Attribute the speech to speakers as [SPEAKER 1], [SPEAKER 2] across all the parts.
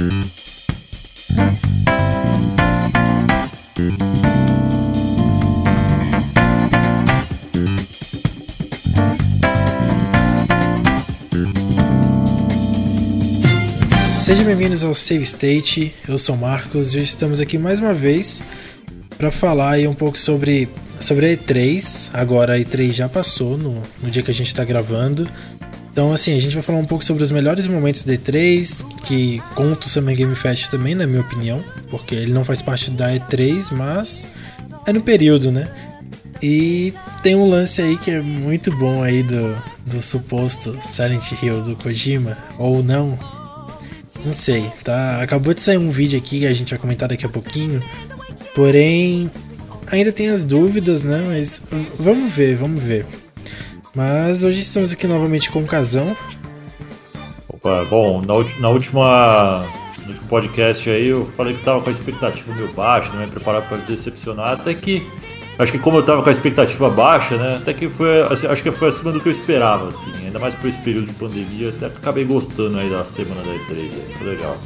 [SPEAKER 1] Sejam bem-vindos ao Save State. Eu sou o Marcos e estamos aqui mais uma vez para falar aí um pouco sobre, sobre a E3. Agora a E3 já passou no, no dia que a gente está gravando. Então, assim, a gente vai falar um pouco sobre os melhores momentos da E3, que conta o Summer Game Fest também, na minha opinião, porque ele não faz parte da E3, mas é no período, né? E tem um lance aí que é muito bom aí do, do suposto Silent Hill do Kojima, ou não, não sei, tá? Acabou de sair um vídeo aqui que a gente vai comentar daqui a pouquinho. Porém, ainda tem as dúvidas, né? Mas vamos ver, vamos ver. Mas hoje estamos aqui novamente com o Casão.
[SPEAKER 2] Opa, bom, na, na última. No último podcast aí eu falei que tava com a expectativa meio baixa, não me preparado para decepcionar, até que acho que como eu tava com a expectativa baixa, né? Até que foi, assim, acho que foi acima do que eu esperava, assim. Ainda mais por esse período de pandemia, até acabei gostando aí da semana da E3, aí, foi legal.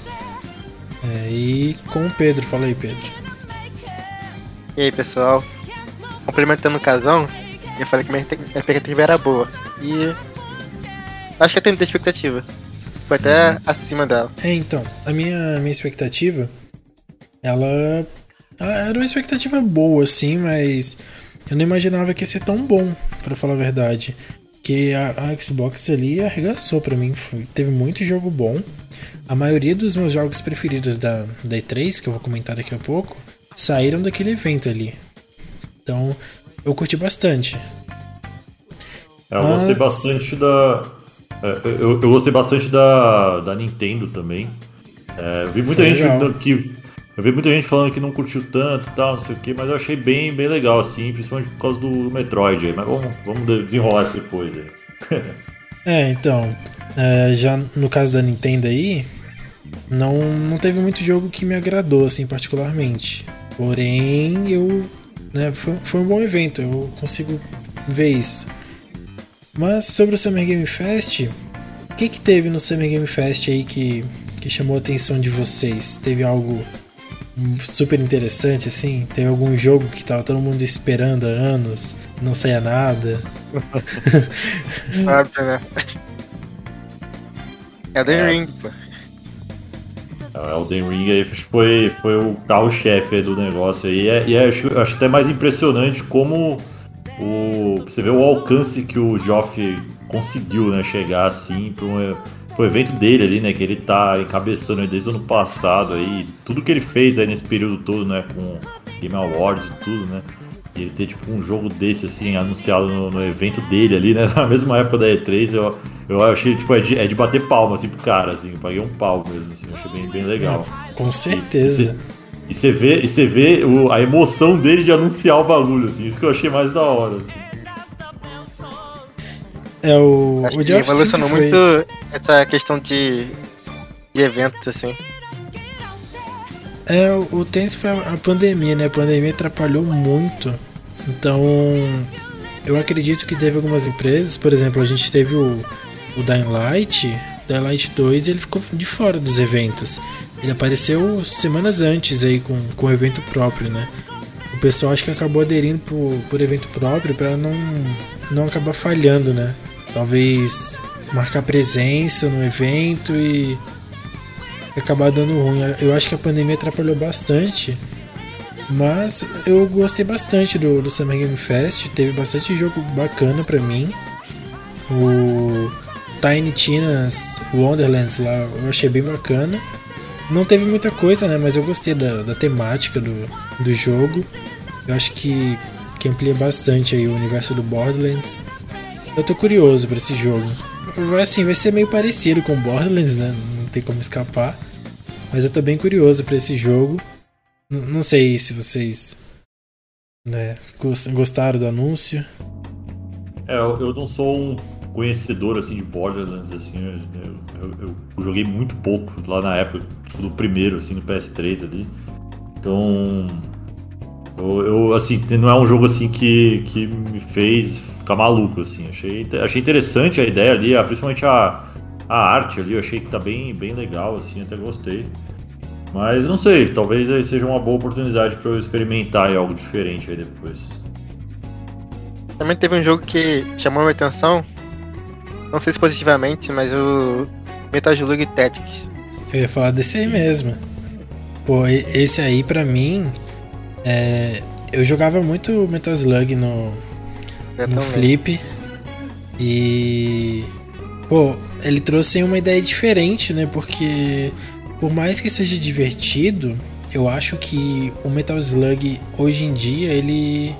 [SPEAKER 1] É, e com o Pedro, fala aí, Pedro.
[SPEAKER 3] E aí, pessoal? Complementando o casão, eu falei que minha expectativa era boa. E acho que tenho muita expectativa. Foi até acima dela.
[SPEAKER 1] É, então, a minha, minha expectativa, ela era uma expectativa boa, assim, mas eu não imaginava que ia ser tão bom, para falar a verdade. Que a, a Xbox ali arregaçou para mim. Foi, teve muito jogo bom. A maioria dos meus jogos preferidos da, da E3, que eu vou comentar daqui a pouco, saíram daquele evento ali. Então, eu curti bastante.
[SPEAKER 2] É, eu Mas... gostei bastante da. É, eu, eu, gostei bastante da, da Nintendo também. É, vi muita Foi gente legal. que eu vi muita gente falando que não curtiu tanto e tal, não sei o que, mas eu achei bem, bem legal, assim, principalmente por causa do Metroid aí. Mas vamos, vamos desenrolar isso depois aí.
[SPEAKER 1] é, então. É, já no caso da Nintendo aí, não, não teve muito jogo que me agradou, assim, particularmente. Porém, eu. Né, foi, foi um bom evento, eu consigo ver isso. Mas sobre o Summer Game Fest, o que, que teve no Summer Game Fest aí que, que chamou a atenção de vocês? Teve algo super interessante, assim? Teve algum jogo que tava todo mundo esperando há anos, não saía nada.
[SPEAKER 3] Óbvio, né? Elden é. Ring, pô.
[SPEAKER 2] É, Elden Ring aí foi, foi o carro-chefe do negócio aí. E, e é, acho, acho até mais impressionante como o, você vê o alcance que o Geoff conseguiu né, chegar assim para um o evento dele ali, né? Que ele tá encabeçando desde o ano passado aí. Tudo que ele fez aí nesse período todo, né? Com Game Awards e tudo, né? E ele ter tipo um jogo desse assim anunciado no, no, evento dele ali, né? Na mesma época da E3, eu, eu achei, tipo, é de, é de bater palma assim pro cara, assim, eu paguei um pau mesmo, assim, achei bem, bem legal.
[SPEAKER 1] Com certeza.
[SPEAKER 2] E você vê, e você vê o, a emoção dele de anunciar o bagulho, assim, isso que eu achei mais da hora. Assim.
[SPEAKER 1] É o.
[SPEAKER 3] Acho
[SPEAKER 1] o
[SPEAKER 3] que evolucionou foi... muito essa questão de, de eventos, assim.
[SPEAKER 1] É, o, tenso foi a, a pandemia, né? A pandemia atrapalhou muito. Então, eu acredito que teve algumas empresas, por exemplo, a gente teve o, o Dying Light, Dying Light 2, ele ficou de fora dos eventos. Ele apareceu semanas antes aí com, com o evento próprio, né? O pessoal acho que acabou aderindo por, por evento próprio para não, não acabar falhando, né? Talvez marcar presença no evento e acabar dando ruim. Eu acho que a pandemia atrapalhou bastante. Mas eu gostei bastante do, do Summer Game Fest. Teve bastante jogo bacana pra mim. O Tiny Tina's Wonderlands lá eu achei bem bacana. Não teve muita coisa, né? Mas eu gostei da, da temática do, do jogo. Eu acho que, que amplia bastante aí o universo do Borderlands. Eu tô curioso para esse jogo. Assim, vai ser meio parecido com Borderlands, né? Não tem como escapar. Mas eu tô bem curioso para esse jogo. N não sei se vocês né, gostaram do anúncio.
[SPEAKER 2] É, eu, não sou um conhecedor assim de Borderlands assim, eu, eu, eu, joguei muito pouco lá na época do primeiro assim no PS3 ali. Então, eu, eu, assim, não é um jogo assim que, que me fez ficar maluco, assim. Achei, achei interessante a ideia ali, principalmente a, a arte ali eu achei que tá bem, bem legal, assim, até gostei. Mas não sei, talvez aí seja uma boa oportunidade para eu experimentar aí algo diferente aí depois.
[SPEAKER 3] Também teve um jogo que chamou minha atenção, não sei se positivamente, mas o Metal Slug Tactics.
[SPEAKER 1] Eu ia falar desse aí mesmo. Pô, esse aí pra mim. É, eu jogava muito Metal Slug no, no Flip. E. Pô, ele trouxe uma ideia diferente, né? Porque por mais que seja divertido, eu acho que o Metal Slug hoje em dia ele.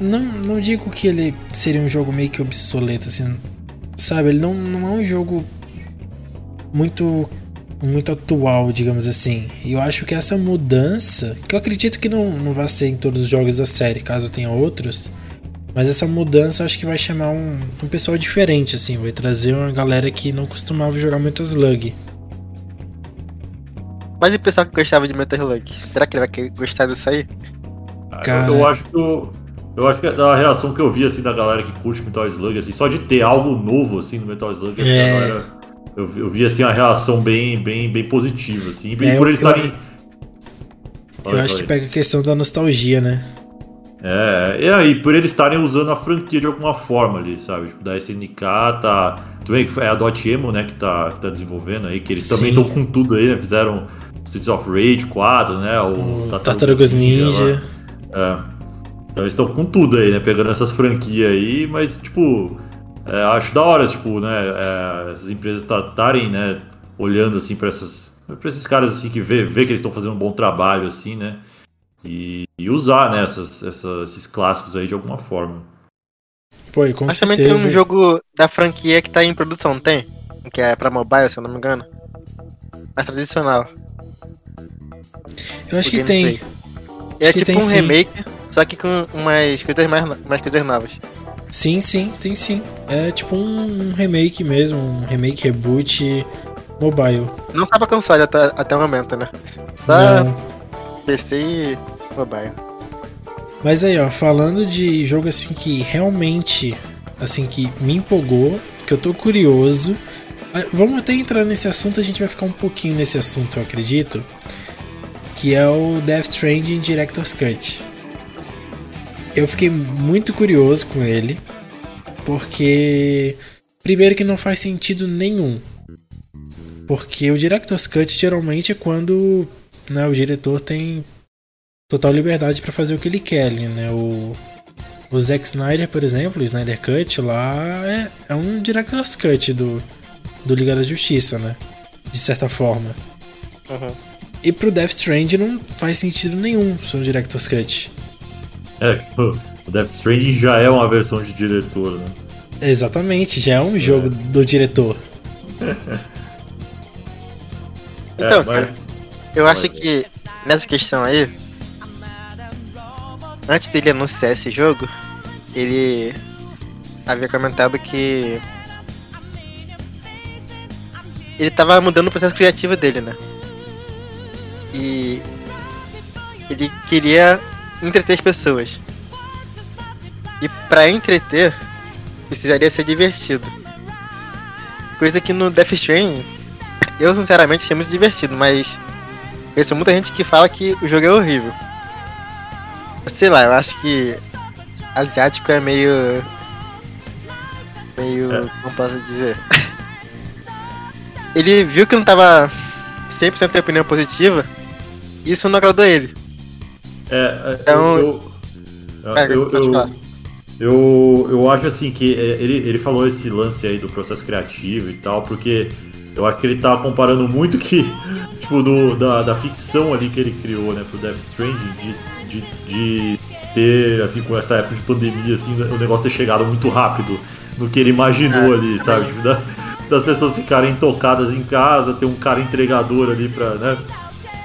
[SPEAKER 1] Não, não digo que ele seria um jogo meio que obsoleto, assim. Sabe, ele não, não é um jogo muito muito atual, digamos assim. E eu acho que essa mudança, que eu acredito que não, não vai ser em todos os jogos da série, caso tenha outros, mas essa mudança eu acho que vai chamar um, um pessoal diferente, assim, vai trazer uma galera que não costumava jogar muito Slug.
[SPEAKER 3] Mas e o pessoal que gostava de Metal Slug? Será que ele vai gostar disso aí?
[SPEAKER 2] Ah, Cara... Eu, eu, acho que eu, eu acho que a reação que eu vi assim da galera que curte Metal Slug, assim, só de ter algo novo assim no Metal Slug, é... a galera eu, eu vi assim a reação bem, bem, bem positiva, assim, bem é, por eles estarem.
[SPEAKER 1] Eu, eu acho que pega a questão da nostalgia, né?
[SPEAKER 2] É, e aí, por eles estarem usando a franquia de alguma forma ali, sabe? Tipo, da SNK tá. Também é a Dot Emo, né, que tá, que tá desenvolvendo aí, que eles Sim. também estão com tudo aí, né? Fizeram Streets of Rage 4, né? O,
[SPEAKER 1] o Tartarugas Ninja. Ninja.
[SPEAKER 2] É. Então eles estão com tudo aí, né? Pegando essas franquias aí, mas, tipo é, acho da hora, tipo, né, é, essas empresas estarem, né, olhando, assim, para essas para esses caras, assim, que vê, vê que eles estão fazendo um bom trabalho, assim, né, e, e usar, né, essas, essas, esses clássicos aí de alguma forma.
[SPEAKER 1] Pô, e com
[SPEAKER 3] Mas
[SPEAKER 1] certeza...
[SPEAKER 3] também tem um jogo da franquia que tá em produção, tem? Que é pra mobile, se eu não me engano. Mais tradicional.
[SPEAKER 1] Eu acho que tem.
[SPEAKER 3] É tipo tem, um sim. remake, só que com umas coisas mais, mais coisas novas.
[SPEAKER 1] Sim, sim, tem sim. É tipo um remake mesmo, um remake, reboot mobile.
[SPEAKER 3] Não sabe pra console até, até o momento, né? Só Não. PC e mobile.
[SPEAKER 1] Mas aí, ó, falando de jogo assim que realmente, assim, que me empolgou, que eu tô curioso. Vamos até entrar nesse assunto, a gente vai ficar um pouquinho nesse assunto, eu acredito. Que é o Death Stranding Director's Cut eu fiquei muito curioso com ele, porque primeiro que não faz sentido nenhum. Porque o Director's Cut geralmente é quando né, o diretor tem total liberdade para fazer o que ele quer ali, né? O, o Zack Snyder, por exemplo, o Snyder Cut lá é, é um Director's Cut do, do Liga da Justiça, né? De certa forma. Uhum. E pro Death Stranding não faz sentido nenhum ser um Director's Cut.
[SPEAKER 2] É, tipo, o Death Stranding já é uma versão de diretor, né?
[SPEAKER 1] Exatamente, já é um jogo é. do diretor.
[SPEAKER 3] então, é, cara, eu acho que nessa questão aí, antes dele anunciar esse jogo, ele havia comentado que ele tava mudando o processo criativo dele, né? E ele queria entreter as pessoas. E para entreter, precisaria ser divertido. Coisa que no Death Stranding, eu sinceramente achei muito divertido, mas conheço muita gente que fala que o jogo é horrível. Sei lá, eu acho que asiático é meio. meio. É. como posso dizer? ele viu que não tava 100% de opinião positiva, e isso não agradou ele.
[SPEAKER 2] É, é, então, eu, eu, eu, eu, eu, eu acho assim que é, ele, ele falou esse lance aí do processo criativo e tal, porque eu acho que ele tá comparando muito que, tipo, do, da, da ficção ali que ele criou, né, pro Death Stranding, de, de, de ter, assim, com essa época de pandemia, assim, o negócio ter chegado muito rápido no que ele imaginou é, ali, sabe? Tipo, da, das pessoas ficarem tocadas em casa, ter um cara entregador ali pra, né?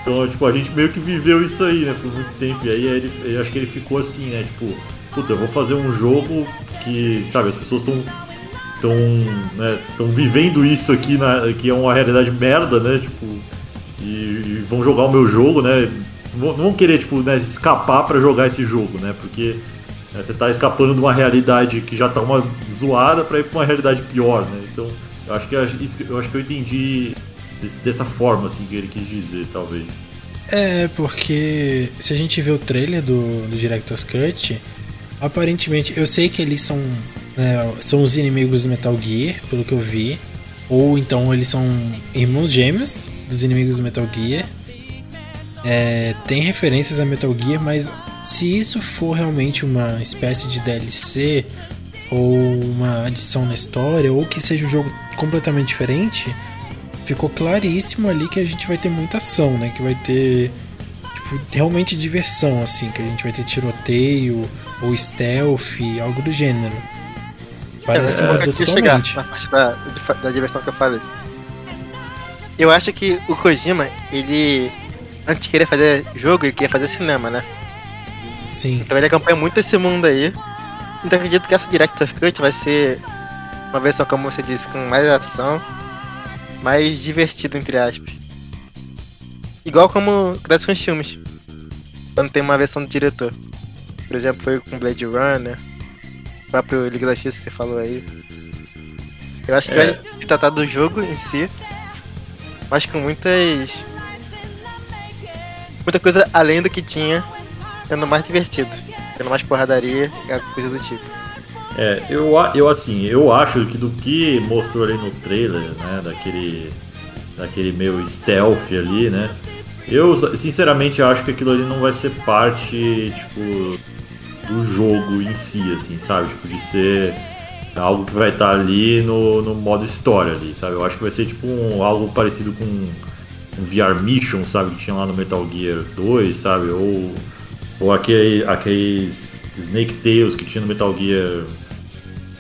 [SPEAKER 2] Então, tipo, a gente meio que viveu isso aí, né, por muito tempo. E aí ele, eu acho que ele ficou assim, né, tipo, puta, eu vou fazer um jogo que, sabe, as pessoas estão estão né, tão vivendo isso aqui, na, que é uma realidade merda, né, tipo, e, vão jogar o meu jogo, né, não vão querer, tipo, né, escapar para jogar esse jogo, né, porque né, você tá escapando de uma realidade que já tá uma zoada para ir pra uma realidade pior, né, então Eu acho que eu acho que eu entendi dessa forma assim que ele quis dizer, talvez.
[SPEAKER 1] É, porque se a gente vê o trailer do, do Director's Cut, aparentemente, eu sei que eles são, né, são os inimigos do Metal Gear, pelo que eu vi. Ou então eles são irmãos gêmeos dos inimigos do Metal Gear. É, tem referências a Metal Gear, mas se isso for realmente uma espécie de DLC ou uma adição na história, ou que seja um jogo completamente diferente, ficou claríssimo ali que a gente vai ter muita ação, né? Que vai ter tipo, realmente diversão, assim, que a gente vai ter tiroteio ou stealth, algo do gênero. Parece é, que mudou totalmente. Chegar na
[SPEAKER 3] parte da, da diversão que eu falei. Eu acho que o Kojima, ele antes de querer fazer jogo, ele queria fazer cinema, né?
[SPEAKER 1] Sim.
[SPEAKER 3] Então ele acompanha muito esse mundo aí. Então acredito que essa Director's Cut vai ser uma versão, como você disse, com mais ação, mais divertida, entre aspas. Igual como acontece com os filmes. Quando tem uma versão do diretor. Por exemplo, foi com Blade Runner, o próprio Liga da Justiça que você falou aí. Eu acho que é. vai se tratar do jogo em si, mas com muitas. muita coisa além do que tinha, sendo mais divertido, tendo mais porradaria e coisas do tipo.
[SPEAKER 2] É, eu, eu assim, eu acho que do que mostrou ali no trailer, né, daquele, daquele meio stealth ali, né, eu sinceramente acho que aquilo ali não vai ser parte, tipo, do jogo em si, assim, sabe, tipo, de ser algo que vai estar ali no, no modo história ali, sabe, eu acho que vai ser, tipo, um, algo parecido com um VR Mission, sabe, que tinha lá no Metal Gear 2, sabe, ou, ou aquele, aqueles Snake Tales que tinha no Metal Gear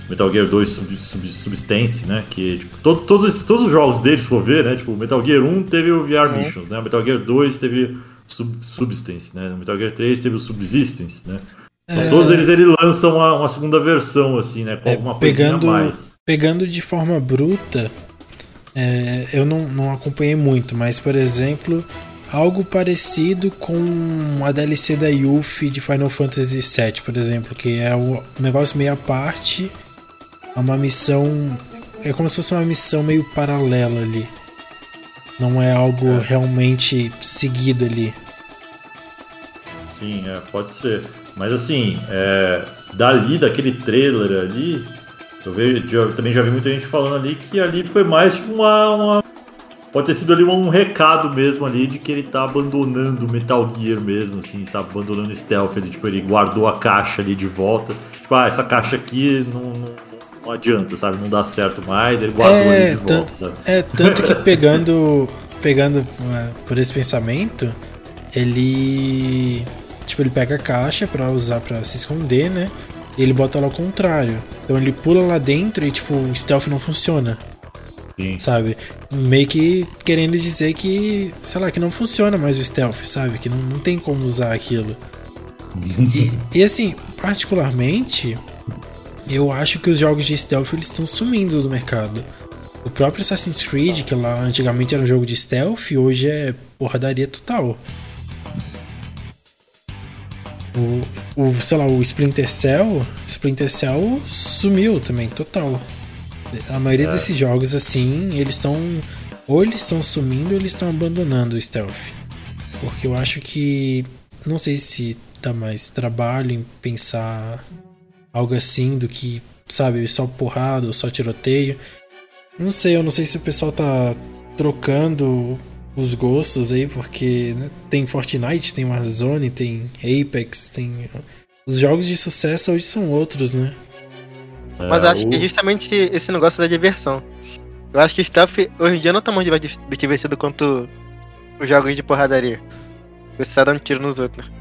[SPEAKER 2] Metal Gear 2 sub, sub, Substance, né? Que tipo, todo, todos, todos os jogos deles, se for ver, né? Tipo, Metal Gear 1 teve o VR uhum. Missions, né? Metal Gear 2 teve sub, Substance, né? Metal Gear 3 teve o Subsistence, né? Então, é... todos eles ele lançam uma, uma, segunda versão, assim, né? Com é, alguma
[SPEAKER 1] pegando,
[SPEAKER 2] mais.
[SPEAKER 1] Pegando de forma bruta, é, eu não, não acompanhei muito, mas, por exemplo, algo parecido com a DLC da Yuffie de Final Fantasy VII, por exemplo, que é um negócio meio à parte é uma missão. É como se fosse uma missão meio paralela ali. Não é algo é. realmente seguido ali.
[SPEAKER 2] Sim, é, pode ser. Mas assim, é, dali, daquele trailer ali, eu, vejo, eu também já vi muita gente falando ali que ali foi mais tipo uma, uma. Pode ter sido ali um recado mesmo ali de que ele tá abandonando o Metal Gear mesmo, assim, sabe? Abandonando o stealth. Ele, tipo, ele guardou a caixa ali de volta. Tipo, ah, essa caixa aqui não, não não adianta, sabe? Não dá certo mais, ele guardou é, de volta, sabe?
[SPEAKER 1] É, tanto que pegando, pegando uh, por esse pensamento, ele. Tipo, ele pega a caixa para usar para se esconder, né? E ele bota lá ao contrário. Então ele pula lá dentro e, tipo, o stealth não funciona. Sim. Sabe? Meio que querendo dizer que, sei lá, que não funciona mais o stealth, sabe? Que não, não tem como usar aquilo. e, e assim, particularmente, eu acho que os jogos de stealth eles estão sumindo do mercado. O próprio Assassin's Creed, que lá antigamente era um jogo de stealth, hoje é porradaria total. O, o sei lá, o Splinter Cell, Splinter Cell sumiu também, total. A maioria é. desses jogos assim, eles estão ou eles estão sumindo ou eles estão abandonando o stealth. Porque eu acho que não sei se dá mais trabalho em pensar algo assim do que, sabe, só porrada ou só tiroteio. Não sei, eu não sei se o pessoal tá trocando os gostos aí, porque né, tem Fortnite, tem Warzone, tem Apex, tem. Os jogos de sucesso hoje são outros, né?
[SPEAKER 3] É, Mas acho que justamente esse negócio da diversão. Eu acho que Stealth hoje em dia não tá mais divertido quanto os jogos de porradaria. Você tá dando tiro nos outros.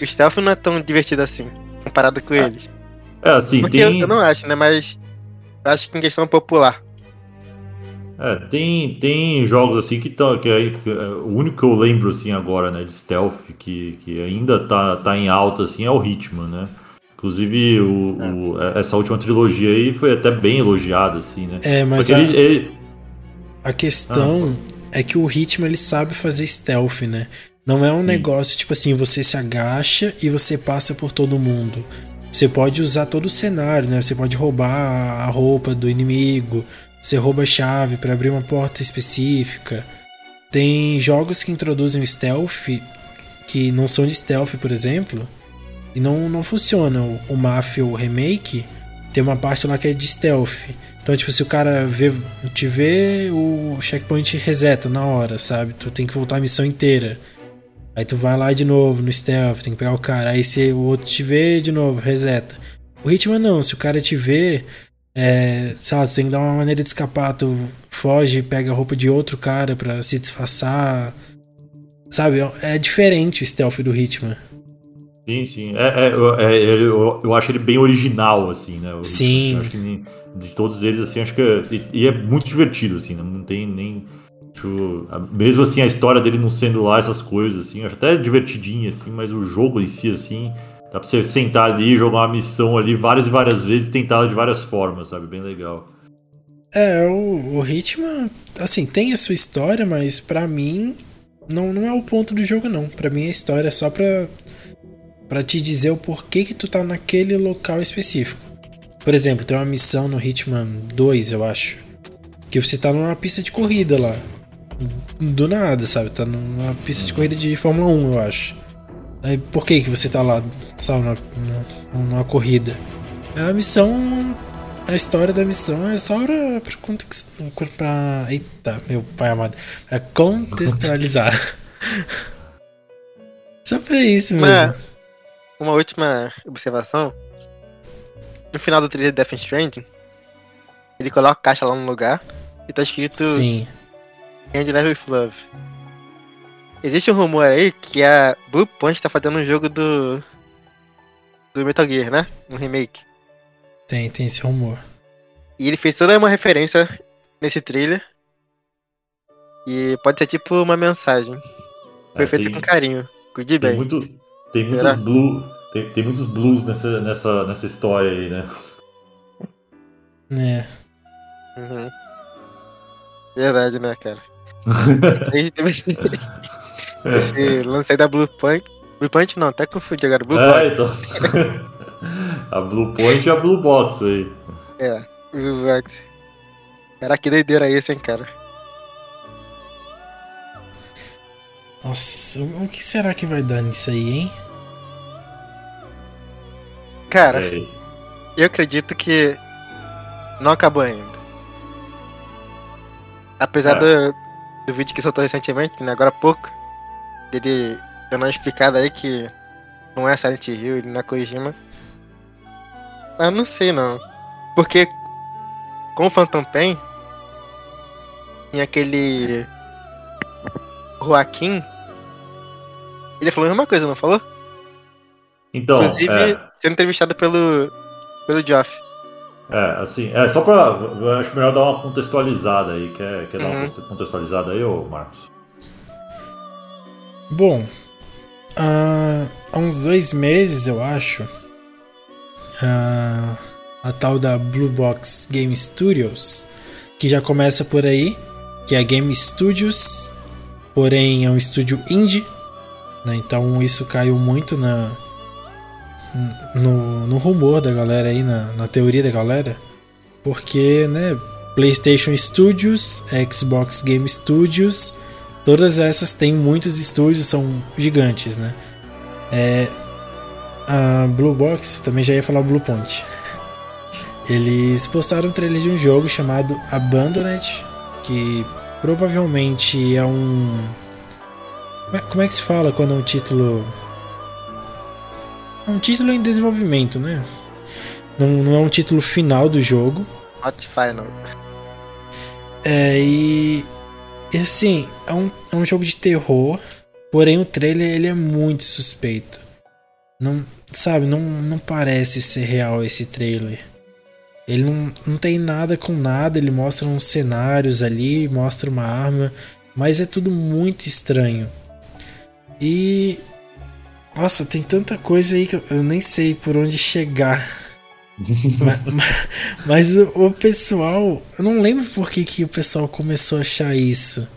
[SPEAKER 3] O Stealth não é tão divertido assim, comparado com é. eles.
[SPEAKER 2] É, assim, Porque
[SPEAKER 3] tem... eu não acho, né? Mas acho que em questão popular.
[SPEAKER 2] É, tem, tem jogos assim que tá. Que é, que é, o único que eu lembro assim agora, né, de stealth, que, que ainda tá, tá em alta assim, é o Hitman, né? Inclusive, o, é. o, é, essa última trilogia aí foi até bem elogiada, assim, né?
[SPEAKER 1] É, mas a, ele, ele... a questão ah, é que o Hitman ele sabe fazer stealth, né? Não é um sim. negócio tipo assim, você se agacha e você passa por todo mundo. Você pode usar todo o cenário, né? Você pode roubar a roupa do inimigo, você rouba a chave para abrir uma porta específica. Tem jogos que introduzem o stealth que não são de stealth, por exemplo, e não, não funciona. O, Mafia, o remake, tem uma parte lá que é de stealth. Então, tipo, se o cara vê, te vê, o checkpoint reseta na hora, sabe? Tu tem que voltar a missão inteira. Aí tu vai lá de novo no stealth, tem que pegar o cara. Aí se o outro te vê, de novo, reseta. O Hitman não, se o cara te vê, é, sei lá, tu tem que dar uma maneira de escapar. Tu foge, pega a roupa de outro cara pra se disfarçar. Sabe, é diferente o stealth do Hitman.
[SPEAKER 2] Sim, sim. É, é, é, eu, eu, acho ele bem original, assim, né?
[SPEAKER 1] Eu, sim.
[SPEAKER 2] Acho que de todos eles, assim, acho que. É, e, é muito divertido, assim, né? não tem nem. Tipo, mesmo assim, a história dele não sendo lá essas coisas, assim, acho até divertidinho, assim, mas o jogo em si, assim, dá pra você sentar ali, jogar uma missão ali várias e várias vezes e tentar de várias formas, sabe? Bem legal.
[SPEAKER 1] É, o, o Hitman, assim, tem a sua história, mas para mim não, não é o ponto do jogo, não. para mim a história é só pra, pra te dizer o porquê que tu tá naquele local específico. Por exemplo, tem uma missão no Hitman 2, eu acho. Que você tá numa pista de corrida lá. Do nada, sabe? Tá numa pista de corrida de Fórmula 1, eu acho. Aí por que que você tá lá, sabe, numa, numa corrida? É a missão. A história da missão é só pra, pra, pra Eita, meu pai amado. Pra contextualizar. só pra isso mesmo.
[SPEAKER 3] Uma, uma última observação no final do trailer de Death Stranding, ele coloca a caixa lá no lugar e tá escrito
[SPEAKER 1] Sim.
[SPEAKER 3] End Level with Love. Existe um rumor aí que a Blue Point tá fazendo um jogo do. do Metal Gear, né? Um remake.
[SPEAKER 1] Tem, tem esse rumor.
[SPEAKER 3] E ele fez toda uma referência nesse trailer. E pode ser tipo uma mensagem. Foi é, feito com carinho. Cuide bem.
[SPEAKER 2] Tem, muito, tem muitos blue, tem, tem muitos blues nessa, nessa, nessa história aí, né?
[SPEAKER 1] É.
[SPEAKER 3] Uhum. Verdade, né, cara? esse, esse lance aí da Blue Point. Blue Point não, até confundi agora. Blue
[SPEAKER 2] é, Então... a Blue Point e a Blue Box aí.
[SPEAKER 3] É, Blue Box. Cara, que doideira esse, hein, cara?
[SPEAKER 1] Nossa, o que será que vai dar nisso aí, hein?
[SPEAKER 3] Cara, é. eu acredito que não acabou ainda. Apesar é. do, do vídeo que soltou recentemente, né, agora há pouco, dele dando uma explicada aí que não é Silent Hill e na Kojima. Mas eu não sei não. Porque com o Phantom Pain tinha aquele Joaquim. Ele falou a mesma coisa, não falou?
[SPEAKER 2] Então,
[SPEAKER 3] Inclusive, é... sendo entrevistado pelo, pelo Geoff.
[SPEAKER 2] É, assim, é só pra. Acho melhor dar uma contextualizada aí. Quer, quer uhum. dar uma uhum. contextualizada aí, ô Marcos?
[SPEAKER 1] Bom, há uns dois meses, eu acho, a tal da Blue Box Game Studios, que já começa por aí, que é a Game Studios, porém é um estúdio indie, né? então isso caiu muito na, no, no rumor da galera aí, na, na teoria da galera, porque, né, PlayStation Studios, Xbox Game Studios, todas essas têm muitos estúdios, são gigantes, né? É, a Blue Box, também já ia falar Blue Point. Eles postaram um trailer de um jogo chamado Abandoned, que provavelmente é um. Como é que se fala quando é um título é um título em desenvolvimento, né? Não, não é um título final do jogo.
[SPEAKER 3] Not final.
[SPEAKER 1] É, e, e assim, é um, é um jogo de terror, porém o trailer ele é muito suspeito. Não, sabe, não, não parece ser real esse trailer. Ele não, não tem nada com nada, ele mostra uns cenários ali, mostra uma arma, mas é tudo muito estranho. E nossa, tem tanta coisa aí que eu nem sei por onde chegar. Mas, mas o, o, pessoal. Eu não lembro por que, que o pessoal começou a achar isso.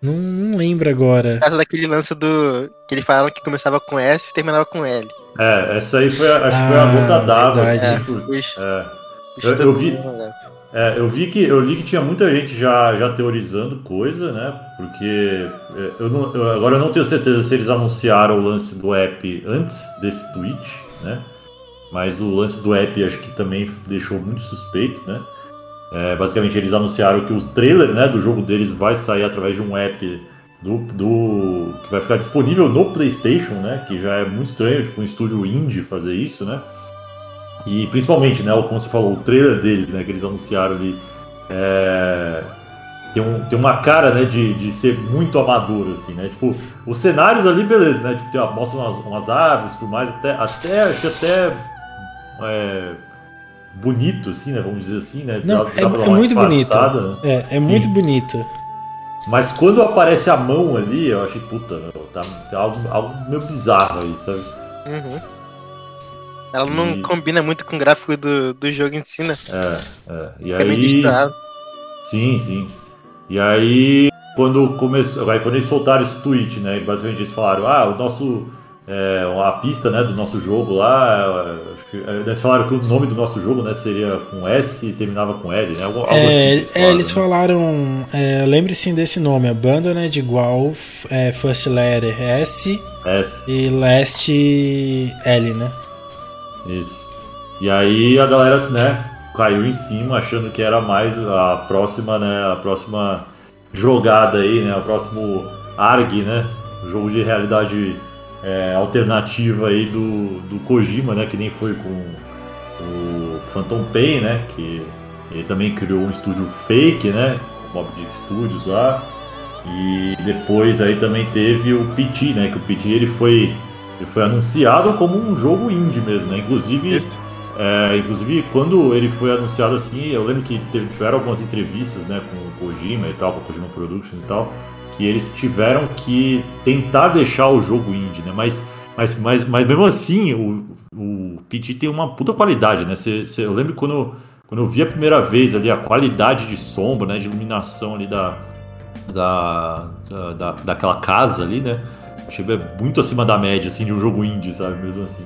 [SPEAKER 1] Não, não lembro agora.
[SPEAKER 3] Por causa daquele lance do. que ele falava que começava com S e terminava com L.
[SPEAKER 2] É, essa aí foi, acho que ah, foi a gota d'água. Assim, é, é. Eu, eu, vi, É, eu vi que eu li que tinha muita gente já, já teorizando coisa, né? Porque é, eu não, eu, agora eu não tenho certeza se eles anunciaram o lance do app antes desse tweet, né? Mas o lance do app acho que também deixou muito suspeito, né? É, basicamente eles anunciaram que o trailer né, do jogo deles vai sair através de um app do, do que vai ficar disponível no PlayStation, né? Que já é muito estranho, tipo um estúdio indie fazer isso, né? E principalmente, né, como você falou, o trailer deles, né, que eles anunciaram ali, é... tem, um, tem uma cara, né, de, de ser muito amador, assim, né? Tipo, os cenários ali, beleza, né? Tipo, tem, mostra umas, umas árvores tudo mais, até, até, acho que até é, bonito, assim, né? Vamos dizer assim, né?
[SPEAKER 1] Não, é, é muito bonito. Né? É, é muito bonito.
[SPEAKER 2] Mas quando aparece a mão ali, eu achei, puta, meu, tá, tá algo, algo meio bizarro aí, sabe?
[SPEAKER 3] Uhum. Ela e... não combina muito com o gráfico do, do jogo em si, né?
[SPEAKER 2] É, é. E aí... É meio distraído. Sim, sim. E aí, quando começou. Aí quando eles soltaram esse tweet, né? Basicamente eles falaram, ah, o nosso é, a pista né, do nosso jogo lá. Acho que, é, eles falaram que o nome do nosso jogo né, seria com S e terminava com L, né? Algo,
[SPEAKER 1] algo é, assim, eles falaram. É, eles falaram é, Lembre-se desse nome: Abandoned igual é, First Letter S, S e Last L, né?
[SPEAKER 2] Isso. E aí a galera né, caiu em cima achando que era mais a próxima, né? A próxima jogada aí, né? O próximo ARG, né? Jogo de realidade é, alternativa aí do, do Kojima, né? Que nem foi com o Phantom Pain, né? Que ele também criou um estúdio fake, né? Bob Dick Studios lá. E depois aí também teve o PT, né? Que o PT ele foi, ele foi anunciado como um jogo indie mesmo, né? Inclusive, é, inclusive quando ele foi anunciado assim, eu lembro que teve, tiveram algumas entrevistas, né? Com o Kojima e tal, com o Kojima Productions e tal que eles tiveram que tentar deixar o jogo indie, né? Mas, mas, mas, mas mesmo assim, o, o PT tem uma puta qualidade, né? Cê, cê, eu lembro quando, quando eu vi a primeira vez ali a qualidade de sombra, né? De iluminação ali da, da, da, da daquela casa ali, né? Achei muito acima da média, assim, de um jogo indie, sabe? Mesmo assim.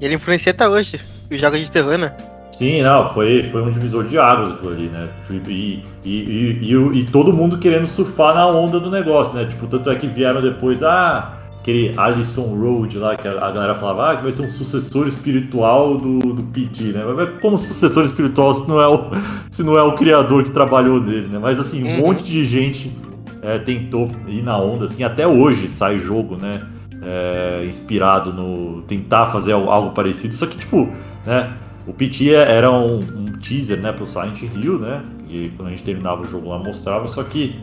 [SPEAKER 3] Ele influencia até hoje os jogos de terror, né?
[SPEAKER 2] Sim, não, foi, foi um divisor de águas aquilo ali, né? E, e, e, e, todo mundo querendo surfar na onda do negócio, né? Tipo, tanto é que vieram depois, ah, aquele Allison Road lá, que a, galera falava, ah, que vai ser um sucessor espiritual do, do PT, né? Mas como sucessor espiritual se não é o, se não é o criador que trabalhou dele, né? Mas assim, um uhum. monte de gente é, tentou ir na onda, assim, até hoje sai jogo, né? É, inspirado no. tentar fazer algo parecido, só que, tipo, né? O PT era um, um teaser, né, pro Silent Hill, né? E quando a gente terminava o jogo lá mostrava, só que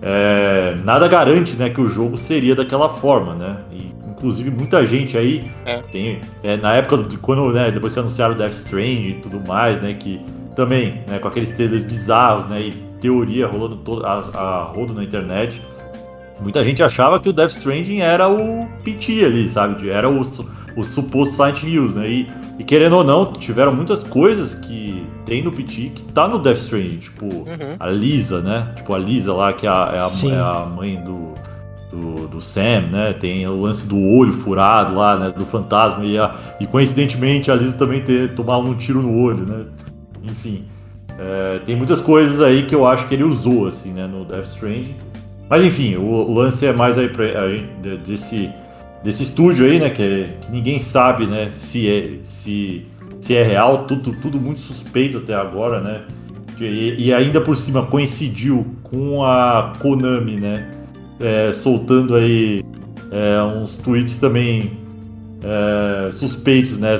[SPEAKER 2] é, nada garante, né, que o jogo seria daquela forma, né? E, inclusive muita gente aí é. tem é, na época do, quando, né, depois que anunciaram o Death Stranding e tudo mais, né, que também, né, com aqueles trailers bizarros, né, e teoria rolando todo, a, a rodo na internet, muita gente achava que o Death Stranding era o PT ali, sabe? Era o, o suposto Silent Hills, né? E e querendo ou não, tiveram muitas coisas que tem no PT que tá no Death Stranding. Tipo, uhum. a Lisa, né? Tipo, a Lisa lá, que é a, é a, é a mãe do, do, do, Sam, né? Tem o lance do olho furado lá, né? Do fantasma. E, a, e coincidentemente a Lisa também ter tomado um tiro no olho, né? Enfim. É, tem muitas coisas aí que eu acho que ele usou, assim, né? No Death Stranding. Mas enfim, o, o lance é mais aí pra, a gente, desse desse estúdio aí, né? Que, é, que, ninguém sabe, né? Se é, se, se é real, tudo, tudo muito suspeito até agora, né? E, e ainda por cima coincidiu com a Konami, né? É, soltando aí é, uns tweets também é, suspeitos, né?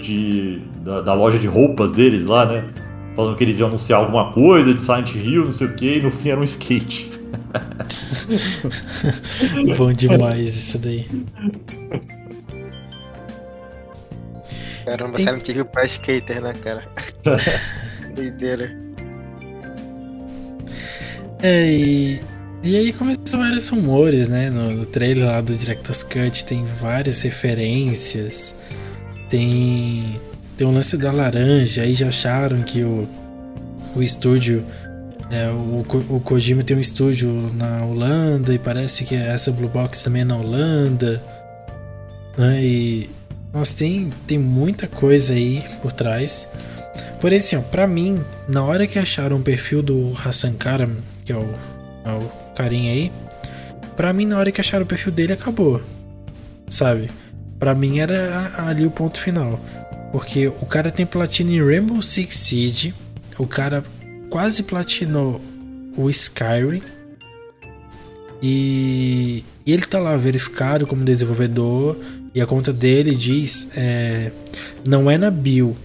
[SPEAKER 2] De, da, da, loja de roupas deles lá, né? Falando que eles iam anunciar alguma coisa de Silent Hill, não sei o que, e no fim era um skate.
[SPEAKER 1] Bom demais isso daí.
[SPEAKER 3] Caramba, Tem... Silent Hill pra skater, né, cara? Doideira.
[SPEAKER 1] É, e, e aí começam vários rumores, né? No, no trailer lá do Director's Cut tem várias referências. Tem. Tem o um lance da laranja, aí já acharam que o, o estúdio é, o, o Kojima tem um estúdio na Holanda e parece que essa Blue Box também é na Holanda. Né? E nossa, tem, tem muita coisa aí por trás. Porém, assim, ó, pra mim, na hora que acharam o perfil do Hassan Karam, que é o, é o carinha aí, pra mim, na hora que acharam o perfil dele, acabou. Sabe? Pra mim era ali o ponto final. Porque o cara tem platina em Rainbow Six Siege, o cara quase platinou o Skyrim. E, e, ele tá lá verificado como desenvolvedor. E a conta dele diz: é, não é na bio.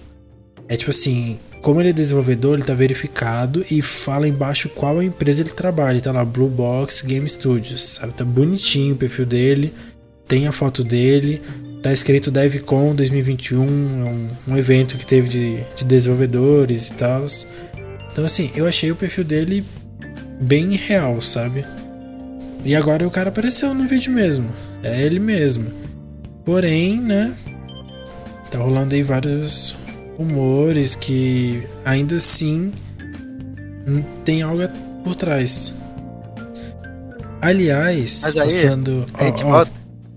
[SPEAKER 1] É tipo assim: como ele é desenvolvedor, ele tá verificado e fala embaixo qual empresa ele trabalha. Tá lá, Blue Box Game Studios, sabe? Tá bonitinho o perfil dele, tem a foto dele, tá escrito DevCon 2021, um, um evento que teve de, de desenvolvedores e tal. Então, assim, eu achei o perfil dele bem real, sabe? E agora o cara apareceu no vídeo mesmo. É ele mesmo. Porém, né? Tá rolando aí vários rumores que ainda assim tem algo por trás. Aliás,
[SPEAKER 3] aí,
[SPEAKER 1] passando. ó, ó,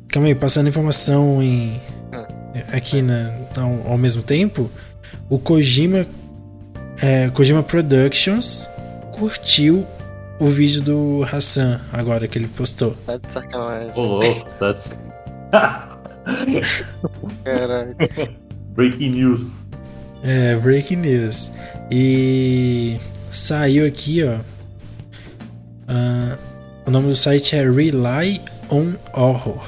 [SPEAKER 1] calma aí, passando informação em.
[SPEAKER 3] Ah.
[SPEAKER 1] Aqui na, ao, ao mesmo tempo, o Kojima. É, Kojima Productions curtiu o vídeo do Hassan agora que ele postou.
[SPEAKER 3] Tá de sacanagem.
[SPEAKER 2] Ô, louco, tá de-
[SPEAKER 3] Caralho.
[SPEAKER 2] Breaking news.
[SPEAKER 1] É, breaking news. E saiu aqui, ó. ah, o nome do site é Rely on Horror.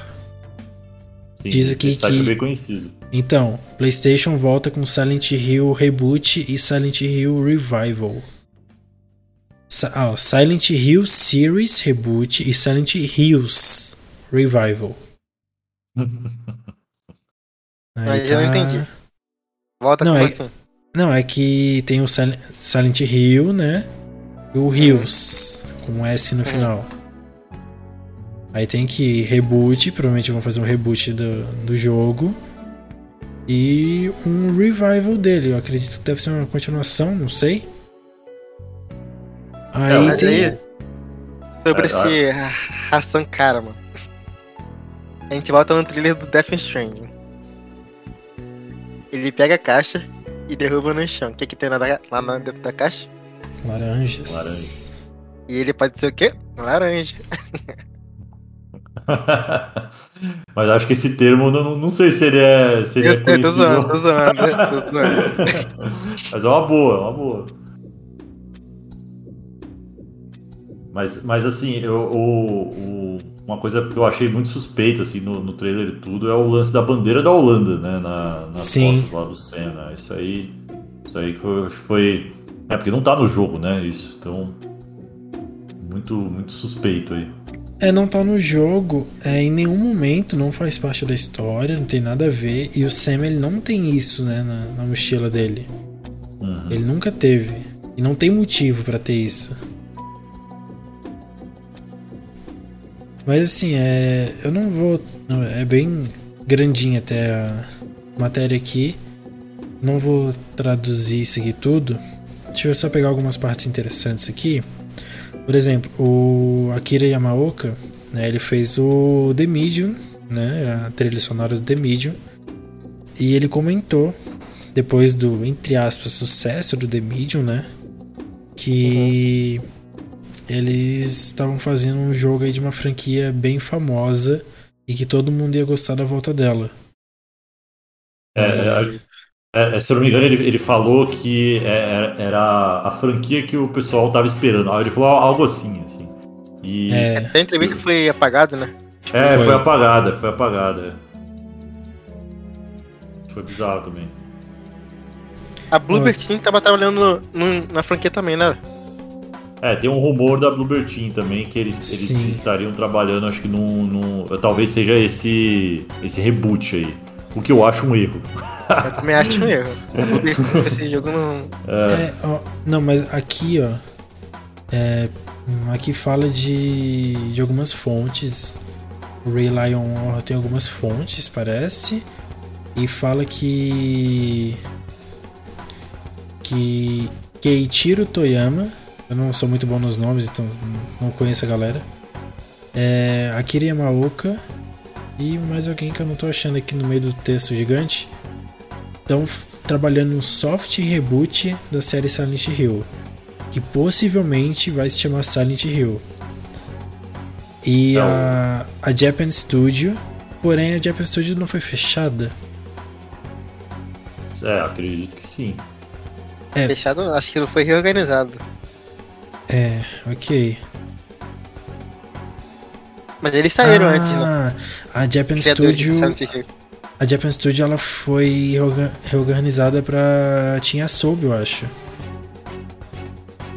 [SPEAKER 2] Sim,
[SPEAKER 1] Diz aqui
[SPEAKER 2] esse site
[SPEAKER 1] que-
[SPEAKER 2] é bem conhecido.
[SPEAKER 1] Então, PlayStation volta com Silent Hill Reboot e Silent Hill Revival. Ah, Silent Hill Series Reboot e Silent Hills Revival. Aí
[SPEAKER 3] Mas eu não
[SPEAKER 1] tá-
[SPEAKER 3] entendi. Volta
[SPEAKER 1] Não,
[SPEAKER 3] com
[SPEAKER 1] é-
[SPEAKER 3] assim.
[SPEAKER 1] Não, é que tem o Sil- Silent Hill, né? E o Hills, com S no
[SPEAKER 3] Uhum.
[SPEAKER 1] final. Aí tem que reboot, provavelmente vão fazer um reboot do, do jogo. E um revival dele. Eu acredito que deve ser uma continuação, não sei. Aí
[SPEAKER 3] Mas
[SPEAKER 1] tem.
[SPEAKER 3] aí, sobre
[SPEAKER 2] É,
[SPEAKER 3] esse Hassan Cara, mano. A gente volta no trailer do Death Stranding. Ele pega a caixa e derruba no chão. O que, que tem lá, da- lá dentro da caixa?
[SPEAKER 1] Laranjas.
[SPEAKER 2] Laranja.
[SPEAKER 3] E ele pode ser o quê? Laranja.
[SPEAKER 2] Mas acho que esse termo, não, não sei se ele é, se ele
[SPEAKER 3] Eu
[SPEAKER 2] é
[SPEAKER 3] sei, tô zoando, tô zoando, tô zoando.
[SPEAKER 2] Mas é uma boa, é uma boa. Mas, mas assim, eu, o, o- uma coisa que eu achei muito suspeita assim, no, no trailer e tudo é o lance da bandeira da Holanda, né? Na, nas
[SPEAKER 1] Sim.
[SPEAKER 2] costas lá do Senna. Isso aí. Isso aí foi, acho que foi. É, porque não tá no jogo, né? Isso. Então. Muito, muito suspeito aí.
[SPEAKER 1] É, não tá no jogo, é, em nenhum momento não faz parte da história, não tem nada a ver. E o Sam ele não tem isso, né, na, na mochila dele.
[SPEAKER 2] Uhum.
[SPEAKER 1] Ele nunca teve. E não tem motivo pra ter isso. Mas assim, é. Eu não vou. É bem grandinha até a matéria aqui. Não vou traduzir isso aqui tudo. Deixa eu só pegar algumas partes interessantes aqui. Por exemplo, o Akira Yamaoka, né, ele fez o The Medium, né, a trilha sonora do The Medium. E ele comentou depois do, entre aspas, sucesso do The Medium, né? Que eles estavam fazendo um jogo aí de uma franquia bem famosa e que todo mundo ia gostar da volta dela.
[SPEAKER 2] É, é, é, se eu não me engano, ele, ele falou que é- era a franquia que o pessoal tava esperando. Ele falou algo assim, assim. E é,
[SPEAKER 1] É,
[SPEAKER 3] Até a entrevista foi apagada, né?
[SPEAKER 2] foi.
[SPEAKER 1] foi.
[SPEAKER 2] apagada, foi apagada. Foi bizarro também.
[SPEAKER 3] A Bluebird Team tava trabalhando no- no- na franquia também, né?
[SPEAKER 2] É, tem um rumor da Bluebird Team também que eles, eles estariam trabalhando, acho que num, num- Talvez seja esse, esse reboot aí. O que eu acho um erro.
[SPEAKER 3] Eu também acho um erro. Esse jogo não.
[SPEAKER 1] É, ó, não, mas aqui, ó. é, aqui fala de, de algumas fontes. O Ray Lion tem algumas fontes, parece. E fala que. Que. Keiichiro Toyama. Eu não sou muito bom nos nomes, então não conheço a galera. É, Akira Yamaoka. E mais alguém que eu não tô achando aqui no meio do texto gigante. estão trabalhando um soft reboot da série Silent Hill, que possivelmente vai se chamar Silent Hill. E a, a Japan Studio, porém a Japan Studio não foi fechada.
[SPEAKER 2] É, acredito que sim.
[SPEAKER 1] É.
[SPEAKER 3] Fechado, não, acho que não foi reorganizado.
[SPEAKER 1] É, ok.
[SPEAKER 3] Mas eles saíram antes, né?
[SPEAKER 1] Ah, A Japan Studio, a Japan Studio ela foi reorga- reorganizada pra Tinha Sob, eu acho.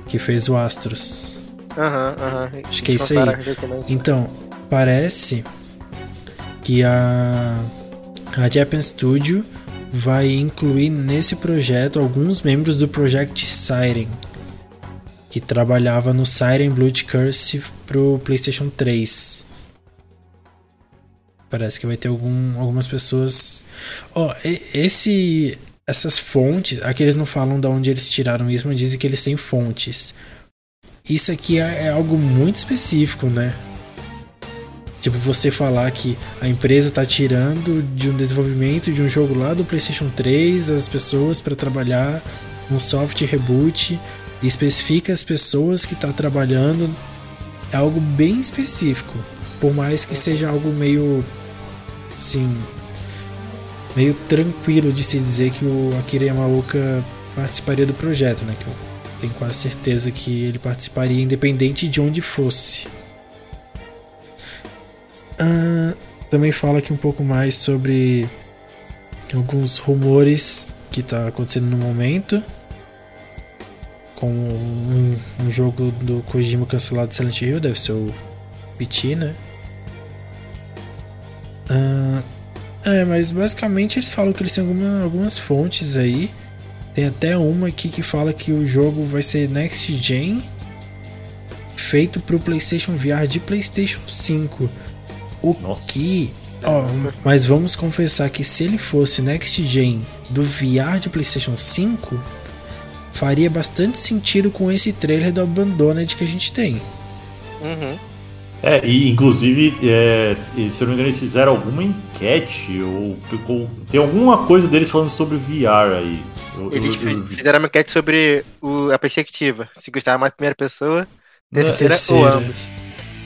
[SPEAKER 1] Que fez o Astros.
[SPEAKER 3] Aham, aham.
[SPEAKER 1] Acho que é isso aí. Então, parece que a, a Japan Studio vai incluir nesse projeto alguns membros do Project Siren, que trabalhava no Siren Blood Curse pro PlayStation 3. Parece que vai ter algum, algumas pessoas. Ó, e- esse. Essas fontes, aqui eles não falam de onde eles tiraram isso, mas dizem que eles têm fontes. Isso aqui é, é algo muito específico, né? Tipo, você falar que a empresa tá tirando de um desenvolvimento de um jogo lá do PlayStation 3 as pessoas para trabalhar no soft reboot especifica as pessoas que tá trabalhando. É algo bem específico. Por mais que seja algo meio. Assim. Meio tranquilo de se dizer que o Akira Yamaoka participaria do projeto, né? Que eu tenho quase certeza que ele participaria independente de onde fosse. Também fala aqui um pouco mais sobre alguns rumores que tá acontecendo no momento. Com um, um jogo do Kojima cancelado de Silent Hill, deve ser o PT, né? Ah, é, mas basicamente eles falam que eles têm alguma- algumas fontes aí. Tem até uma aqui que fala que o jogo vai ser Next Gen, feito pro PlayStation VR de PlayStation 5. O
[SPEAKER 2] Nossa.
[SPEAKER 1] que. Ó, mas vamos confessar que se ele fosse Next Gen do VR de PlayStation 5, faria bastante sentido com esse trailer do Abandoned que a gente tem.
[SPEAKER 3] Uhum.
[SPEAKER 2] É, e inclusive, é, se eu não me engano, eles fizeram alguma enquete, ou, ou- tem alguma coisa deles falando sobre VR aí. Eu-
[SPEAKER 3] Eles
[SPEAKER 2] eu- eu-
[SPEAKER 3] fizeram uma enquete sobre o- a perspectiva. Se gostava mais de primeira pessoa, terceira,
[SPEAKER 1] terceira.
[SPEAKER 3] ou ambos.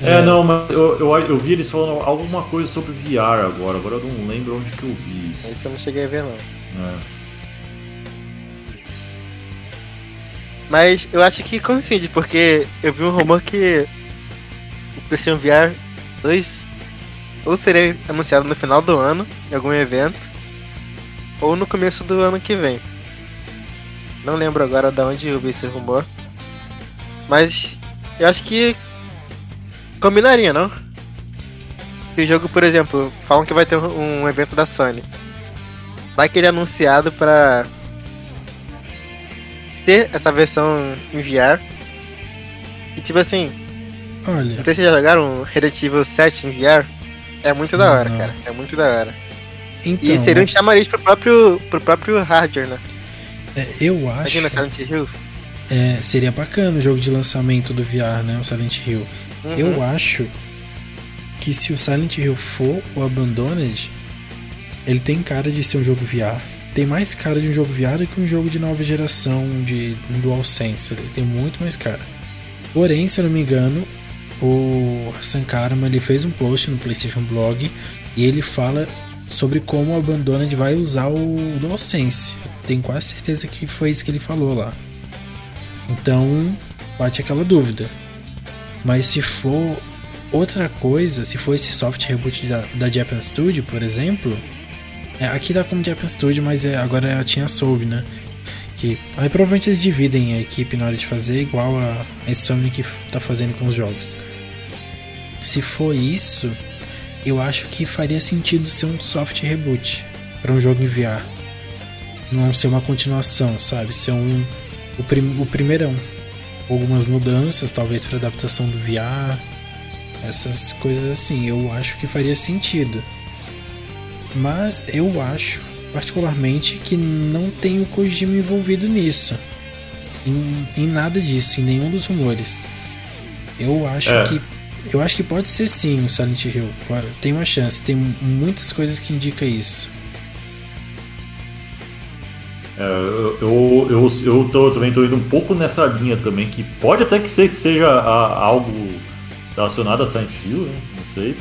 [SPEAKER 2] É, não, mas eu, eu, eu vi eles falando alguma coisa sobre VR agora, agora eu não lembro onde que eu vi isso.
[SPEAKER 3] Isso eu não cheguei a ver, não.
[SPEAKER 2] É.
[SPEAKER 3] Mas eu acho que coincide, porque eu vi um rumor que o PlayStation VR 2 ou seria anunciado no final do ano, em algum evento, ou no começo do ano que vem. Não lembro agora de onde eu vi esse rumor. Mas eu acho que combinaria, não? Se o jogo, por exemplo, falam que vai ter um evento da Sony. Vai que ele é anunciado pra ter essa versão em VR. E tipo assim,
[SPEAKER 1] Olha,
[SPEAKER 3] não sei se vocês já jogaram Resident Evil 7 em VR. É muito da hora,
[SPEAKER 1] Não.
[SPEAKER 3] cara. É muito da hora.
[SPEAKER 1] então,
[SPEAKER 3] E seria um chamariz pro próprio, pro próprio hardware, né?
[SPEAKER 1] é, eu acho.
[SPEAKER 3] Imagina Silent Hill.
[SPEAKER 1] É, seria bacana o jogo de lançamento do VR, né? O Silent Hill.
[SPEAKER 3] Uhum.
[SPEAKER 1] Eu acho que se o Silent Hill for o Abandoned, ele tem cara de ser um jogo VR. Tem mais cara de um jogo VR do que um jogo de nova geração de um DualSense. Ele tem muito mais cara. Porém, se eu não me engano, o Hassan Karma ele fez um post no PlayStation Blog e ele fala sobre como o Abandoned vai usar o DualSense. Tenho quase certeza que foi isso que ele falou lá. Então, bate aquela dúvida. Mas se for outra coisa, se for esse soft reboot da, da Japan Studio, por exemplo, é, aqui dá como Japan Studio, mas é, agora é a Tinha Soube, né? Que aí provavelmente eles dividem a equipe na hora de fazer, igual a, a que tá fazendo com os jogos. Se for isso, eu acho que faria sentido ser um soft reboot para um jogo em VR. Não ser uma continuação, sabe? Ser um o, prim, o primeirão. Algumas mudanças, talvez para adaptação do VR, essas coisas assim. Eu acho que faria sentido. Mas eu acho, particularmente, que não tem o Kojima envolvido nisso. Em, em nada disso, em nenhum dos rumores. Eu acho
[SPEAKER 2] É.
[SPEAKER 1] que. Eu acho que pode ser sim o Silent Hill. Tem uma chance, tem muitas coisas que indicam isso.
[SPEAKER 2] É, eu, eu, eu, eu tô, também tô indo um pouco nessa linha também, que pode até que, ser, que seja a, algo relacionado a Silent Hill, né? não sei.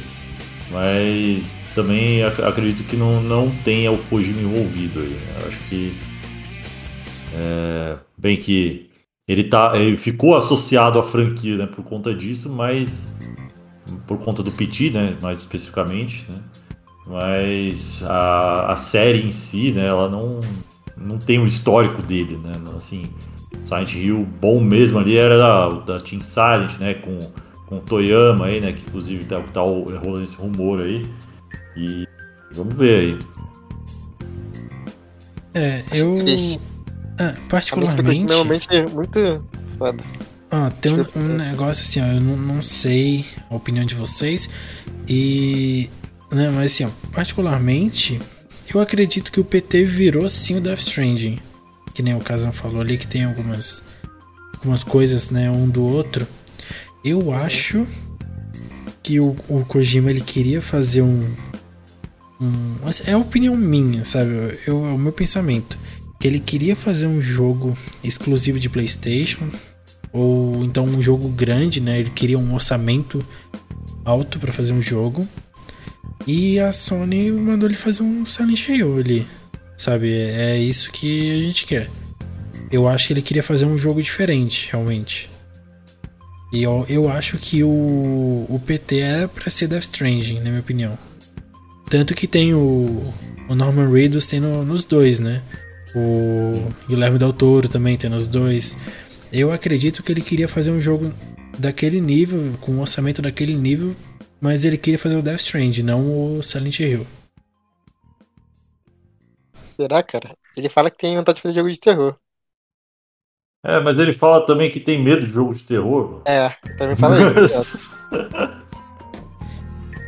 [SPEAKER 2] Mas também acredito que não, não tenha o Kojima envolvido aí. Acho que. É, bem que ele, tá, ele ficou associado à franquia né, por conta disso, mas. Por conta do PT, né, mais especificamente, né? Mas a, a série em si, né, ela não, não tem o histórico dele, né? Assim, Silent Hill bom mesmo ali era da, da Team Silent, né? Com, com Toyama aí, né? Que inclusive tá, tá rolando esse rumor aí. E vamos ver aí.
[SPEAKER 1] É, eu. Ah, particularmente.
[SPEAKER 3] Normalmente é muito foda.
[SPEAKER 1] Ah, tem um, um, negócio assim, ó, eu não, não sei a opinião de vocês. E. Né, mas assim, ó, particularmente, eu acredito que o PT virou sim o Death Stranding. Que nem o Kazan falou ali, que tem algumas, algumas coisas, né, um do outro. Eu acho que o, o Kojima ele queria fazer um, um. É a opinião minha, sabe? Eu, é o meu pensamento. Que ele queria fazer um jogo exclusivo de PlayStation. Ou então um jogo grande, né? Ele queria um orçamento alto para fazer um jogo. E a Sony mandou ele fazer um Silent Hill ali. Sabe? É isso que a gente quer. Eu acho que ele queria fazer um jogo diferente, realmente. E eu, eu acho que o, o PT era pra ser Death Stranding, na minha opinião. Tanto que tem o, o Norman Reedus nos dois, né? O Guilherme Del Toro também tem nos dois. Eu acredito que ele queria fazer um jogo daquele nível, com um orçamento daquele nível, mas ele queria fazer o Death Strand, não o Silent Hill.
[SPEAKER 3] Será, cara? Ele fala que tem vontade de fazer jogo de terror.
[SPEAKER 2] É, mas ele fala também que tem medo de jogo de terror.
[SPEAKER 3] É, também fala isso.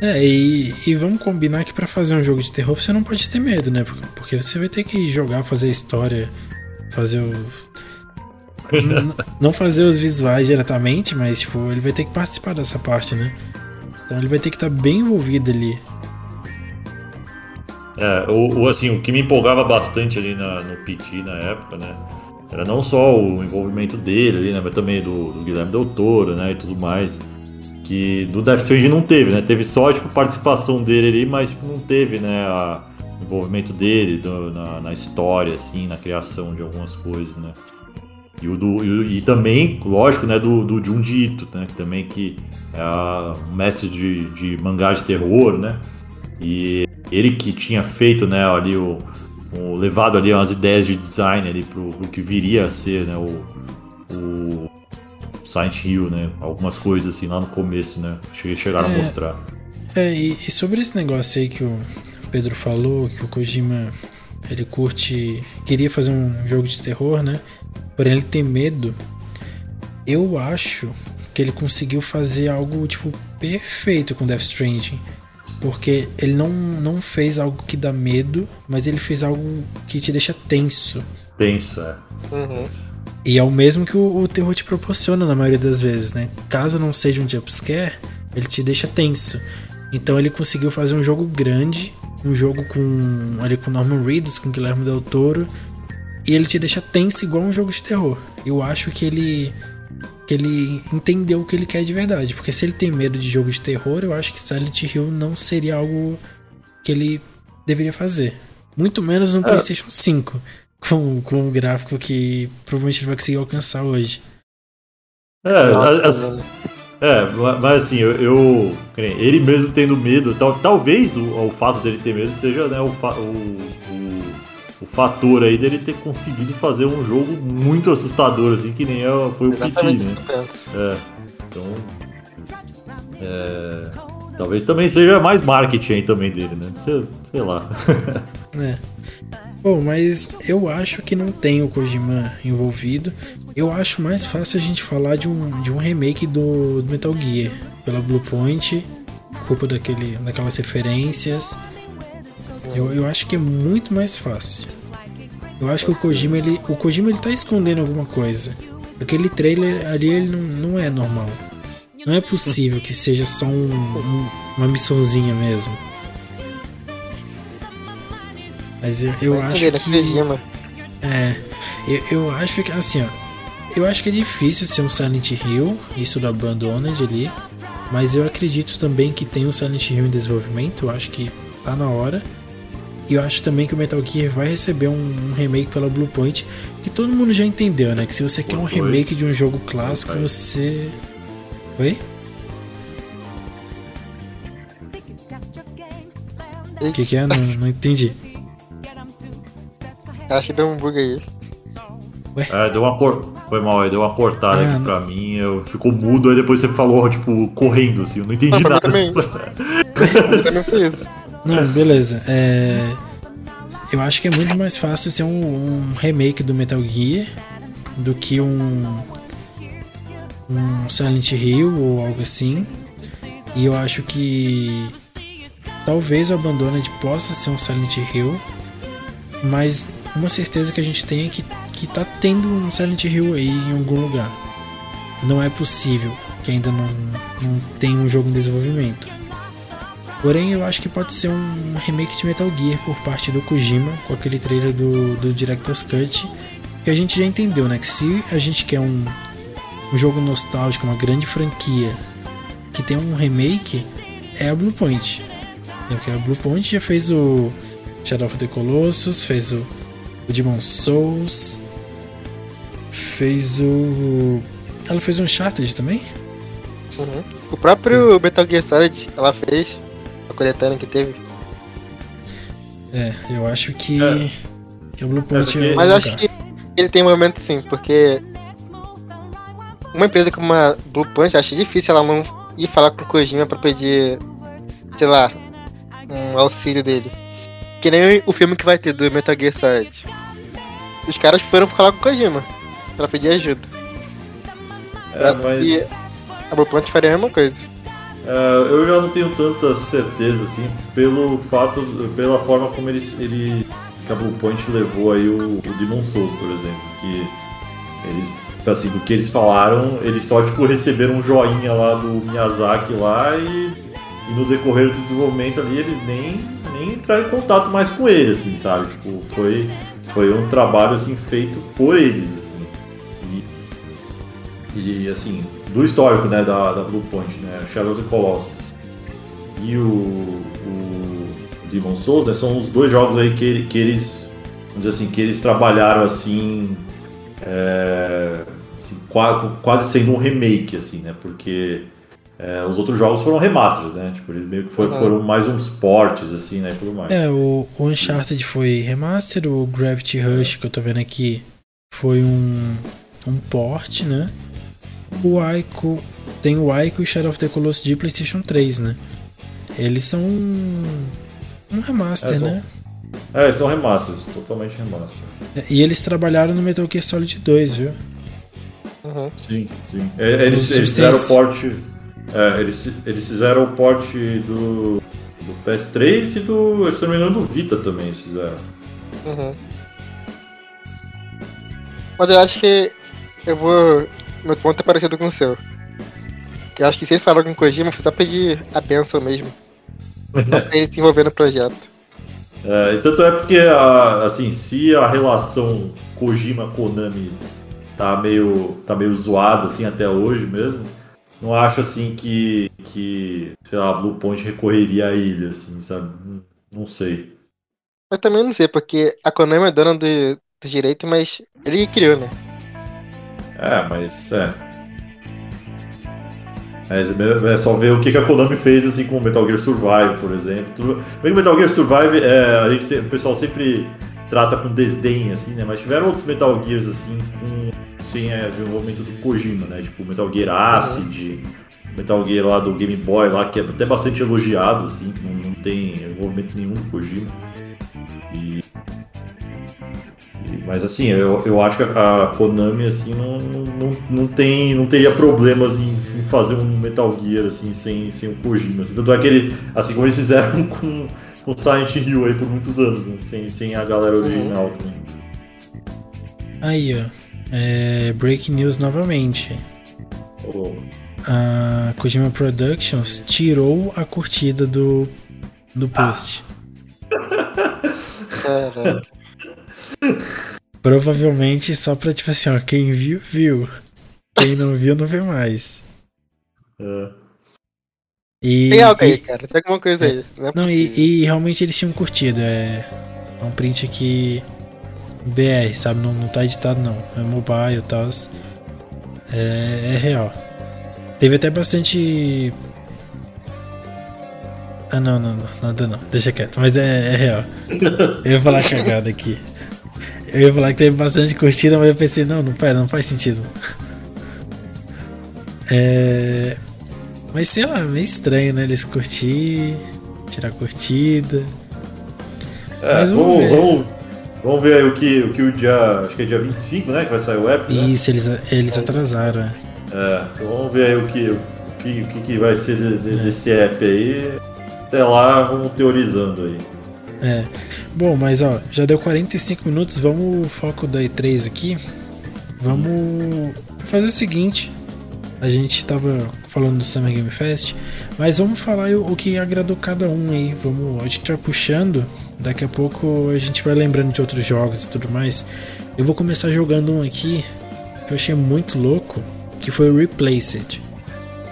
[SPEAKER 1] é, e, e, vamos combinar que para fazer um jogo de terror você não pode ter medo, né? Porque você vai ter que jogar, fazer a história, fazer o. não fazer os visuais diretamente, mas tipo, ele vai ter que participar dessa parte, né? Então ele vai ter que estar tá bem envolvido ali.
[SPEAKER 2] É, o, o, assim, o que me empolgava bastante ali na, no PT na época, né? Era não só o envolvimento dele ali, né? Mas também do, do Guilherme Del Toro, né? E tudo mais. Que do Death Stranding não teve, né? Teve só, tipo, participação dele ali, mas tipo, não teve, né? A, o envolvimento dele do, na, na história, assim, na criação de algumas coisas, né? E, o do, e, e, também, lógico, né, do, do Junji Ito, né, também que é um mestre de, de mangá de terror, né, e ele que tinha feito, né, ali o, o levado ali umas ideias de design ali pro, pro que viria a ser, né, o, o Silent Hill, né, algumas coisas assim lá no começo, né, chegaram é, a mostrar.
[SPEAKER 1] É, e, e sobre esse negócio aí que o Pedro falou, que o Kojima ele curte, queria fazer um jogo de terror, né? Porém, ele tem medo. Eu acho que ele conseguiu fazer algo, tipo, perfeito com Death Stranding. Porque ele não, não fez algo que dá medo, mas ele fez algo que te deixa tenso.
[SPEAKER 2] Tenso, é.
[SPEAKER 3] Uhum.
[SPEAKER 1] E é o mesmo que o, o, terror te proporciona na maioria das vezes, né? Caso não seja um jumpscare, ele te deixa tenso. Então ele conseguiu fazer um jogo grande, um jogo com ali com Norman Reedus, com Guilherme Del Toro, e ele te deixa tenso igual um jogo de terror. Eu acho que ele que ele entendeu o que ele quer de verdade, porque se ele tem medo de jogo de terror, eu acho que Silent Hill não seria algo que ele deveria fazer. Muito menos no é. PlayStation 5, com, com um gráfico que provavelmente ele vai conseguir alcançar hoje.
[SPEAKER 2] É, assim, é mas assim, eu, eu, ele mesmo tendo medo, tal, talvez o, o fato dele ter medo seja né, o, o, o o fator aí dele ter conseguido fazer um jogo muito assustador, assim, que nem é, foi o PT, né? É, então. É, talvez também seja mais marketing aí também dele, né? Sei, sei lá.
[SPEAKER 1] é. Bom, mas eu acho que não tem o Kojima envolvido. Eu acho mais fácil a gente falar de um, de um remake do, do Metal Gear pela Bluepoint, culpa daquele, daquelas referências. Eu, eu acho que é muito mais fácil. Eu acho que o Kojima, ele, o Kojima ele tá escondendo alguma coisa. Aquele trailer ali ele não, não é normal. Não é possível que seja só um, um, uma missãozinha mesmo. Mas eu, eu acho que. É, eu, eu acho que assim, ó, eu acho que é difícil ser um Silent Hill, isso do Abandoned ali, mas eu acredito também que tem um Silent Hill em desenvolvimento, eu acho que tá na hora. E eu acho também que o Metal Gear vai receber um, um remake pela Bluepoint, que todo mundo já entendeu, né? Que se você quer um remake de um jogo clássico, você. Oi? O que, que é? Não, não entendi.
[SPEAKER 3] Acho que deu um bug aí.
[SPEAKER 2] É, deu uma cor. Foi mal aí, deu uma cortada
[SPEAKER 1] Ah,
[SPEAKER 2] aqui
[SPEAKER 1] não.
[SPEAKER 2] pra mim, eu ficou mudo, aí depois você falou, tipo, correndo, assim, eu não entendi
[SPEAKER 3] Ah, pra mim
[SPEAKER 2] nada.
[SPEAKER 3] também. Também foi isso.
[SPEAKER 1] Não, beleza. É, Eu acho que é muito mais fácil ser um, um remake do Metal Gear do que um. um Silent Hill ou algo assim. E eu acho que. Talvez o Abandoned possa ser um Silent Hill, mas uma certeza que a gente tem é que, que tá tendo um Silent Hill aí em algum lugar. Não é possível que ainda não, não tem um jogo em desenvolvimento. Porém, eu acho que pode ser um remake de Metal Gear por parte do Kojima, com aquele trailer do, do Director's Cut, que a gente já entendeu, né? Que se a gente quer um, um jogo nostálgico, uma grande franquia, que tem um remake, é a Bluepoint. Porque a Bluepoint já fez o Shadow of the Colossus, fez o, o Demon Souls, fez o... Ela fez um Uncharted também?
[SPEAKER 3] Uhum. O próprio Metal Gear Solid, ela fez a coletânea que teve.
[SPEAKER 1] É, eu acho que,
[SPEAKER 2] É.
[SPEAKER 1] que a Bluepoint é
[SPEAKER 3] Mas eu acho que ele tem um momento sim, porque uma empresa como a Blue Punch, acho difícil ela não ir falar com o Kojima pra pedir, sei lá, um auxílio dele. Que nem o filme que vai ter do Metal Gear Solid. Os caras foram falar com o Kojima pra pedir ajuda.
[SPEAKER 2] É, mas.
[SPEAKER 3] E- A Blue Punch faria a mesma coisa.
[SPEAKER 2] É, eu já não tenho tanta certeza, assim, pelo fato, pela forma como eles, ele, que a Bluepoint levou aí o, o Demon Souls, por exemplo, que eles, assim, do que eles falaram, eles só, tipo, receberam um joinha lá do Miyazaki lá e, e no decorrer do desenvolvimento ali eles nem, nem entraram em contato mais com ele, assim, sabe? Tipo, foi, foi um trabalho, assim, feito por eles, assim. E, e assim, do histórico né, da, da Blue Point, né? Shadow of the Colossus e o, o Demon Souls, né, são os dois jogos aí que, que eles, vamos dizer assim, que eles trabalharam assim, é, assim, qua- quase sendo um remake, assim, né? Porque é, os outros jogos foram remasters, né? Tipo, eles meio que foi-
[SPEAKER 3] Uhum.
[SPEAKER 2] foram mais uns portes, assim, né? Tudo mais.
[SPEAKER 1] É, o, o Uncharted foi remaster, o Gravity Rush, que eu tô vendo aqui, foi um, um port, né? O Ico. Tem o Ico e o Shadow of the Colossus de PlayStation 3, né? Eles são um, um remaster,
[SPEAKER 2] É, são-
[SPEAKER 1] né?
[SPEAKER 2] É, são remasters, totalmente remaster.
[SPEAKER 1] E eles trabalharam no Metal Gear Solid 2, viu?
[SPEAKER 3] Uhum.
[SPEAKER 2] Sim, sim. É, Eles, eles fizeram o porte. É, eles, eles fizeram o porte do, do PS3 e do. Se não me engano, do Vita também eles fizeram.
[SPEAKER 3] Uhum. Mas eu acho que eu vou. Meu ponto é parecido com o seu. Eu acho que se ele falar com o Kojima, foi só pedir a benção mesmo. Não pra ele se envolver no projeto.
[SPEAKER 2] É, e tanto é porque, a- assim, se a relação Kojima-Konami tá meio, tá meio zoada, assim, até hoje mesmo, não acho, assim, que, que sei lá, Blue Point recorreria a ele, assim, sabe? Não- sei.
[SPEAKER 3] Mas também não sei, porque a Konami é dona do, do direito, mas ele criou, né?
[SPEAKER 2] É, mas é. Mas é só ver o que a Konami fez assim com o Metal Gear Survive, por exemplo. Bem que o Metal Gear Survive, é, a gente, o pessoal sempre trata com desdém, assim, né? Mas tiveram outros Metal Gears, assim, com, sem é, desenvolvimento do Kojima, né? Tipo Metal Gear Acid, Metal Gear lá do Game Boy, lá, que é até bastante elogiado, assim, que não, não tem envolvimento nenhum do Kojima. E e- Mas assim, eu, eu acho que a Konami assim não, não, não, não tem não teria problemas em, em fazer um Metal Gear assim sem, sem o Kojima. Assim. Tanto é que ele, assim como eles fizeram com com Silent Hill aí por muitos anos, né? sem, sem a galera original também.
[SPEAKER 1] Aí, ó. É, breaking news novamente.
[SPEAKER 2] Ô,
[SPEAKER 1] A Kojima Productions tirou a curtida do, do post.
[SPEAKER 3] Caraca.
[SPEAKER 1] Provavelmente só pra, tipo assim, ó, quem viu, viu. Quem não viu, não vê mais.
[SPEAKER 2] É.
[SPEAKER 1] E,
[SPEAKER 3] Tem algo aí,
[SPEAKER 1] e-
[SPEAKER 3] cara. Tem alguma coisa aí. Não, é
[SPEAKER 1] não, e, e realmente eles tinham curtido. É, é um print aqui BR, sabe? Não, não tá editado não. É mobile e tal. É, é real. Teve até bastante. Ah não, não, não, nada não, deixa quieto, mas é, é real. Eu ia falar cagada aqui. Eu ia falar que teve bastante curtida, mas eu pensei, não, não, pera, não faz sentido. É. Mas sei lá, meio estranho, né? Eles curtir, tirar curtida.
[SPEAKER 2] É,
[SPEAKER 1] Mas vamos
[SPEAKER 2] vamos,
[SPEAKER 1] ver.
[SPEAKER 2] vamos, vamos ver aí o que, o que o dia. Acho que é dia 25, né? Que vai sair o app. Né?
[SPEAKER 1] Isso, eles, eles atrasaram. é.
[SPEAKER 2] É, então vamos ver aí o que, o que, o que, vai ser de- de- desse app aí. Até lá, vamos teorizando aí.
[SPEAKER 1] É. Bom, mas ó, já deu 45 minutos, vamos foco da E3 aqui. Vamos fazer o seguinte. A gente tava falando do Summer Game Fest, mas vamos falar o, o que agradou cada um aí. Vamos, a gente vai puxando, daqui a pouco a gente vai lembrando de outros jogos e tudo mais. Eu vou começar jogando um aqui que eu achei muito louco, que foi o Replaced.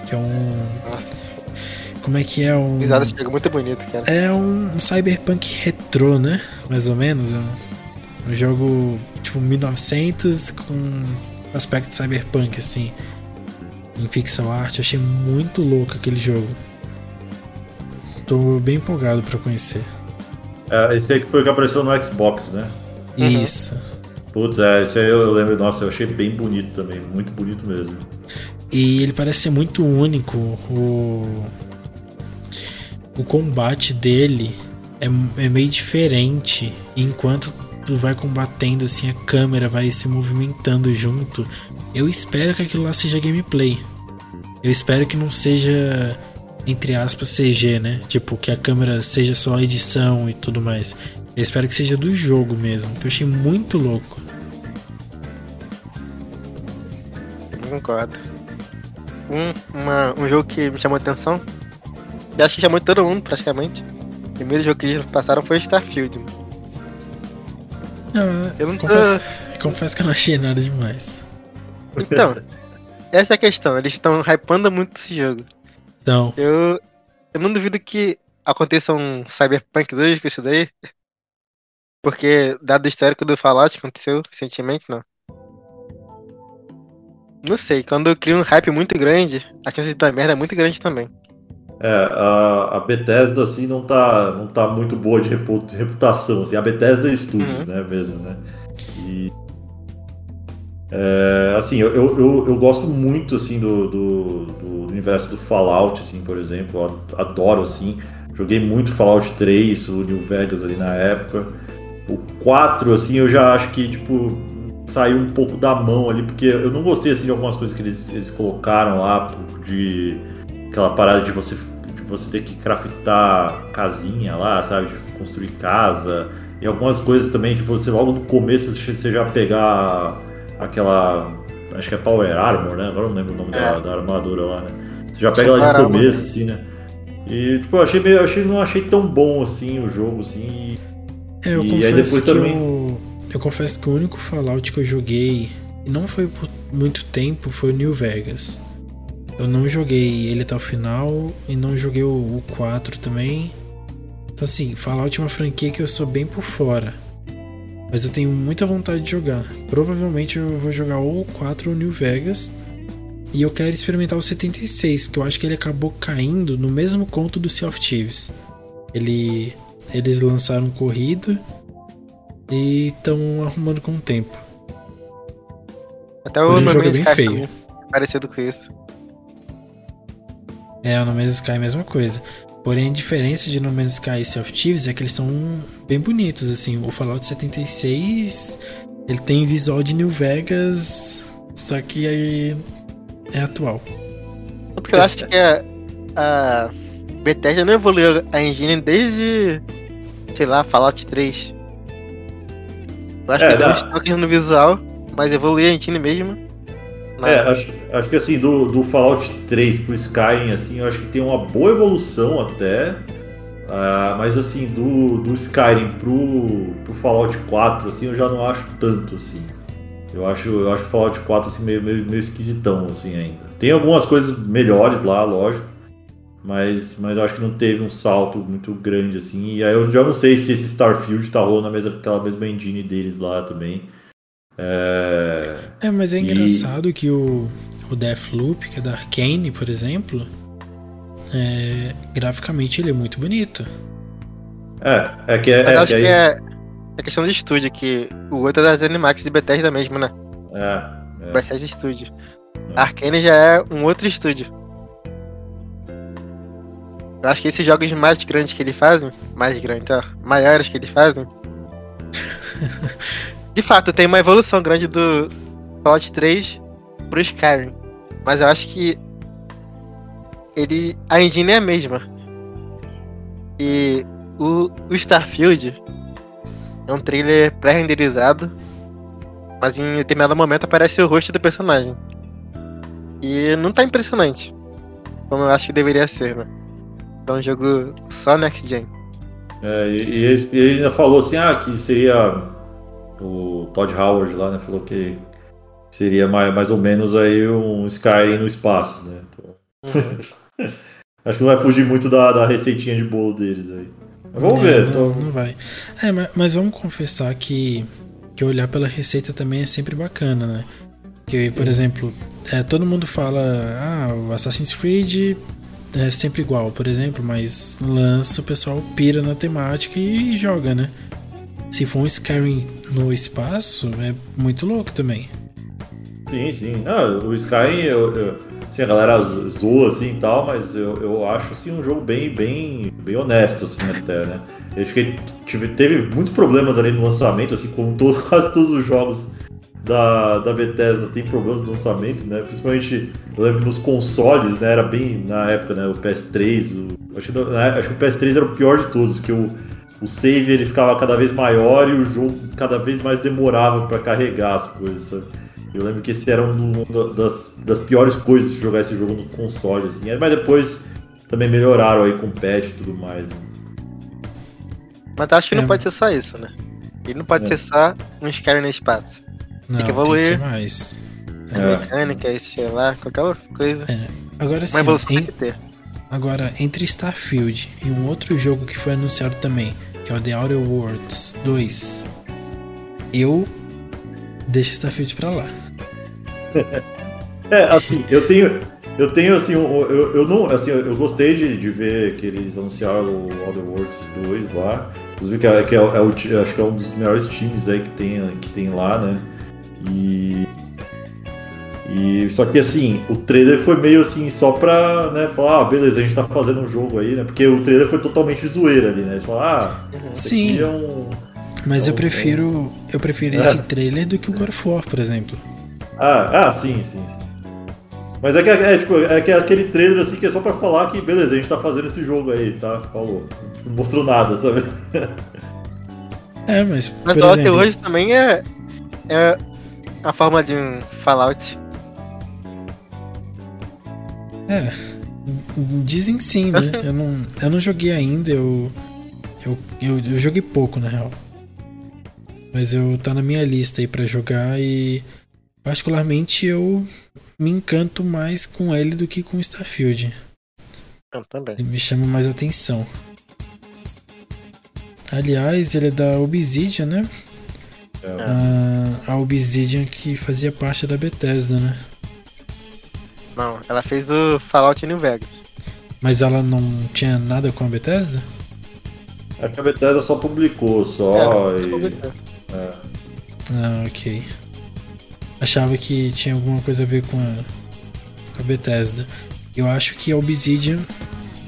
[SPEAKER 1] Que é um.
[SPEAKER 3] Nossa,
[SPEAKER 1] Como é que é um.
[SPEAKER 3] risada chega muito bonito, cara.
[SPEAKER 1] É um, um cyberpunk retrô, né? Mais ou menos. Um, um jogo tipo 1900 com aspecto cyberpunk, assim. Em pixel art. Eu achei muito louco aquele jogo. Tô bem empolgado pra conhecer.
[SPEAKER 2] É, esse aí que foi o que apareceu no Xbox, né?
[SPEAKER 1] Isso.
[SPEAKER 2] Putz, é, esse aí eu lembro, nossa, eu achei bem bonito também, muito bonito mesmo.
[SPEAKER 1] E ele parece ser muito único. O, o combate dele é, é meio diferente. Enquanto tu vai combatendo, assim, a câmera vai se movimentando junto. Eu espero que aquilo lá seja gameplay. Eu espero que não seja, entre aspas, CG, né? Tipo, que a câmera seja só edição e tudo mais. Eu espero que seja do jogo mesmo, que eu achei muito louco.
[SPEAKER 3] Concordo. Um, uma- um jogo que me chamou a atenção, e acho que chamou todo mundo praticamente. O primeiro jogo que eles passaram foi Starfield. né?
[SPEAKER 1] Ah,
[SPEAKER 3] Eu não tô...
[SPEAKER 1] confesso, confesso que eu não achei nada demais.
[SPEAKER 3] Então, essa é a questão. Eles estão hypando muito esse jogo.
[SPEAKER 1] Então,
[SPEAKER 3] Eu, eu não duvido que aconteça um Cyberpunk 2 com isso daí. Porque, dado o histórico do Fallout que aconteceu recentemente, não. Não sei, quando eu crio um hype muito grande, a chance de dar merda é muito grande também.
[SPEAKER 2] É, a, a Bethesda, assim, não tá, não tá muito boa de repu- reputação, assim, a Bethesda Studios,
[SPEAKER 3] Uhum.
[SPEAKER 2] né, mesmo, né? E, é, assim, eu, eu, eu, gosto muito, assim, do, do, do universo do Fallout, assim, por exemplo, adoro, assim, joguei muito Fallout 3, o New Vegas ali na época, o 4, assim, eu já acho que, tipo, saiu um pouco da mão ali, porque eu não gostei, assim, de algumas coisas que eles, eles colocaram lá, de aquela parada de você, de você ter que craftar casinha lá, sabe? De construir casa. E algumas coisas também que você logo no começo você já pegar aquela. Acho que é Power Armor, né? Agora eu não lembro o nome da,
[SPEAKER 3] É.
[SPEAKER 2] da armadura lá, né? Você já pega ela
[SPEAKER 3] Power
[SPEAKER 2] de começo, assim, né? E tipo, eu achei meio. eu achei, não achei tão bom assim o jogo, assim.
[SPEAKER 1] é, eu
[SPEAKER 2] E aí
[SPEAKER 1] confesso
[SPEAKER 2] depois
[SPEAKER 1] que
[SPEAKER 2] também-
[SPEAKER 1] eu, eu confesso que o único Fallout que eu joguei e não foi por muito tempo foi o New Vegas. Eu não joguei ele até o final e não joguei o, o 4 também. Então assim, Fallout é uma franquia que eu sou bem por fora. Mas eu tenho muita vontade de jogar. Provavelmente eu vou jogar ou o 4 ou o New Vegas. E eu quero experimentar o 76, que eu acho que ele acabou caindo no mesmo conto do Sea of Thieves. Ele, eles lançaram corrida e estão arrumando com o tempo.
[SPEAKER 3] Até o
[SPEAKER 1] Porém, o
[SPEAKER 3] No
[SPEAKER 1] jogo é
[SPEAKER 3] Man's
[SPEAKER 1] bem feio.
[SPEAKER 3] parecido com isso.
[SPEAKER 1] É, o No Man's Sky é a mesma coisa. Porém, a diferença de No Man's Sky e Sea of Thieves é que eles são bem bonitos, assim. O Fallout 76, ele tem visual de New Vegas, só que aí é atual.
[SPEAKER 3] Porque eu acho que a, a Bethesda não evoluiu a engine desde, sei lá, Fallout 3. Eu acho
[SPEAKER 2] É,
[SPEAKER 3] que deu uns toques no visual, mas evoluiu a engine mesmo.
[SPEAKER 2] É, acho, acho que assim, do, do Fallout 3 pro Skyrim, assim, eu acho que tem uma boa evolução até. Uh, mas assim, do, do Skyrim pro, pro Fallout 4, assim, eu já não acho tanto, assim. Eu acho, eu acho Fallout 4 assim, meio, meio, meio esquisitão, assim, ainda. Tem algumas coisas melhores lá, lógico. Mas, mas eu acho que não teve um salto muito grande, assim. E aí eu já não sei se esse Starfield tá rolando na aquela mesma engine deles lá também. É,
[SPEAKER 1] é mas é engraçado e... que o, o Deathloop, que é da Arkane, por exemplo, é, graficamente ele é muito bonito.
[SPEAKER 2] É, é que é.
[SPEAKER 3] é acho que, aí... que é, é questão de estúdio, que o outro é das Animax de Bethesda mesmo, né?
[SPEAKER 2] É. é.
[SPEAKER 3] Bethesda Studio. É. Arkane já é um outro estúdio. Eu acho que esses jogos mais grandes que eles fazem, mais grandes, ó, maiores que eles fazem. de fato, tem uma evolução grande do Fallout 3 pro Skyrim. Mas eu acho que ele a engine é a mesma. E o, o Starfield é um trailer pré-renderizado, mas em determinado momento aparece o rosto do personagem. E não tá impressionante, como eu acho que deveria ser, né? É um jogo só next gen.
[SPEAKER 2] É, e, e, ele ainda falou assim, ah, que seria o Todd Howard lá, né? Falou que seria mais, mais ou menos aí um Skyrim no espaço, né? Então... Uhum. Acho que não vai fugir muito da, da receitinha de bolo deles aí. Mas vamos ver.
[SPEAKER 1] Não, tô... não vai. É, mas, mas, vamos confessar que, que olhar pela receita também é sempre bacana, né? Que, por exemplo, é, todo mundo fala, ah, o Assassin's Creed é sempre igual, por exemplo, mas lança, o pessoal pira na temática e joga, né? Se for um Skyrim no espaço, é muito louco também.
[SPEAKER 2] Sim, sim. Ah, o Skyrim, eu, eu, assim, a galera zoa assim e tal, mas eu, eu acho assim, um jogo bem, bem, bem honesto, assim, até, né? Eu acho que tive, teve muitos problemas ali no lançamento, assim, como todo, quase todos os jogos da, da Bethesda tem problemas no lançamento, né? Principalmente, eu lembro nos consoles, né? Era bem na época, né? O PS3, o, acho, que, acho que o PS3 era o pior de todos, porque o, o save ele ficava cada vez maior e o jogo cada vez mais demorava para carregar as coisas, sabe? Eu lembro que esse era uma das, das piores coisas de jogar esse jogo no console, assim. Mas depois também melhoraram aí com patch e tudo mais. Né?
[SPEAKER 3] Mas acho que é. não pode ser só isso, né? Ele não pode é. ser só um Skyrim no espaço.
[SPEAKER 1] Não, tem que evoluir. Tem que mais.
[SPEAKER 3] A é. mecânica, sei lá, qualquer coisa.
[SPEAKER 1] É. Agora sim, em... Agora, entre Starfield e um outro jogo que foi anunciado também, que é o The Outer Worlds 2, eu deixo Starfield pra lá.
[SPEAKER 2] é, assim, eu tenho. Eu tenho assim, eu, eu não. Assim, eu gostei de, de ver que eles anunciaram o Other Worlds 2 lá. Inclusive que, é, que é, é o, acho que é um dos melhores times aí que tem, que tem lá, né? E. E, só que assim, o trailer foi meio assim, só pra né, falar, ah, beleza, a gente tá fazendo um jogo aí, né? Porque o trailer foi totalmente zoeira ali, né? Eles falaram, ah,
[SPEAKER 1] Sim. É um, Mas é eu prefiro. Eu prefiro esse é. trailer do que o God of War, por exemplo.
[SPEAKER 2] Ah, ah sim, sim, sim. Mas é que é, tipo, é que é aquele trailer assim que é só pra falar que, beleza, a gente tá fazendo esse jogo aí, tá? Falou. Não mostrou nada, sabe?
[SPEAKER 1] É, mas.
[SPEAKER 3] Mas o exemplo... hoje também é, é a forma de um Fallout.
[SPEAKER 1] É. Dizem sim, né? eu, não, eu não joguei ainda, eu, eu, eu, eu joguei pouco na real. Mas eu tá na minha lista aí para jogar e particularmente eu me encanto mais com ele do que com Starfield.
[SPEAKER 3] Eu também.
[SPEAKER 1] Ele me chama mais atenção. Aliás, ele é da Obsidian, né? É. A, a Obsidian que fazia parte da Bethesda, né?
[SPEAKER 3] Não, ela fez o Fallout New Vegas.
[SPEAKER 1] Mas ela não tinha nada com a Bethesda?
[SPEAKER 2] Acho que a Bethesda só publicou, só. É, e... publicou.
[SPEAKER 1] É. Ah, ok. Achava que tinha alguma coisa a ver com a, com a Bethesda. Eu acho que a Obsidian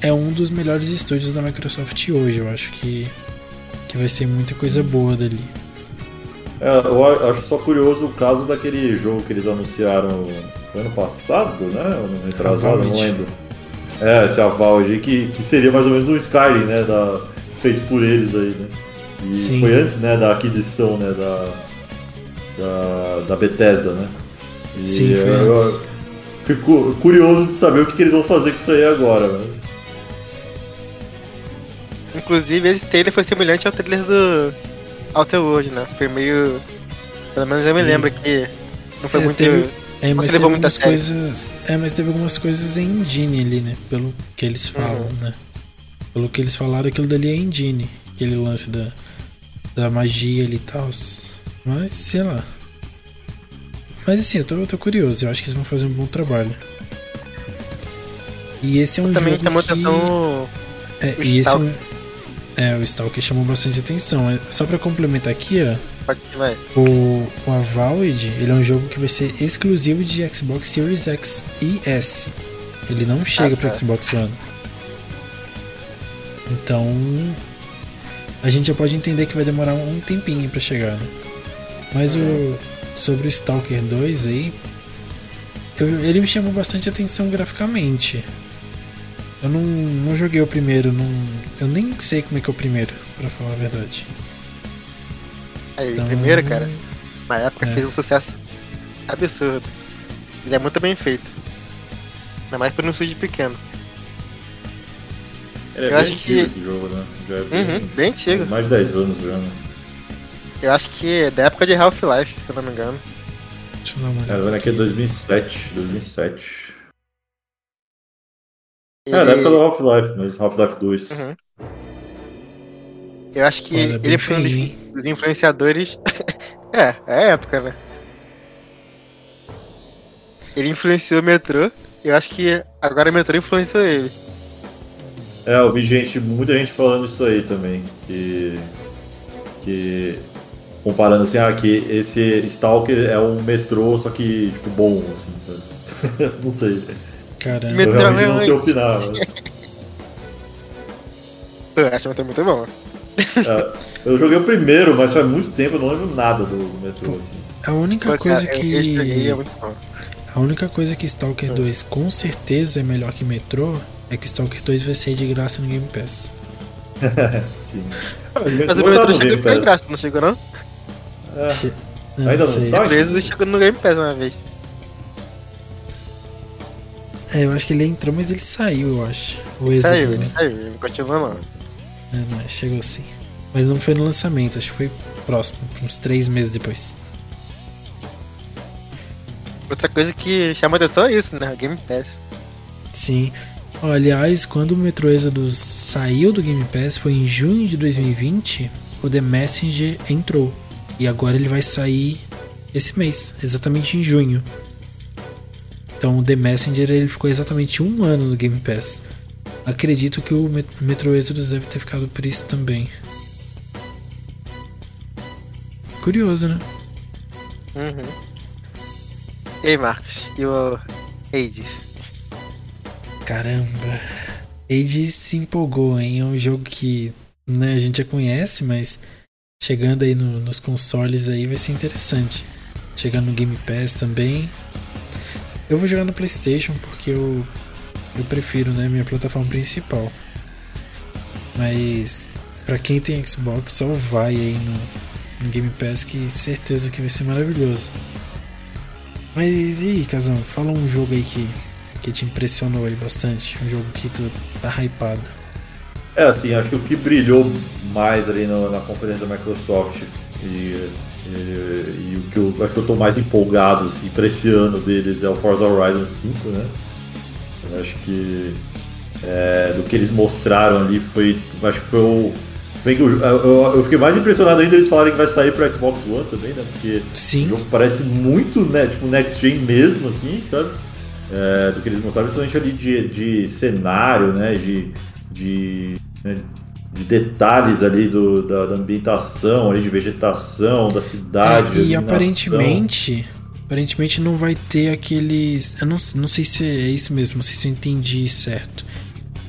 [SPEAKER 1] é um dos melhores estúdios da Microsoft hoje. Eu acho que, que vai ser muita coisa boa dali.
[SPEAKER 2] É, eu acho só curioso o caso daquele jogo que eles anunciaram ano passado, né? Ou no retrasado, não lembro. É, esse aval aí, que, que seria mais ou menos um Skyrim, né? Da, feito por eles aí, né? E Sim. foi antes, né, da aquisição, né, da, da, da Bethesda, né?
[SPEAKER 1] E Sim, foi eu, antes.
[SPEAKER 2] Fico curioso de saber o que, que eles vão fazer com isso aí agora, mas...
[SPEAKER 3] Inclusive, esse trailer foi semelhante ao trailer do Outer World, né? Foi meio. Pelo menos eu me
[SPEAKER 2] Sim.
[SPEAKER 3] lembro que não foi
[SPEAKER 1] É,
[SPEAKER 3] muito.
[SPEAKER 1] teve- É, mas teve algumas coisas. É, mas teve algumas coisas em engine ali, né? Pelo que eles falam,
[SPEAKER 3] Uhum.
[SPEAKER 1] né? Pelo que eles falaram, aquilo dali é engine. Aquele lance da, da magia ali e tal. Mas, sei lá. Mas assim, eu tô, eu tô curioso. Eu acho que eles vão fazer um bom trabalho. E esse é um
[SPEAKER 3] Também
[SPEAKER 1] jogo que...
[SPEAKER 3] atenção.
[SPEAKER 1] É, e esse é um... É, o Stalker chamou bastante atenção. É, Só pra complementar aqui, ó. O, o Avowed, ele é um jogo que vai ser exclusivo de Xbox Series X e S. Ele não chega
[SPEAKER 3] Ah,
[SPEAKER 1] para
[SPEAKER 3] tá.
[SPEAKER 1] Xbox One. Então, a gente já pode entender que vai demorar um tempinho para chegar, né? Mas o sobre o Stalker 2 aí, eu- ele me chamou bastante atenção graficamente. Eu não, não joguei o primeiro, não, eu nem sei como é que é o primeiro, pra falar a verdade.
[SPEAKER 3] Aí,
[SPEAKER 1] Então,
[SPEAKER 3] primeiro, cara, na época
[SPEAKER 1] É.
[SPEAKER 3] fez um sucesso absurdo. Ele é muito bem feito. Ainda mais por um estúdio pequeno.
[SPEAKER 2] Ele é
[SPEAKER 3] Eu
[SPEAKER 2] bem
[SPEAKER 3] acho
[SPEAKER 2] antigo
[SPEAKER 3] que-
[SPEAKER 2] esse jogo, né? Já é bem,
[SPEAKER 3] Uhum, bem antigo.
[SPEAKER 2] mais de 10 anos já, né?
[SPEAKER 3] Eu acho que é da época de Half-Life, se eu não me engano.
[SPEAKER 1] Deixa eu dar uma
[SPEAKER 2] É,
[SPEAKER 1] olhada.
[SPEAKER 2] aqui é 2007, 2007.
[SPEAKER 3] Ele...
[SPEAKER 2] É, da época do Half-Life, mas Half-Life 2.
[SPEAKER 3] Uhum. Eu acho que
[SPEAKER 1] Olha,
[SPEAKER 3] ele foi um dos, dos influenciadores. é, é a época, né? Ele influenciou o metrô. Eu acho que agora o metrô influenciou ele.
[SPEAKER 2] É, eu vi gente, muita gente falando isso aí também. Que. Que. Comparando assim, ah, que esse Stalker é um metrô, só que, tipo, bom, assim, sabe? não sei.
[SPEAKER 1] Caramba.
[SPEAKER 2] Eu realmente não sei opinar, mas.
[SPEAKER 3] Acho o metrô muito bom.
[SPEAKER 2] É, eu joguei o primeiro, mas faz muito tempo, eu não lembro nada do, do metrô, assim.
[SPEAKER 1] A única
[SPEAKER 3] Pô,
[SPEAKER 1] coisa
[SPEAKER 3] cara, eu- eu joguei,
[SPEAKER 1] que.
[SPEAKER 3] é.
[SPEAKER 1] A única coisa que Stalker 2 com certeza é melhor que Metro é que Stalker 2 vai sair de graça no Game Pass.
[SPEAKER 2] Sim.
[SPEAKER 3] Mas o
[SPEAKER 2] tá
[SPEAKER 3] metrô chegou
[SPEAKER 2] Pass.
[SPEAKER 3] graça, não chegou não?
[SPEAKER 2] É. Ainda não
[SPEAKER 1] sei.
[SPEAKER 2] tá?
[SPEAKER 3] O preço chegou no Game Pass uma vez.
[SPEAKER 1] É, eu acho que ele entrou, mas ele saiu, eu acho. O
[SPEAKER 3] Saiu,
[SPEAKER 1] Exodus,
[SPEAKER 3] ele
[SPEAKER 1] né?
[SPEAKER 3] saiu, ele não continua não.
[SPEAKER 1] É, não, chegou sim. Mas não foi no lançamento, acho que foi próximo, uns três meses depois.
[SPEAKER 3] Outra coisa que chama atenção é isso, né? Game Pass.
[SPEAKER 1] Sim. Aliás, quando o Metro Exodus saiu do Game Pass, foi em junho de 2020, o The Messenger entrou. E agora ele vai sair esse mês, exatamente em junho. Então o The Messenger ele ficou exatamente um ano no Game Pass. Acredito que o Met- Metro Exodus deve ter ficado por isso também. Curioso, né?
[SPEAKER 3] Uhum. E aí, Marcos? E o Hades?
[SPEAKER 1] Caramba. Age se empolgou, hein? É um jogo que né, a gente já conhece, mas chegando aí no- nos consoles aí vai ser interessante. Chegando no Game Pass também. Eu vou jogar no PlayStation porque eu, eu prefiro, né, minha plataforma principal. Mas pra quem tem Xbox, só vai aí no, no Game Pass que certeza que vai ser maravilhoso. Mas e aí, Casão, fala um jogo aí que, que te impressionou aí bastante. Um jogo que tu tá hypado.
[SPEAKER 2] É, assim, acho que o que brilhou mais ali no- na conferência da Microsoft e, e- e o que eu acho que eu tô mais empolgado assim, pra esse ano deles é o Forza Horizon 5, né? Eu acho que é, do que eles mostraram ali foi. Acho que foi o. Bem que eu, eu, fiquei mais impressionado ainda eles falarem que vai sair pro Xbox One também, né? Porque o
[SPEAKER 1] Sim,
[SPEAKER 2] jogo parece muito, né, tipo, next gen mesmo, assim, sabe? É, do que eles mostraram, principalmente ali de, de cenário, né? De, de, né, de detalhes ali do, da, da ambientação, ali de vegetação, da cidade.
[SPEAKER 1] É, e aparentemente, aparentemente não vai ter aqueles. Eu não, não sei se é isso mesmo, não sei se eu entendi certo.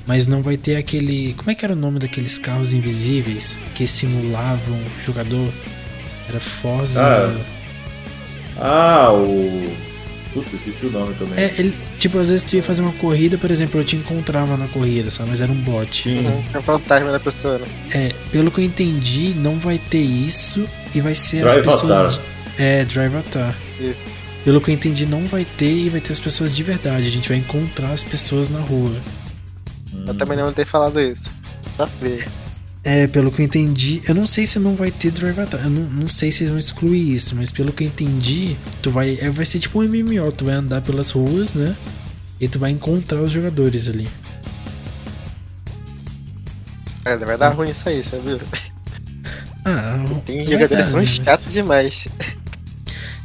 [SPEAKER 1] Mas não vai ter aquele. Como é que era o nome daqueles carros invisíveis que simulavam o jogador? Era Forza.
[SPEAKER 2] Ah, Ah, o. Putz, esqueci o nome também.
[SPEAKER 1] É, ele, tipo, às vezes tu ia fazer uma corrida, por exemplo, eu te encontrava na corrida, sabe? Mas era um bot.
[SPEAKER 3] Uhum. É o fantasma da pessoa, né?
[SPEAKER 1] É, pelo que eu entendi, não vai ter isso e vai ser as
[SPEAKER 2] Drive
[SPEAKER 1] pessoas.
[SPEAKER 2] Avatar.
[SPEAKER 1] É, Drive Avatar.
[SPEAKER 3] Isso.
[SPEAKER 1] Pelo que eu entendi, não vai ter e vai ter as pessoas de verdade. A gente vai encontrar as pessoas na rua.
[SPEAKER 3] Eu também não ter falado isso. Só ver.
[SPEAKER 1] É, pelo que eu entendi, eu não sei se não vai ter Drive Attack. Eu não, não sei se eles vão excluir isso, mas pelo que eu entendi, tu vai. É, vai ser tipo um MMO, tu vai andar pelas ruas, né? E tu vai encontrar os jogadores ali.
[SPEAKER 3] Cara, vai dar ruim isso aí, sabe?
[SPEAKER 1] Ah,
[SPEAKER 3] Tem jogadores
[SPEAKER 1] dar,
[SPEAKER 3] tão
[SPEAKER 1] né?
[SPEAKER 3] chatos demais.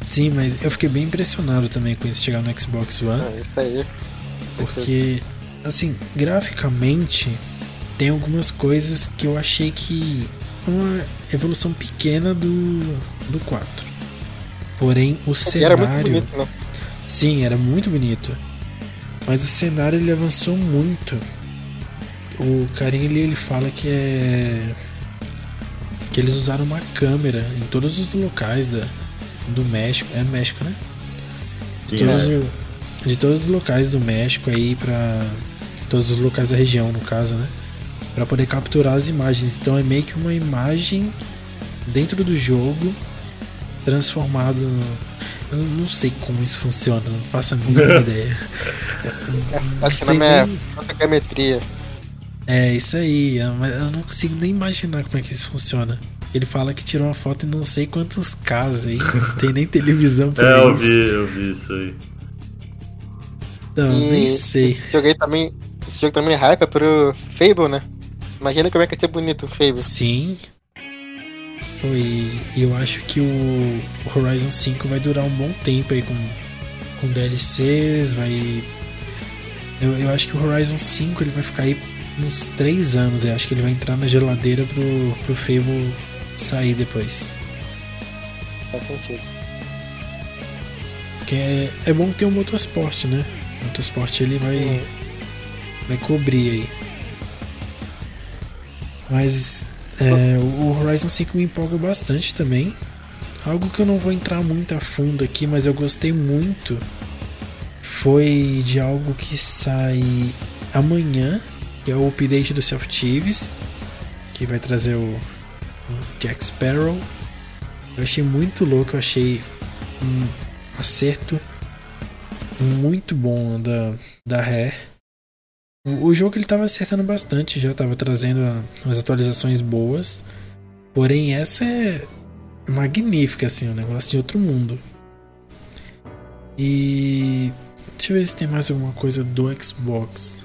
[SPEAKER 1] Sim, mas eu fiquei bem impressionado também com isso chegar no Xbox One.
[SPEAKER 3] Ah, isso aí.
[SPEAKER 1] Porque, assim, graficamente, tem algumas coisas que eu achei que é uma evolução pequena do, do 4. Porém, o
[SPEAKER 3] E era muito
[SPEAKER 1] cenário.
[SPEAKER 3] bonito, né?
[SPEAKER 1] Sim, era muito bonito. Mas o cenário ele avançou muito. O carinha ali ele fala que é. Que eles usaram uma câmera em todos os locais da, do México. É no México, né? De todos,
[SPEAKER 2] é.
[SPEAKER 1] o- de todos os locais do México aí pra. Todos os locais da região, no caso, né? Pra poder capturar as imagens. Então é meio que uma imagem dentro do jogo transformado. no- Eu não sei como isso funciona, não faço a mínima ideia.
[SPEAKER 3] Acho que o nome é fotogrametria.
[SPEAKER 1] É isso aí, é, mas eu não consigo nem imaginar como é que isso funciona. Ele fala que tirou uma foto em não sei quantos casos aí, não tem nem televisão pra
[SPEAKER 2] É, eu
[SPEAKER 1] isso.
[SPEAKER 2] vi, eu vi isso aí.
[SPEAKER 1] Não,
[SPEAKER 3] E
[SPEAKER 1] nem sei.
[SPEAKER 3] Esse jogo também. Esse jogo também hype é pro Fable, né? Imagina como é que vai ser bonito o Fable.
[SPEAKER 1] Sim. E eu acho que o Horizon 5 vai durar um bom tempo aí com, com DLCs, vai. Eu, eu acho que o Horizon 5 ele vai ficar aí uns 3 anos. Eu acho que ele vai entrar na geladeira pro, pro Fable sair depois.
[SPEAKER 3] Faz sentido.
[SPEAKER 1] Porque é, é bom ter um motorsport, né? O motorsport ele vai, vai cobrir aí. Mas é, o Horizon 5 me empolga bastante também. Algo que eu não vou entrar muito a fundo aqui, mas eu gostei muito. Foi de algo que sai amanhã, que é o update do Self Thieves, que vai trazer o, o Jack Sparrow. Eu achei muito louco, eu achei um acerto muito bom da, da Rare. O, jogo ele tava acertando bastante, já tava trazendo umas atualizações boas. Porém, essa é magnífica, assim, um negócio de outro mundo. E. Deixa eu ver se tem mais alguma coisa do Xbox.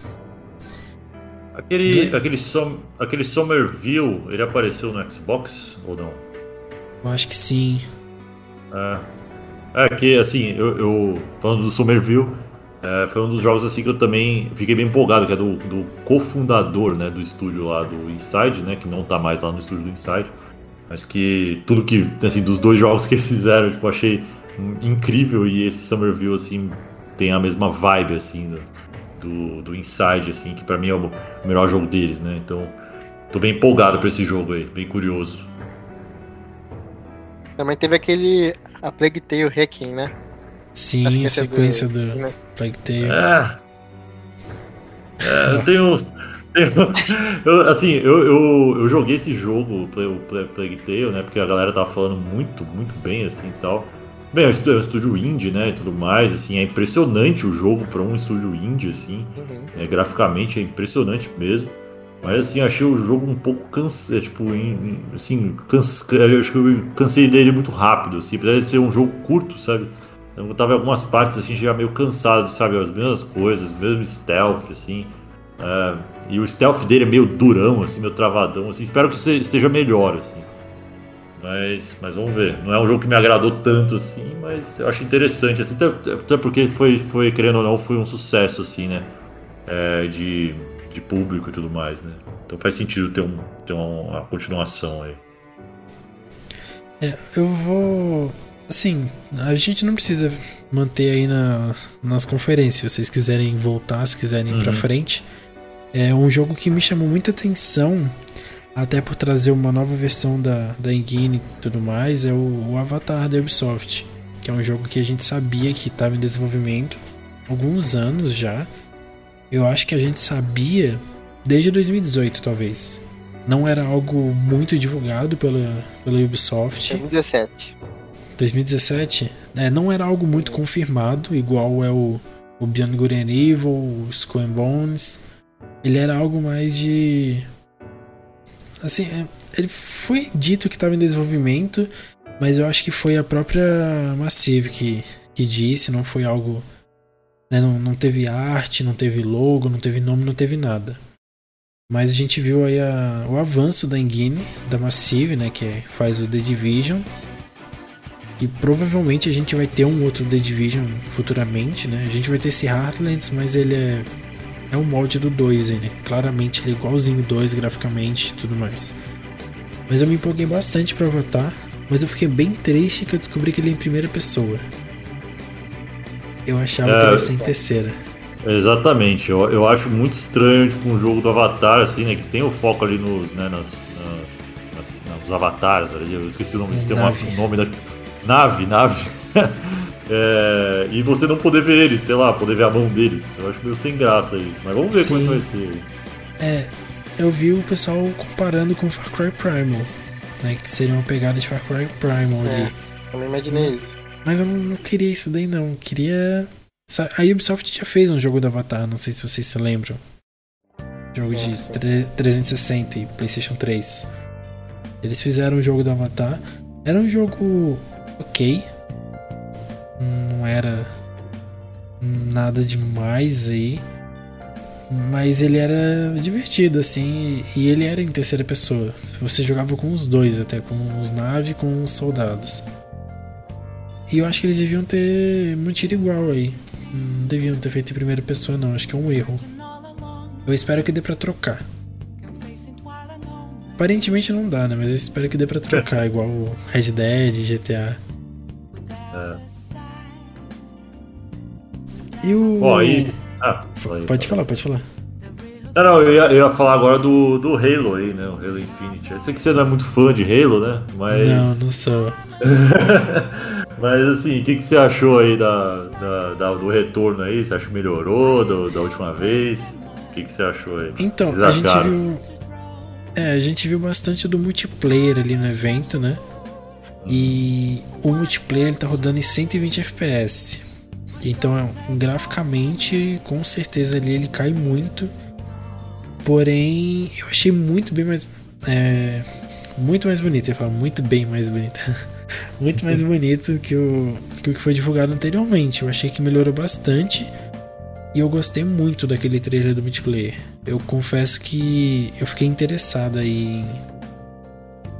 [SPEAKER 2] Aquele,
[SPEAKER 1] Do-
[SPEAKER 2] aquele, Som, aquele Somerville, ele apareceu no Xbox ou não?
[SPEAKER 1] Eu acho que sim.
[SPEAKER 2] É, é que assim, eu, eu- falando do Somerville, é, foi um dos jogos assim que eu também fiquei bem empolgado, que é do, do cofundador né, do estúdio lá do Inside, né? Que não tá mais lá no estúdio do Inside. Mas que tudo que, assim, dos dois jogos que eles fizeram, tipo, achei incrível e esse Somerville, assim, tem a mesma vibe, assim, do, do, Inside, assim, que pra mim é o melhor jogo deles, né? Então, tô bem empolgado pra esse jogo aí, bem curioso.
[SPEAKER 3] Também teve aquele. A Plague Tale Hacking, né?
[SPEAKER 1] Sim, a
[SPEAKER 3] que
[SPEAKER 1] sequência
[SPEAKER 3] é
[SPEAKER 1] do
[SPEAKER 3] né?
[SPEAKER 1] Plague Tale.
[SPEAKER 2] É. É, eu tenho. tenho- eu, assim, eu, eu, eu joguei esse jogo, o Play- Plague Tale, né? Porque a galera tava falando muito, muito bem, assim e tal. Bem, é um é um estúdio indie, né? E tudo mais, assim, é impressionante o jogo pra um estúdio indie, assim.
[SPEAKER 3] Uhum.
[SPEAKER 2] É, graficamente é impressionante mesmo. Mas assim, achei o jogo um pouco cansado, tipo, em- em- assim, canse, eu acho que eu cansei dele muito rápido, assim, apesar de ser um jogo curto, sabe? Eu tava em algumas partes, assim, já meio cansado, sabe? As mesmas coisas, mesmo stealth, assim. É, e o stealth dele é meio durão, assim, meio travadão, assim. Espero que esteja melhor, assim. Mas, mas vamos ver. Não é um jogo que me agradou tanto, assim, mas eu acho interessante, assim, até, até porque foi, foi, querendo ou não, foi um sucesso, assim, né? É, de, de público e tudo mais, né? Então faz sentido ter, um, ter uma continuação aí.
[SPEAKER 1] É, eu vou. Assim, a gente não precisa manter aí na, nas conferências. Se vocês quiserem voltar, se quiserem ir pra
[SPEAKER 2] Uhum.
[SPEAKER 1] frente. É um jogo que me chamou muita atenção, até por trazer uma nova versão da, da engine e tudo mais, é o, o Avatar da Ubisoft. Que é um jogo que a gente sabia que estava em desenvolvimento há alguns anos já. Eu acho que a gente sabia desde 2018, talvez. Não era algo muito divulgado pela, pela Ubisoft.
[SPEAKER 3] 2017.
[SPEAKER 1] 2017, né, não era algo muito confirmado, igual é o, o Beyond Good Evil, o Skull Bones. Ele era algo mais de. assim, é, ele foi dito que estava em desenvolvimento, mas eu acho que foi a própria Massive que, que disse, não foi algo. Né, não, não teve arte, não teve logo, não teve nome, não teve nada. Mas a gente viu aí a, o avanço da Engine, da Massive, né, que é, faz o The Division. E provavelmente a gente vai ter um outro The Division futuramente, né? A gente vai ter esse Heartlands, mas ele é é um molde do 2, ele. Claramente ele é igualzinho o 2 graficamente e tudo mais. Mas eu me empolguei bastante para votar, mas eu fiquei bem triste que eu descobri que ele é em primeira pessoa. Eu achava é, que ele ia ser em terceira.
[SPEAKER 2] Exatamente, eu, eu acho muito estranho tipo, um jogo do Avatar, assim, né? Que tem o foco ali nos, né, nas, nas, nas, nos avatares, ali, eu esqueci o nome, tem um nome da. Nave, nave. É, e você não poder ver eles, sei lá, poder ver a mão deles. Eu acho meio sem graça isso. Mas vamos ver Sim. como é vai ser.
[SPEAKER 1] É, eu vi o pessoal comparando com Far Cry Primal, né? Que seria uma pegada de Far Cry Primal é, ali.
[SPEAKER 3] Eu não imaginei isso.
[SPEAKER 1] Mas eu não, não queria isso daí não. Eu queria. A Ubisoft já fez um jogo do Avatar, não sei se vocês se lembram. Jogo de 360 e PlayStation 3. Eles fizeram um jogo do Avatar. Era um jogo ok, não era nada demais aí. Mas ele era divertido, assim, e ele era em terceira pessoa. Você jogava com os dois, até com os naves e com os soldados. E eu acho que eles deviam ter mantido igual aí. Não deviam ter feito em primeira pessoa, não. Acho que é um erro. Eu espero que dê pra trocar. Aparentemente não dá, né? Mas eu espero que dê pra trocar, igual Red Dead, GTA. É. E o.
[SPEAKER 2] Ó, e...
[SPEAKER 1] Ah, pode falar, pode falar.
[SPEAKER 2] Não, não, eu ia, eu ia falar agora do, do Halo aí, né? O Halo Infinite. Eu sei que você não é muito fã de Halo, né? Mas.
[SPEAKER 1] Não, não sou.
[SPEAKER 2] Mas assim, o que, que você achou aí da, da, da, do retorno aí? Você acha que melhorou do, da última vez? O que, que você achou aí?
[SPEAKER 1] Então, a gente viu. É, a gente viu bastante do multiplayer ali no evento, né? E o multiplayer ele tá rodando em 120 FPS. Então, graficamente, com certeza ali ele cai muito. Porém, eu achei muito bem mais. É, muito mais bonito, eu falar muito bem mais bonito. muito mais bonito que o, que o que foi divulgado anteriormente. Eu achei que melhorou bastante. E eu gostei muito daquele trailer do multiplayer. Eu confesso que eu fiquei interessado aí em,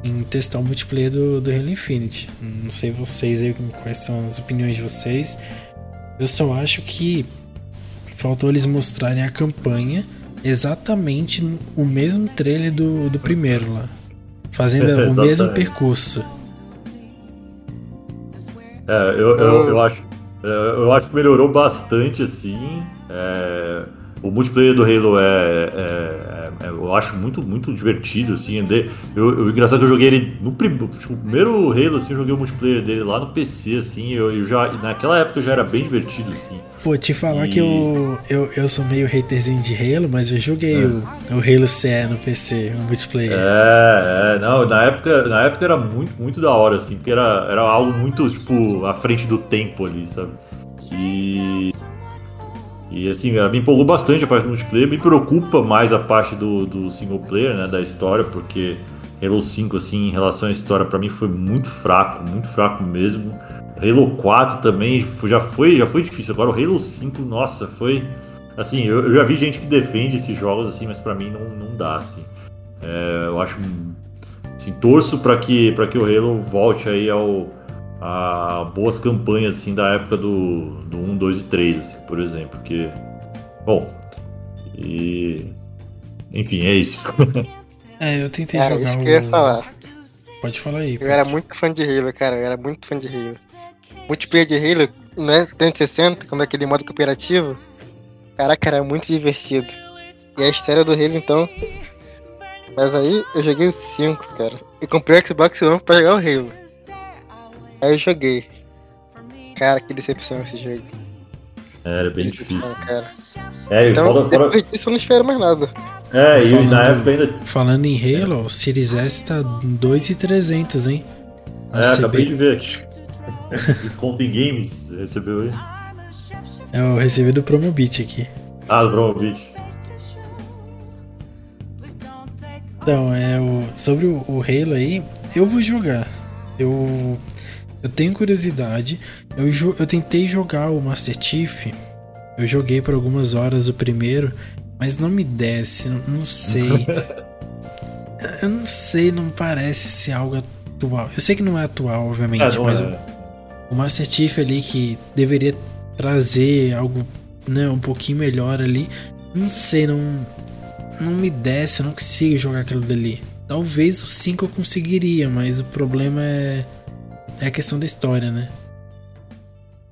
[SPEAKER 1] em testar o multiplayer do, do Halo Infinite. Não sei vocês aí quais são as opiniões de vocês. Eu só acho que faltou eles mostrarem a campanha exatamente o mesmo trailer do, do primeiro lá. Fazendo o mesmo percurso.
[SPEAKER 2] É, eu, eu, eu, acho, é, eu acho que melhorou bastante assim. É, o multiplayer do Halo é, é, é, eu acho muito, muito divertido, assim. Eu, eu, engraçado que eu joguei ele no tipo, primeiro Halo, assim, eu joguei o multiplayer dele lá no PC, assim. Eu, eu já, naquela época já era bem divertido, assim.
[SPEAKER 1] Pô, te falar e... que eu, eu, eu sou meio haterzinho de Halo, mas eu joguei é. o, o Halo CE no PC, o multiplayer.
[SPEAKER 2] É, é, não, na época, na época era muito, muito da hora, assim, porque era, era algo muito, tipo, à frente do tempo ali, sabe? E e assim, me empolgou bastante a parte do multiplayer, me preocupa mais a parte do, do single player, né, da história, porque Halo 5, assim, em relação à história, para mim foi muito fraco, muito fraco mesmo. Halo 4 também já foi, já foi difícil. Agora o Halo 5, nossa, foi. Assim, eu, eu já vi gente que defende esses jogos, assim, mas para mim não, não dá, assim. É, eu acho. Assim, torço para que, pra que o Halo volte aí ao a boas campanhas assim da época do, do 1, 2 e 3, assim, por exemplo. Que. Bom. E. Enfim, é isso.
[SPEAKER 1] é, eu tentei é, jogar.
[SPEAKER 3] isso que eu ia falar.
[SPEAKER 1] Pode falar aí. Eu
[SPEAKER 3] pode. era muito fã de Halo, cara. Eu era muito fã de Halo. Multiplayer de Halo, né? 360, quando é aquele modo cooperativo. Caraca, era muito divertido. E a história do Halo, então. Mas aí eu joguei o 5, cara. E comprei o Xbox One pra jogar o Halo. Aí eu joguei. Cara, que decepção esse jogo.
[SPEAKER 2] É, era bem difícil.
[SPEAKER 3] Cara. É, então, fora, fora... depois disso eu não espero mais nada.
[SPEAKER 2] É, e falando, na época ainda.
[SPEAKER 1] Falando em Halo, o Series S tá 2,300, hein?
[SPEAKER 2] A é, CB... acabei de ver aqui. Desconto em games recebeu aí.
[SPEAKER 1] É, eu recebi do Promobit aqui.
[SPEAKER 2] Ah, do Promobit.
[SPEAKER 1] Então, é o, sobre o, o Halo aí, eu vou jogar. Eu, eu tenho curiosidade. Eu, eu tentei jogar o Master Chief. Eu joguei por algumas horas o primeiro, mas não me desce, não, não sei. eu não sei, não parece ser algo atual. Eu sei que não é atual, obviamente, é, mas é. o, o Master Chief ali que deveria trazer algo né, um pouquinho melhor ali. Não sei, não, não me desce, eu não consigo jogar aquilo dali. Talvez o 5 eu conseguiria, mas o problema é, é a questão da história, né?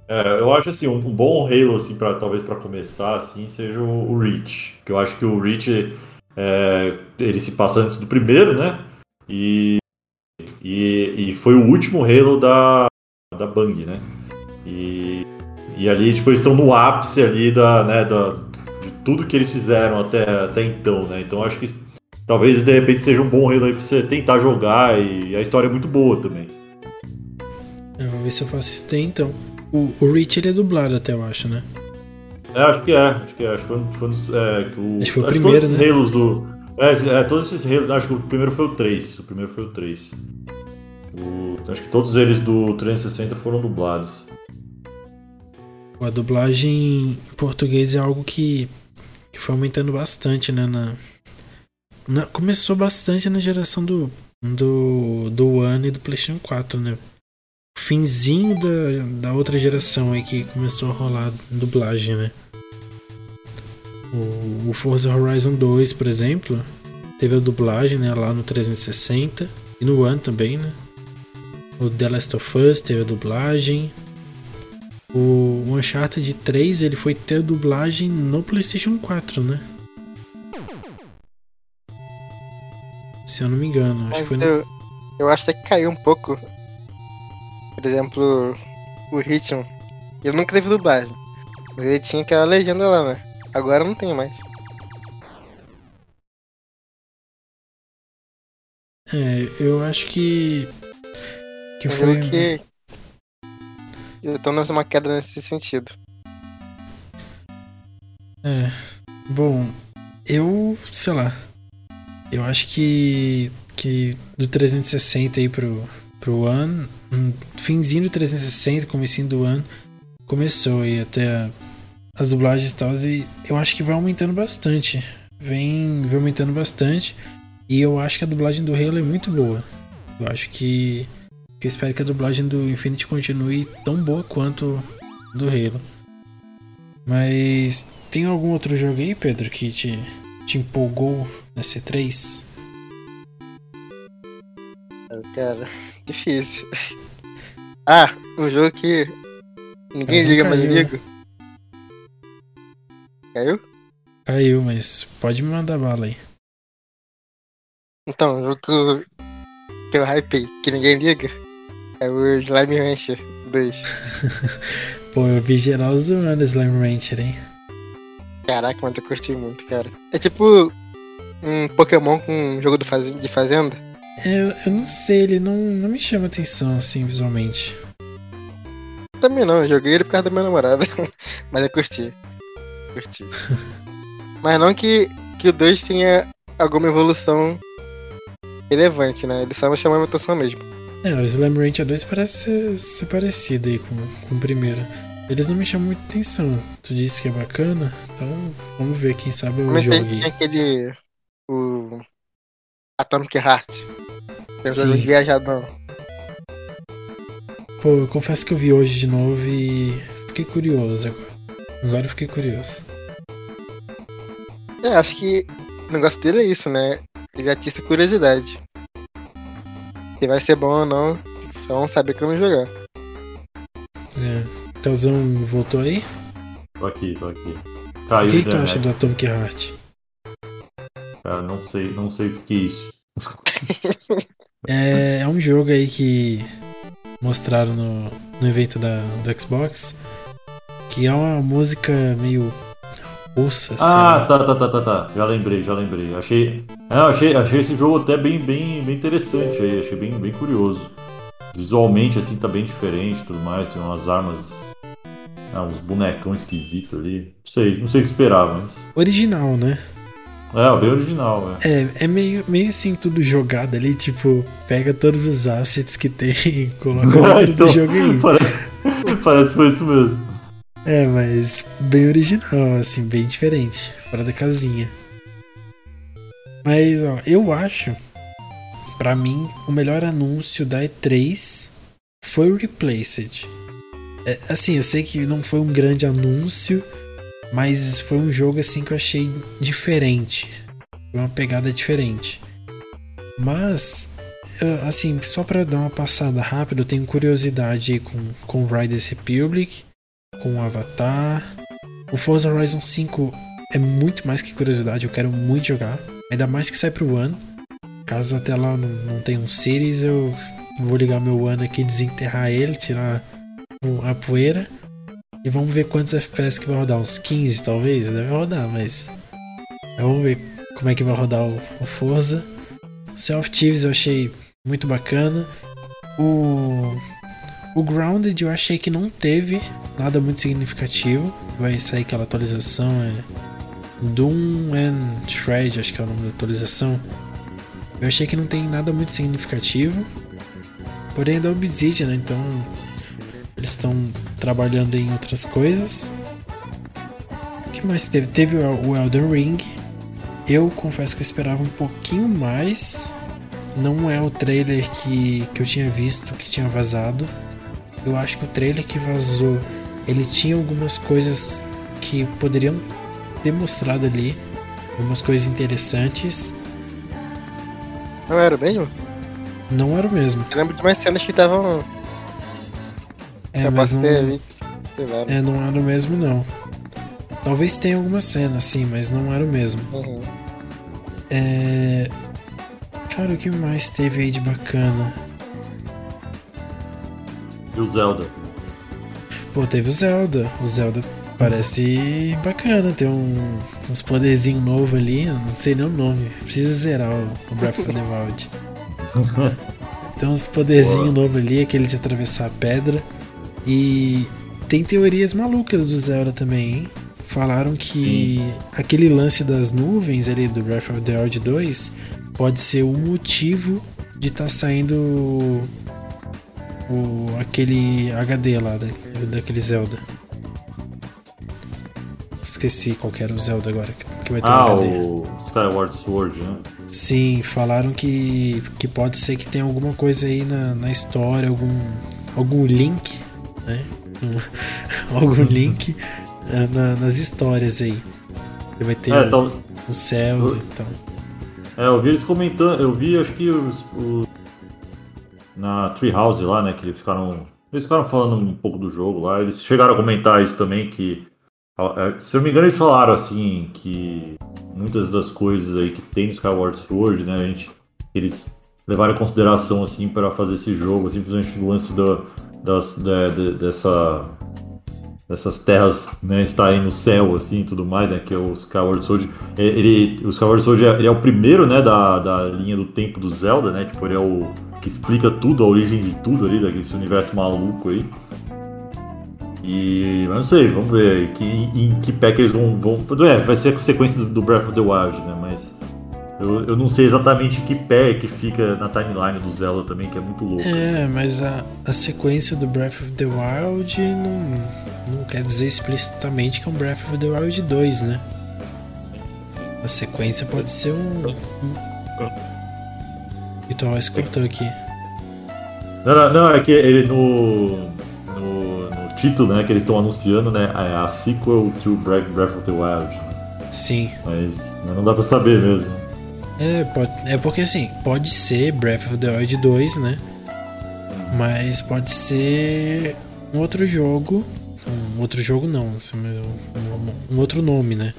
[SPEAKER 2] É, eu acho assim, um, um bom Halo, assim, pra, talvez para começar, assim, seja o, o, Reach. Que eu acho que o Reach, é, ele se passa antes do primeiro, né? E, e, e foi o último Halo da, da Bang, né? E, e ali, tipo, eles estão no ápice ali da, né, da, de tudo que eles fizeram até, até então, né? Então acho que talvez de repente seja um bom Halo aí pra você tentar jogar e a história é muito boa também.
[SPEAKER 1] Ver se eu faço isso daí então. O, o Rich ele é dublado até, eu acho, né?
[SPEAKER 2] É, acho que é, acho que é. Acho que foi, foi, é, que o,
[SPEAKER 1] acho que foi o primeiro, todos
[SPEAKER 2] né? Do. É, é, todos esses Halos. Acho que o primeiro foi o 3. O primeiro foi o 3. O, acho que todos eles do 360 foram dublados.
[SPEAKER 1] A dublagem em português é algo que, que foi aumentando bastante, né? Na, na, começou bastante na geração do, do, do One e do PlayStation 4, né? Finzinho da, da outra geração aí que começou a rolar dublagem, né? O, o Forza Horizon 2, por exemplo, teve a dublagem né, lá no 360 e no One também, né? O The Last of Us teve a dublagem. O Uncharted 3 ele foi ter dublagem no PlayStation 4, né? Se eu não me engano, acho que foi no...
[SPEAKER 3] eu, eu acho que caiu um pouco. Por exemplo, o Ritmo. Ele nunca teve dublagem. Mas ele tinha aquela legenda lá, né? Agora não tem mais.
[SPEAKER 1] É, eu acho que. Que foi.
[SPEAKER 3] Que, Estamos uma queda nesse sentido.
[SPEAKER 1] É. Bom, eu. sei lá. Eu acho que. que do 360 aí pro, pro One. Finzinho do 360, comecinho do ano. Começou aí até as dublagens e tal. E eu acho que vai aumentando bastante. Vem, vem aumentando bastante. E eu acho que a dublagem do Halo é muito boa. Eu acho que eu espero que a dublagem do Infinity continue tão boa quanto do Halo. Mas tem algum outro jogo aí, Pedro, que te, te empolgou na C3?
[SPEAKER 3] Cara, difícil. Ah, um jogo que ninguém liga, caiu. mas liga. Caiu?
[SPEAKER 1] Caiu, mas pode me mandar bala aí.
[SPEAKER 3] Então, um jogo que eu, que eu hypei, que ninguém liga. É o Slime Rancher 2.
[SPEAKER 1] Pô, eu vi geral zoando Slime Rancher, hein?
[SPEAKER 3] Caraca, mas eu curti muito, cara. É tipo um Pokémon com um jogo de fazenda.
[SPEAKER 1] Eu, eu não sei, ele não, não me chama atenção assim visualmente.
[SPEAKER 3] Também não, eu joguei ele por causa da minha namorada. mas eu curti. Curti. mas não que, que o 2 tenha alguma evolução relevante, né? Ele só me chamou a atenção mesmo.
[SPEAKER 1] É, o Slam Rancher 2 parece ser, ser parecido aí com, com o primeiro. Eles não me chamam muita atenção. Tu disse que é bacana, então vamos ver, quem sabe eu
[SPEAKER 3] Mas tem aquele. O. Atomic Heart. Tem viajadão.
[SPEAKER 1] Pô, eu confesso que eu vi hoje de novo e fiquei curioso agora. Agora eu fiquei curioso.
[SPEAKER 3] É, acho que o negócio dele é isso, né? Ele atiça curiosidade. Se vai ser bom ou não, só vão saber quando jogar.
[SPEAKER 1] É. Calzão voltou aí?
[SPEAKER 2] Tô aqui, tô aqui. Caiu
[SPEAKER 1] o que, que tu acha do Atomic Heart?
[SPEAKER 2] Cara, não sei, não sei o que é isso.
[SPEAKER 1] é, é um jogo aí que mostraram no, no evento da, do Xbox. Que é uma música meio russa.
[SPEAKER 2] Ah, tá, tá, tá, tá, tá. Já lembrei, já lembrei. Achei. É, achei, achei esse jogo até bem, bem, bem interessante aí, achei bem, bem curioso. Visualmente assim tá bem diferente tudo mais, tem umas armas. Ah, uns bonecão esquisitos ali. Não sei, não sei o que esperar, mas.
[SPEAKER 1] Original, né?
[SPEAKER 2] É, bem original,
[SPEAKER 1] é. É, é meio, meio assim, tudo jogado ali, tipo, pega todos os assets que tem e coloca dentro então, do jogo aí.
[SPEAKER 2] Parece, parece que foi isso mesmo.
[SPEAKER 1] É, mas bem original, assim, bem diferente. Fora da casinha. Mas, ó, eu acho, para mim, o melhor anúncio da E3 foi o Replaced. É, assim, eu sei que não foi um grande anúncio, mas foi um jogo assim que eu achei diferente. Foi uma pegada diferente. Mas, assim, só para dar uma passada rápida, eu tenho curiosidade com, com Riders Republic, com Avatar. O Forza Horizon 5 é muito mais que curiosidade, eu quero muito jogar. Ainda mais que sai pro One. Caso até lá não, não tenha um Series, eu vou ligar meu One aqui, desenterrar ele, tirar a poeira e vamos ver quantos FPS que vai rodar. Uns 15 talvez? Deve rodar, mas. Vamos ver como é que vai rodar o, Forza. O Sea of Thieves eu achei muito bacana. O. O Grounded eu achei que não teve nada muito significativo. Vai sair aquela atualização. É Doom and Shred, acho que é o nome da atualização. Eu achei que não tem nada muito significativo. Porém é da Obsidian, né? Então eles estão trabalhando em outras coisas. O que mais teve? Teve o Elden Ring. Eu confesso que eu esperava um pouquinho mais. Não é o trailer que, que eu tinha visto, que tinha vazado. Eu acho que o trailer que vazou, ele tinha algumas coisas que poderiam ter mostrado ali. Algumas coisas interessantes.
[SPEAKER 3] Não era o mesmo?
[SPEAKER 1] Não era o mesmo.
[SPEAKER 3] Eu lembro de mais cenas que estavam
[SPEAKER 1] é, mas não, ter é, não era o mesmo não. Talvez tenha alguma cena, sim, mas não era o mesmo. Uhum. É... Cara, o que mais teve aí de bacana?
[SPEAKER 2] E o Zelda?
[SPEAKER 1] Pô, teve o Zelda. O Zelda parece bacana, tem um, uns poderzinhos novos ali, não sei nem o nome. Preciso zerar o, o Breath of the Wild. tem uns poderzinhos novos ali, aquele de atravessar a pedra. E tem teorias malucas do Zelda também, hein? Falaram que Sim. aquele lance das nuvens ali do Breath of the Wild 2 pode ser o motivo de estar tá saindo o, aquele HD lá da, daquele Zelda. Esqueci qual era o Zelda agora que, vai ter
[SPEAKER 2] ah, HD. o Skyward Sword, né?
[SPEAKER 1] Sim, falaram que, que pode ser que tenha alguma coisa aí na, na história, algum, algum link né? algum link uh, na, nas histórias aí. Ele vai ter é, então, os céus eu, e tal.
[SPEAKER 2] É, eu vi eles comentando, eu vi acho que os, os na Treehouse lá, né, que eles ficaram eles ficaram falando um pouco do jogo lá, eles chegaram a comentar isso também que é, se eu não me engano eles falaram assim que muitas das coisas aí que tem no Skyward Sword, né, a gente eles levaram em consideração assim para fazer esse jogo, simplesmente o lance do, das, de, de, dessa, dessas terras né, estarem no céu assim e tudo mais, né, que é o Skyward Sword. É, ele, o Skyward Sword é, ele é o primeiro né, da, da linha do tempo do Zelda, né? Tipo, ele é o que explica tudo, a origem de tudo ali, desse universo maluco aí. E não sei, vamos ver que, em, que pack eles vão. vão é, vai ser a sequência do, do Breath of the Wild, né? Mas eu, eu não sei exatamente que pé que fica na timeline do Zelda também, que é muito louco.
[SPEAKER 1] É, mas a, a sequência do Breath of the Wild não, não quer dizer explicitamente que é um Breath of the Wild 2, né? A sequência pode ser um. um... Vitor se cortou aqui.
[SPEAKER 2] Não, não, não, é que ele no, no, no título, né, que eles estão anunciando, né, é a sequel to Breath of the Wild.
[SPEAKER 1] Sim.
[SPEAKER 2] Mas não dá pra saber mesmo.
[SPEAKER 1] É, pode, é porque assim, pode ser Breath of the Wild 2, né? Mas pode ser um outro jogo. Um outro jogo não, assim, um, um outro nome, né?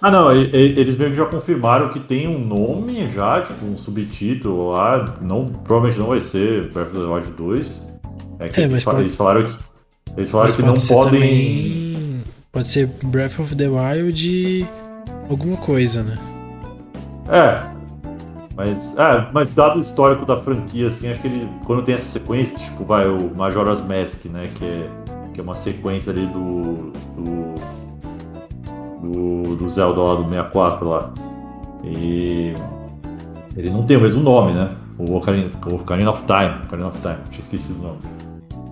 [SPEAKER 2] Ah não, eles meio que já confirmaram que tem um nome já, tipo um subtítulo lá. Não, provavelmente não vai ser Breath of the Wild 2. É que é, eles, pode... falaram que. Eles falaram que não podem. Também...
[SPEAKER 1] Pode ser Breath of the Wild alguma coisa, né?
[SPEAKER 2] É. Mas, é, mas dado o histórico da franquia, assim, acho que ele, quando tem essa sequência, tipo, vai o Majora's Mask, né, que é, que é uma sequência ali do, do, do, do Zelda lá do 64 lá. E ele não tem o mesmo nome, né? O Ocarina, o Ocarina of Time, Ocarina of Time, tinha esquecido o nome.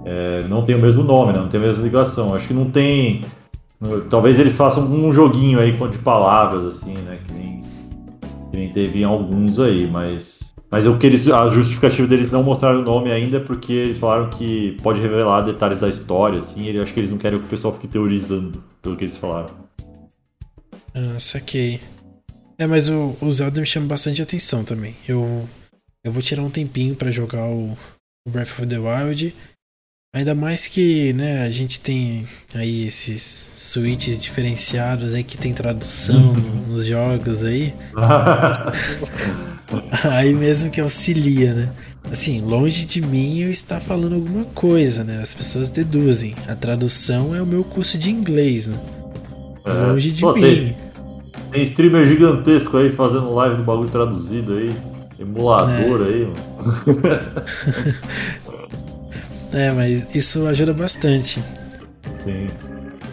[SPEAKER 2] É, não tem o mesmo nome, né? Não tem a mesma ligação. Acho que não tem. Talvez eles façam um joguinho aí de palavras, assim, né? Que nem, teve alguns aí, mas. Mas o que eles, a justificativa deles não mostrar o nome ainda é porque eles falaram que pode revelar detalhes da história, assim. Ele, acho que eles não querem que o pessoal fique teorizando pelo que eles falaram.
[SPEAKER 1] Ah, saquei. É, mas o, o Zelda me chama bastante atenção também. Eu, eu vou tirar um tempinho para jogar o, o Breath of the Wild. Ainda mais que, né, a gente tem aí esses switches diferenciados aí que tem tradução uhum. nos jogos aí. aí mesmo que auxilia, né? Assim, longe de mim eu estar falando alguma coisa, né? As pessoas deduzem. A tradução é o meu curso de inglês, né? É. Longe de Pô, mim.
[SPEAKER 2] Tem, tem streamer gigantesco aí fazendo live do bagulho traduzido aí. Emulador é. aí, mano.
[SPEAKER 1] É, mas isso ajuda bastante.
[SPEAKER 2] Sim.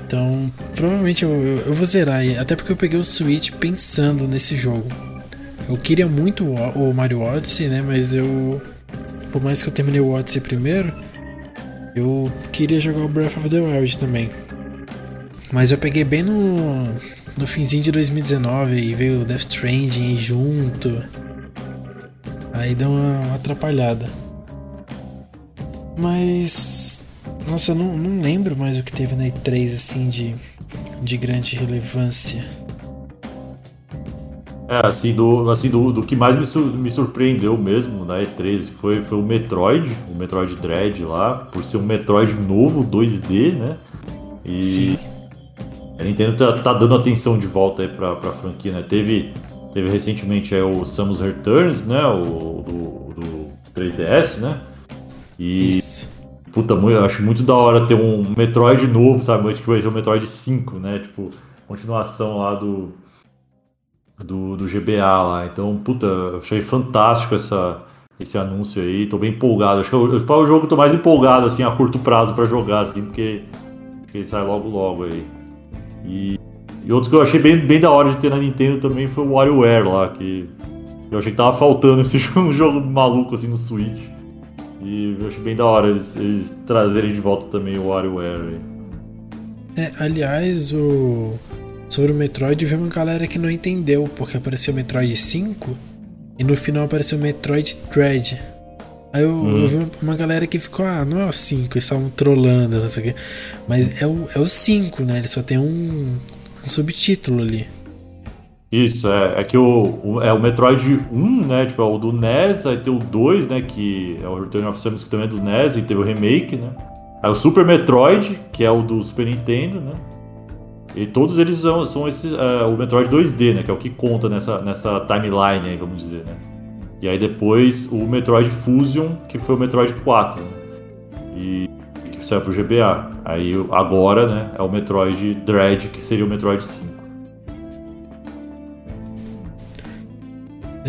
[SPEAKER 1] Então, provavelmente eu, eu, eu, vou zerar, até porque eu peguei o Switch pensando nesse jogo. Eu queria muito o, o Mario Odyssey, né? Mas eu. Por mais que eu terminei o Odyssey primeiro, eu queria jogar o Breath of the Wild também. Mas eu peguei bem no, no finzinho de 2019 e veio o Death Stranding junto. Aí deu uma, uma atrapalhada. Mas. Nossa, eu não, não lembro mais o que teve na E3 assim de, de grande relevância.
[SPEAKER 2] É, assim, do, assim, do, do que mais me, sur me surpreendeu mesmo na E3 foi, foi o Metroid, o Metroid Dread lá, por ser um Metroid novo, 2D, né? E Sim. a Nintendo tá, tá dando atenção de volta aí pra, pra franquia, né? Teve, teve recentemente aí o Samus Returns, né? O do, do 3DS, né? E. Isso. Puta, eu acho muito da hora ter um Metroid novo, sabe? Que vai ser o Metroid 5, né? Tipo, continuação lá do. Do, do GBA lá. Então, puta, eu achei fantástico essa, esse anúncio aí. Tô bem empolgado. Acho que eu, o jogo tô mais empolgado, assim, a curto prazo para jogar, assim, porque, porque ele sai logo logo aí. E, e outro que eu achei bem, bem da hora de ter na Nintendo também foi o WarioWare lá, que eu achei que tava faltando esse jogo, um jogo maluco assim no Switch. E eu acho bem da hora eles, eles trazerem de volta também o WarioWare.
[SPEAKER 1] É, aliás, o sobre o Metroid veio uma galera que não entendeu, porque apareceu o Metroid 5 e no final apareceu o Metroid Dread. Aí eu, hum. eu vi uma galera que ficou, ah, não é o 5, eles estavam trolando, não sei o quê. Mas é o, é o 5, né? Ele só tem um, um subtítulo ali.
[SPEAKER 2] Isso, é, é que o, o, é o Metroid 1, né? Tipo, é o do NES, aí tem o 2, né? Que é o Return of Samus, que também é do NES, e teve o remake, né? Aí o Super Metroid, que é o do Super Nintendo, né? E todos eles são, são esses, é, o Metroid 2D, né? Que é o que conta nessa, nessa timeline aí, vamos dizer, né? E aí depois o Metroid Fusion, que foi o Metroid 4, né? E que saiu pro GBA. Aí agora, né, é o Metroid Dread, que seria o Metroid 5.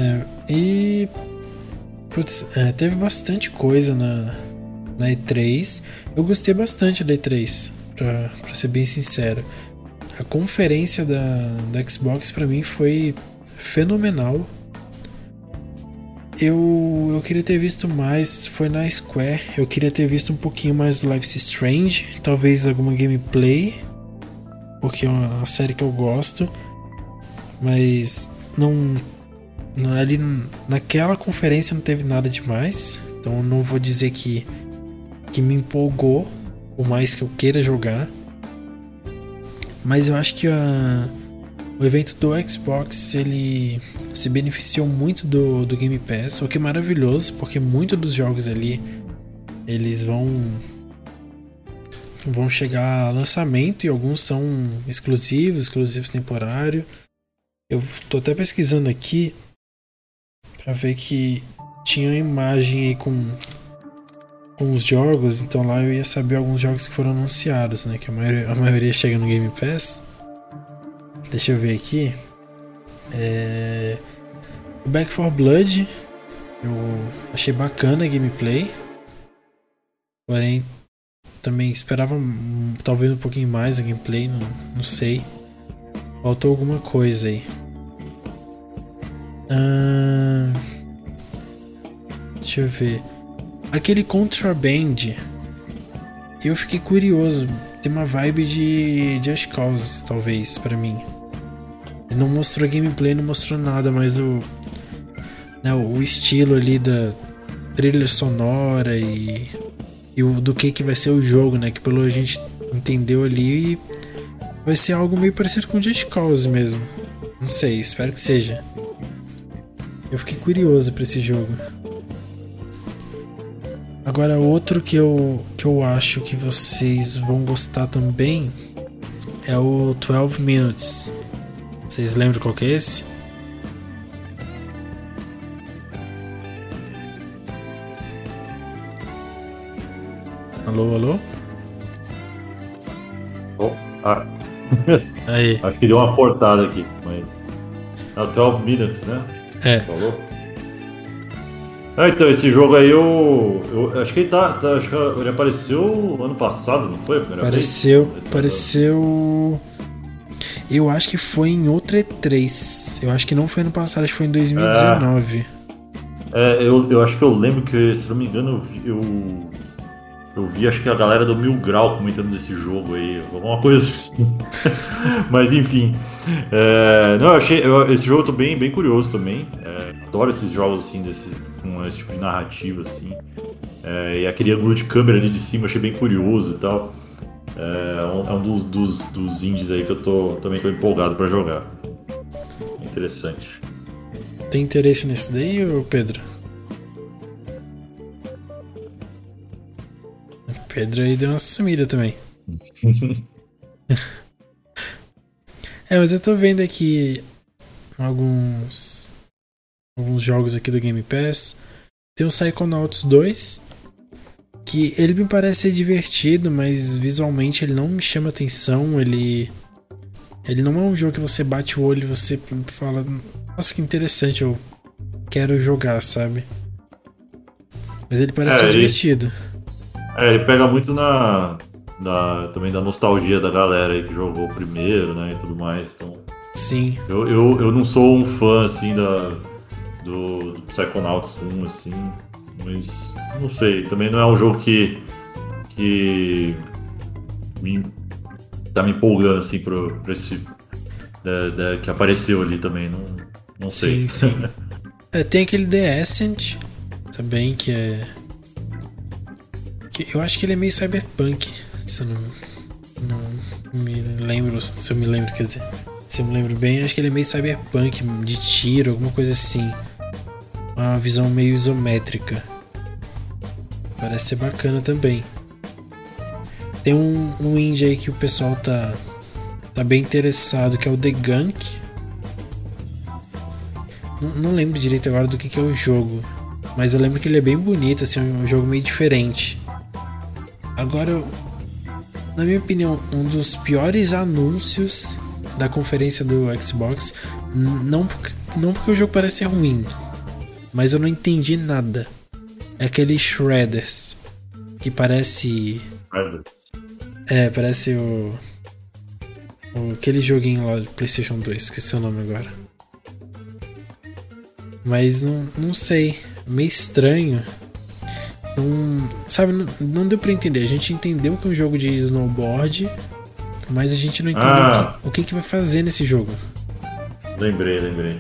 [SPEAKER 1] É, e. Putz, é, teve bastante coisa na, na E3. Eu gostei bastante da E3, pra, pra ser bem sincero. A conferência da, da Xbox para mim foi fenomenal. Eu, eu queria ter visto mais, foi na Square. Eu queria ter visto um pouquinho mais do Life is Strange, talvez alguma gameplay, porque é uma série que eu gosto, mas não ali naquela conferência não teve nada demais. Então não vou dizer que, que me empolgou, por mais que eu queira jogar. Mas eu acho que a, o evento do Xbox ele se beneficiou muito do, do Game Pass, o que é maravilhoso, porque muitos dos jogos ali eles vão vão chegar a lançamento e alguns são exclusivos, exclusivos temporário. Eu tô até pesquisando aqui para ver que tinha imagem aí com, com os jogos, então lá eu ia saber alguns jogos que foram anunciados, né? Que a maioria, a maioria chega no Game Pass. Deixa eu ver aqui. É... Back 4 Blood eu achei bacana a gameplay. Porém, também esperava talvez um pouquinho mais a gameplay, não, não sei. Faltou alguma coisa aí. Deixa eu ver. Aquele Contraband. Eu fiquei curioso. Tem uma vibe de Just Cause, talvez, para mim. Não mostrou gameplay, não mostrou nada, mas o. Né, o estilo ali da trilha sonora e. E o, do que, que vai ser o jogo, né? Que pelo a gente entendeu ali vai ser algo meio parecido com Just Cause mesmo. Não sei, espero que seja. Eu fiquei curioso para esse jogo. Agora outro que eu que eu acho que vocês vão gostar também é o 12 Minutes. Vocês lembram qual que é esse? Alô, alô?
[SPEAKER 2] Oh, ah.
[SPEAKER 1] Aí.
[SPEAKER 2] Acho que deu uma portada aqui, mas. É o 12 Minutes, né?
[SPEAKER 1] É.
[SPEAKER 2] Falou? Ah, então, esse jogo aí eu, eu acho que ele tá, tá, Acho que ele apareceu ano passado, não foi?
[SPEAKER 1] Apareceu.
[SPEAKER 2] vez?
[SPEAKER 1] Apareceu. Eu acho que foi em outra E3. Eu acho que não foi ano passado, acho que foi em 2019.
[SPEAKER 2] É, eu, eu acho que eu lembro que, se não me engano, eu eu, eu vi acho que a galera do Mil Grau comentando desse jogo aí, alguma coisa assim. Mas enfim. É, não, eu achei. eu- esse jogo eu tô bem, bem curioso também. É, adoro esses jogos assim, desses, com esse tipo de narrativa, assim. É, e aquele ângulo de câmera ali de cima eu achei bem curioso e tal. É um, é um dos, dos, dos indies aí que eu tô, também tô empolgado pra jogar. Interessante.
[SPEAKER 1] Tem interesse nesse daí, Pedro? Pedro aí deu uma sumida também. é, mas eu tô vendo aqui alguns alguns jogos aqui do Game Pass. Tem o Psychonauts 2, que ele me parece ser divertido, mas visualmente ele não me chama atenção, ele ele não é um jogo que você bate o olho e você fala, nossa, que interessante, eu quero jogar, sabe? Mas ele parece
[SPEAKER 2] É,
[SPEAKER 1] ser
[SPEAKER 2] ele-
[SPEAKER 1] divertido.
[SPEAKER 2] É, ele pega muito na, na- também da nostalgia da galera aí que jogou primeiro, né, e tudo mais. Então,
[SPEAKER 1] Sim.
[SPEAKER 2] eu, eu, eu não sou um fã, assim, da, do, do Psychonauts 1, assim, mas não sei, também não é um jogo que, que me, tá me empolgando, assim, pro, pra esse... da- da- que apareceu ali também, não, não sei.
[SPEAKER 1] Sim, sim. É, tem aquele The Ascent também, que é. Que eu acho que ele é meio cyberpunk. Se eu não, não me lembro. Se eu me lembro, quer dizer. Se eu me lembro bem, acho que ele é meio cyberpunk, de tiro, alguma coisa assim. Uma visão meio isométrica. Parece ser bacana também. Tem um, um indie aí que o pessoal tá, tá bem interessado, que é o The Gunk. Não, não lembro direito agora do que, que é o jogo. Mas eu lembro que ele é bem bonito, assim, um jogo meio diferente. Agora, na minha opinião, um dos piores anúncios da conferência do Xbox. Não porque, não porque o jogo parece ser ruim, mas eu não entendi nada. É aquele Shredders. Que parece. É, parece o. o- aquele joguinho lá do PlayStation 2, esqueci o nome agora. Mas não, não sei. Meio estranho. Não, sabe, não, não deu pra entender. A gente entendeu que é um jogo de snowboard, mas a gente não entendeu
[SPEAKER 2] Ah.
[SPEAKER 1] o, que, o que, que vai fazer nesse jogo.
[SPEAKER 2] Lembrei, lembrei.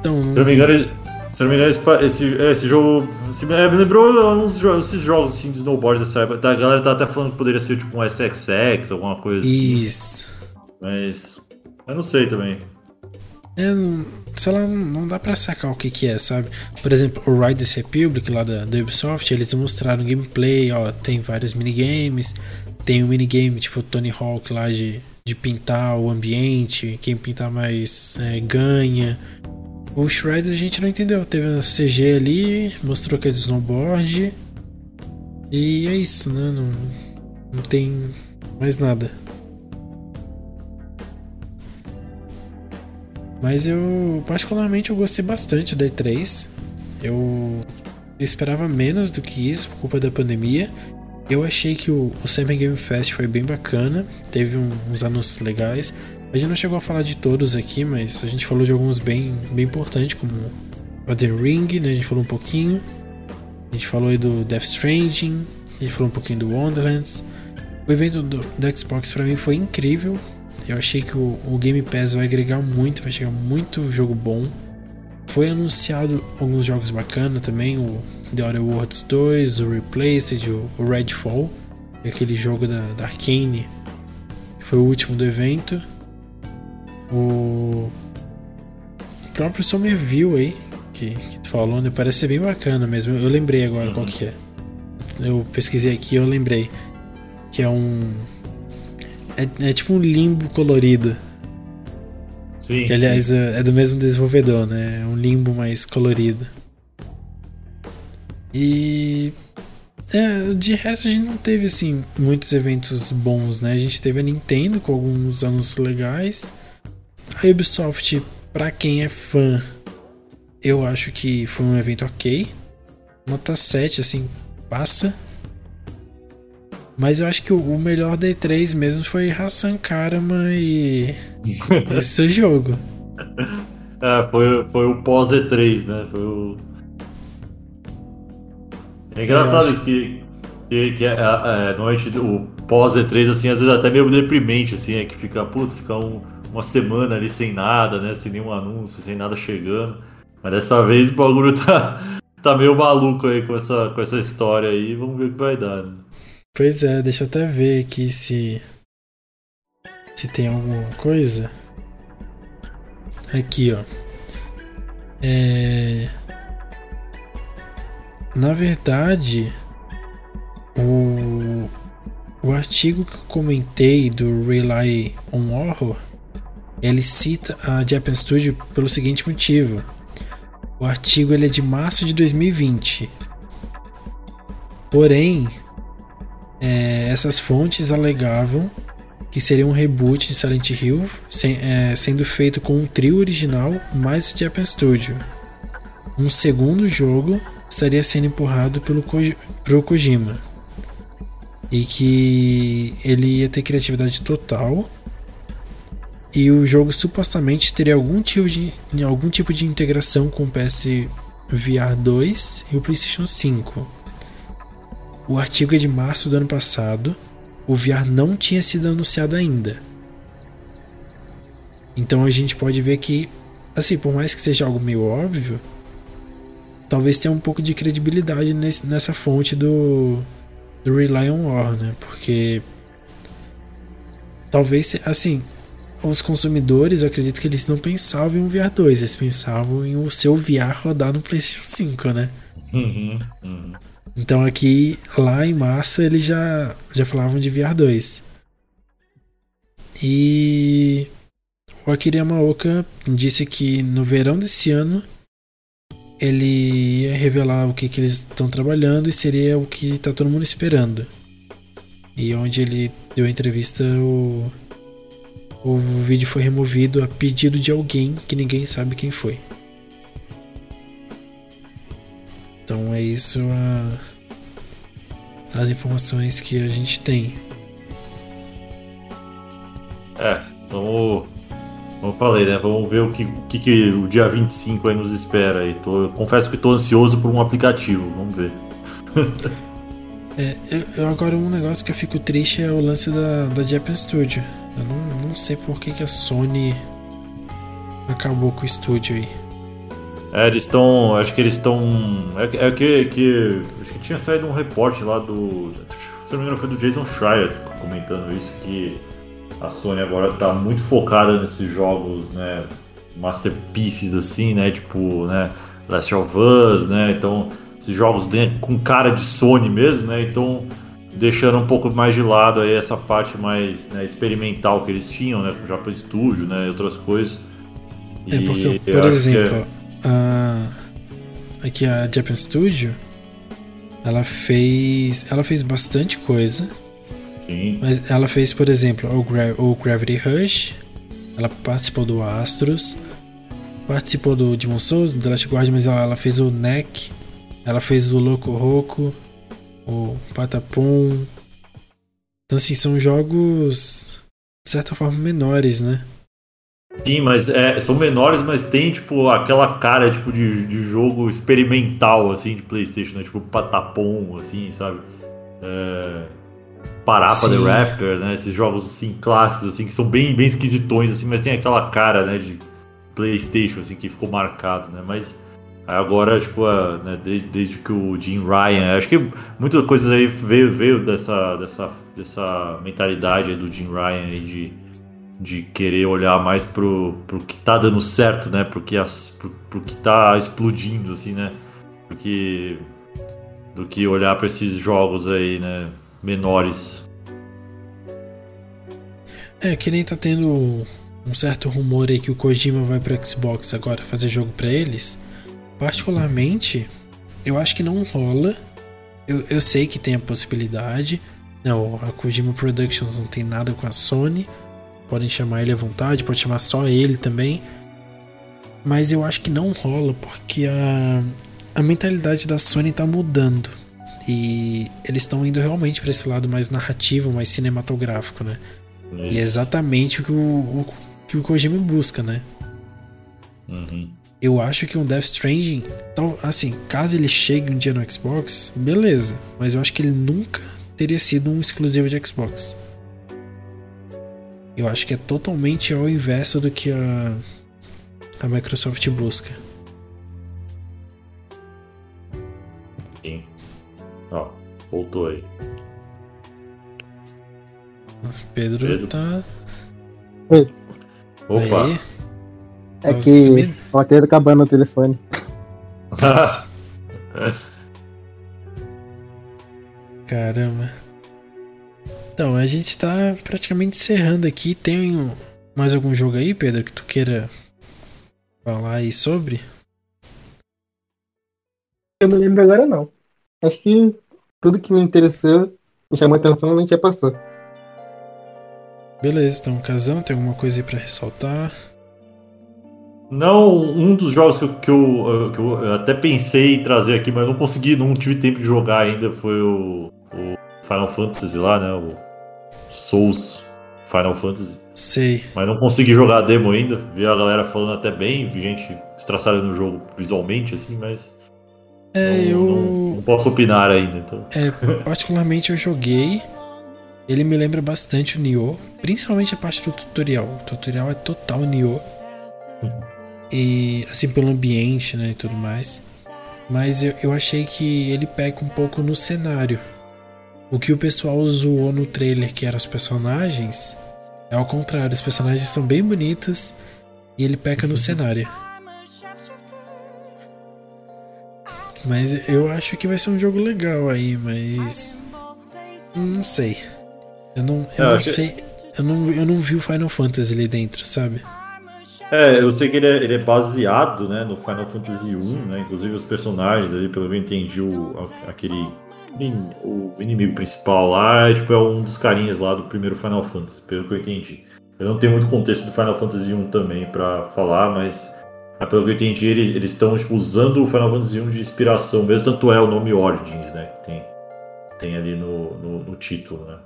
[SPEAKER 1] Então,
[SPEAKER 2] Se não me engano, se não me engano, esse, é, esse jogo. esse- é, me lembrou uns jogos, esses jogos assim de snowboard dessa época. Tá, A galera tá até falando que poderia ser tipo um SXX, alguma coisa assim.
[SPEAKER 1] isso.
[SPEAKER 2] Mas. Eu não sei também.
[SPEAKER 1] É, não- sei lá, não dá pra sacar o que que é, sabe? Por exemplo, o Riders Republic lá da, da Ubisoft, eles mostraram gameplay, ó, tem vários minigames, tem um minigame tipo Tony Hawk lá de, de pintar o ambiente, quem pintar mais é, ganha. O Shredder a gente não entendeu, teve a CG ali, mostrou que é de snowboard, e é isso, né? Não, não tem mais nada. Mas eu, particularmente, eu gostei bastante da E3. Eu esperava menos do que isso por culpa da pandemia. Eu achei que o, o Game Fest foi bem bacana, teve um- uns anúncios legais. A gente não chegou a falar de todos aqui, mas a gente falou de alguns bem, bem importantes, como o The Ring, né? A gente falou um pouquinho. A gente falou aí do Death Stranding, a gente falou um pouquinho do Wonderlands. O evento do, do Xbox para mim foi incrível. Eu achei que o, o, Game Pass vai agregar muito, vai chegar muito jogo bom. Foi anunciado alguns jogos bacanas também, o The Outer Worlds 2, o Replaced, o, o Redfall, aquele jogo da, da Arkane, que foi o último do evento. O próprio Somerville aí, que, que tu falou, né? Parece ser bem bacana mesmo. Eu lembrei agora uhum. qual que é. Eu pesquisei aqui eu lembrei. Que é um. É, é tipo um limbo colorido.
[SPEAKER 2] Sim.
[SPEAKER 1] Que aliás sim. É, é do mesmo desenvolvedor, né? É um limbo mais colorido. E. É, de resto a gente não teve assim muitos eventos bons, né? A gente teve a Nintendo com alguns anos legais. A Ubisoft, para quem é fã, eu acho que foi um evento ok. Nota 7, assim, passa. Mas eu acho que o melhor da E3 mesmo foi Hassan Karama e esse jogo.
[SPEAKER 2] É, foi, foi o pós E3, né? Foi o. É engraçado acho... que, que, que é, é, normalmente o pós E3, assim, às vezes até meio deprimente, assim, é que fica, puta, fica um, uma semana ali sem nada, né? Sem nenhum anúncio, sem nada chegando. Mas dessa vez o bagulho tá, tá meio maluco aí com essa, com essa história aí. Vamos ver o que vai dar, né?
[SPEAKER 1] Pois é, deixa eu até ver aqui se. Se tem alguma coisa. Aqui, ó. É. Na verdade, o, o artigo que eu comentei do Rely on Horror, ele cita a Japan Studio pelo seguinte motivo. O artigo ele é de março de 2020. Porém, é, essas fontes alegavam que seria um reboot de Silent Hill, sem, é, sendo feito com um trio original mais o Japan Studio. Um segundo jogo estaria sendo empurrado pelo Ko pro Kojima. E que ele ia ter criatividade total e o jogo supostamente teria algum tipo de, algum tipo de integração com o PS VR 2 e o PlayStation 5. O artigo é de março do ano passado. O VR não tinha sido anunciado ainda. Então a gente pode ver que, assim, por mais que seja algo meio óbvio, talvez tenha um pouco de credibilidade nesse, nessa fonte do, do Rely on War, né? Porque talvez, assim, os consumidores, eu acredito que eles não pensavam em um VR 2, eles pensavam em o seu VR rodar no PlayStation 5, né?
[SPEAKER 2] Uhum, uhum.
[SPEAKER 1] Então aqui, lá em março, eles já, já falavam de VR 2. E o Akira Yamaoka disse que no verão desse ano ele ia revelar o que, que eles estão trabalhando e seria o que está todo mundo esperando. E onde ele deu a entrevista, o o vídeo foi removido a pedido de alguém que ninguém sabe quem foi. Então é isso a, as informações que a gente tem.
[SPEAKER 2] É, vamos. Como eu falei, né? Vamos ver o que, que, que o dia 25 aí nos espera aí. Tô, confesso que estou ansioso por um aplicativo, vamos ver.
[SPEAKER 1] é, eu, eu, agora um negócio que eu fico triste é o lance da, da Japan Studio. Eu não, não sei por que, que a Sony acabou com o estúdio aí.
[SPEAKER 2] É, eles estão. Acho que eles estão. É, é, que, que. Acho que tinha saído um reporte lá do. Se não me engano, foi do Jason Schreier comentando isso, que a Sony agora está muito focada nesses jogos, né? Masterpieces assim, né? Tipo, né? Last of Us, né? Então, esses jogos com cara de Sony mesmo, né? Então deixando um pouco mais de lado aí essa parte mais né, experimental que eles tinham, né, já para estúdio, né, e outras coisas.
[SPEAKER 1] É porque, por exemplo, é... a... aqui a Japan Studio, ela fez, ela fez bastante coisa.
[SPEAKER 2] Sim.
[SPEAKER 1] Mas ela fez, por exemplo, o, Gra o Gravity Rush, ela participou do Astros, participou do Demon Souls, do The Last Guard, mas ela, ela fez o Neck, ela fez o Loco Roco, o Patapum. Então, assim, são jogos de certa forma menores, né?
[SPEAKER 2] Sim, mas é, são menores, mas tem, tipo, aquela cara, tipo, de, de jogo experimental, assim, de Playstation, né? Tipo, patapom, assim, sabe? É... Parapa The Raptor, né? Esses jogos, assim, clássicos, assim, que são bem, bem esquisitões, assim, mas tem aquela cara, né, de Playstation, assim, que ficou marcado, né? Mas agora, tipo, a, né, desde, desde, que o Jim Ryan... Acho que muitas coisas aí veio, veio dessa, dessa, dessa mentalidade do Jim Ryan aí de de querer olhar mais pro, pro que tá dando certo, né? Pro que, as, pro, pro que tá explodindo, assim, né? Porque, do que olhar para esses jogos aí, né? Menores.
[SPEAKER 1] É, que nem tá tendo um certo rumor aí que o Kojima vai pro Xbox agora fazer jogo para eles. Particularmente, eu acho que não rola. Eu, eu sei que tem a possibilidade. Não, a Kojima Productions não tem nada com a Sony podem chamar ele à vontade, pode chamar só ele também. Mas eu acho que não rola porque a, a mentalidade da Sony tá mudando. E eles estão indo realmente para esse lado mais narrativo, mais cinematográfico, né? É e é exatamente o que o, o, que o Kojima busca, né?
[SPEAKER 2] Uhum.
[SPEAKER 1] Eu acho que um Death Stranding, então, assim, caso ele chegue um dia no Xbox, beleza. Mas eu acho que ele nunca teria sido um exclusivo de Xbox. Eu acho que é totalmente ao inverso do que a, a Microsoft busca.
[SPEAKER 2] Sim. Ó, voltou aí.
[SPEAKER 1] Pedro, Pedro. tá.
[SPEAKER 4] Oi.
[SPEAKER 2] Opa!
[SPEAKER 4] Aí. É que o tá acabando no telefone.
[SPEAKER 1] Caramba. Então, a gente tá praticamente encerrando aqui. Tem mais algum jogo aí, Pedro, que tu queira falar aí sobre?
[SPEAKER 4] Eu não lembro agora não. Acho que tudo que me interessou, me chamou a atenção, a gente já passou.
[SPEAKER 1] Beleza, então, Casão, tem alguma coisa aí pra ressaltar?
[SPEAKER 2] Não, um dos jogos que eu, que eu, que eu até pensei em trazer aqui, mas não consegui, não tive tempo de jogar ainda, foi o, o Final Fantasy lá, né? O Souls Final Fantasy.
[SPEAKER 1] Sei.
[SPEAKER 2] Mas não consegui jogar a demo ainda. Vi a galera falando até bem, vi gente estraçada no jogo visualmente, assim, mas.
[SPEAKER 1] É,
[SPEAKER 2] não,
[SPEAKER 1] eu.
[SPEAKER 2] Não, não, posso opinar ainda, então.
[SPEAKER 1] É, particularmente eu joguei. Ele me lembra bastante o Nioh, principalmente a parte do tutorial. O tutorial é total Nioh. E assim pelo ambiente, né, e tudo mais. Mas eu, eu achei que ele peca um pouco no cenário. O que o pessoal zoou no trailer, que eram os personagens, é ao contrário. Os personagens são bem bonitos e ele peca no cenário. Mas eu acho que vai ser um jogo legal aí, mas. Não sei. Eu não, eu, não sei. Eu não, eu não vi o Final Fantasy ali dentro, sabe?
[SPEAKER 2] É, eu sei que ele é, ele é baseado né, no Final Fantasy I, né? Inclusive os personagens ali, pelo que eu entendi, o, aquele o inimigo principal lá é, tipo, é um dos carinhas lá do primeiro Final Fantasy, pelo que eu entendi. Eu não tenho muito contexto do Final Fantasy 1 também para falar, mas pelo que eu entendi, eles estão tipo, usando o Final Fantasy 1 de inspiração mesmo, tanto é o nome Origins, né? Que tem, tem ali no, no, no título, né?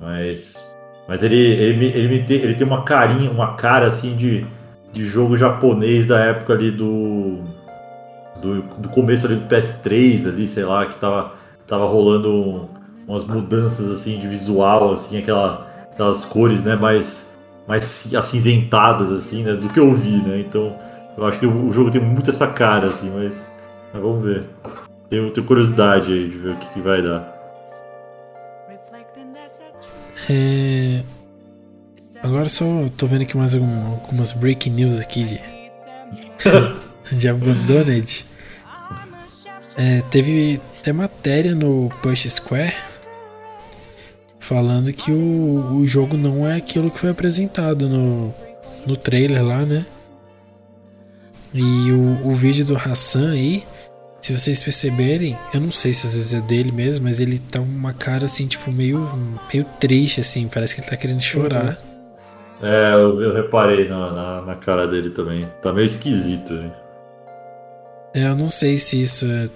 [SPEAKER 2] Mas, mas ele, ele, ele, tem, ele tem uma carinha, uma cara assim de, de jogo japonês da época ali do, do, do começo ali do PS3 ali, sei lá, que tava tava rolando umas mudanças assim de visual, assim, aquela, aquelas cores, né, mais, mais acinzentadas, assim, né, do que eu vi, né? Então, eu acho que o jogo tem muito essa cara, assim, mas, mas vamos ver. Tenho, tenho curiosidade aí de ver o que, que vai dar.
[SPEAKER 1] É... Agora só tô vendo aqui mais algum, algumas breaking news aqui de, de Abandoned. É, teve tem matéria no Push Square falando que o, o jogo não é aquilo que foi apresentado no, no trailer lá, né? E o, o vídeo do Hassan aí, se vocês perceberem, eu não sei se às vezes é dele mesmo, mas ele tá uma cara assim, tipo, meio, meio triste, assim, parece que ele tá querendo chorar.
[SPEAKER 2] Uhum. É, eu, eu reparei na, na, na, cara dele também. Tá meio esquisito, hein?
[SPEAKER 1] É, eu não sei se isso é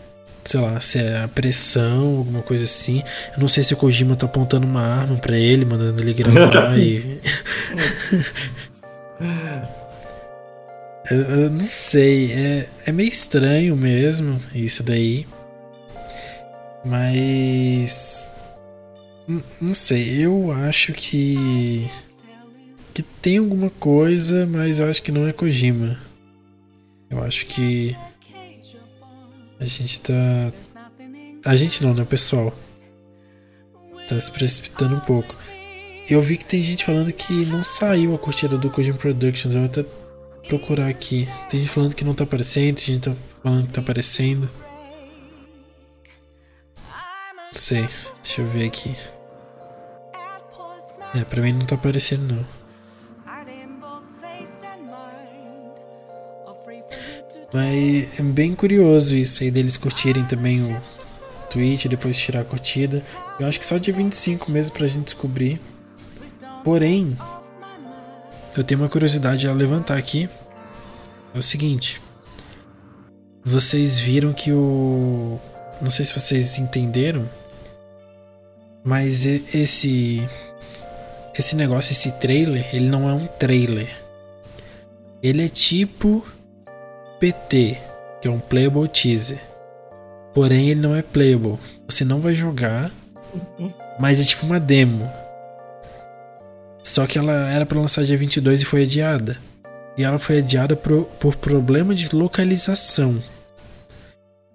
[SPEAKER 1] sei lá, se é a pressão, alguma coisa assim. Eu não sei se o Kojima tá apontando uma arma para ele, mandando ele gravar e. Eu, eu não sei, é, é meio estranho mesmo isso daí. Mas. Não sei, eu acho que. Que tem alguma coisa, mas eu acho que não é Kojima. Eu acho que. A gente tá. A gente não, né? Pessoal. Tá se precipitando um pouco. Eu vi que tem gente falando que não saiu a curtida do Kojima Productions. Eu vou até procurar aqui. Tem gente falando que não tá aparecendo, tem gente tá falando que tá aparecendo. Não sei. Deixa eu ver aqui. É, pra mim não tá aparecendo não. Mas é bem curioso isso aí deles curtirem também o tweet depois tirar a curtida. Eu acho que só dia 25 mesmo pra gente descobrir. Porém, eu tenho uma curiosidade a levantar aqui. É o seguinte. Vocês viram que o. Não sei se vocês entenderam. Mas esse. Esse negócio, esse trailer, ele não é um trailer. Ele é tipo PT, que é um playable teaser. Porém, ele não é playable. Você não vai jogar, mas é tipo uma demo. Só que ela era pra lançar dia 22 e foi adiada. E ela foi adiada pro- por problema de localização.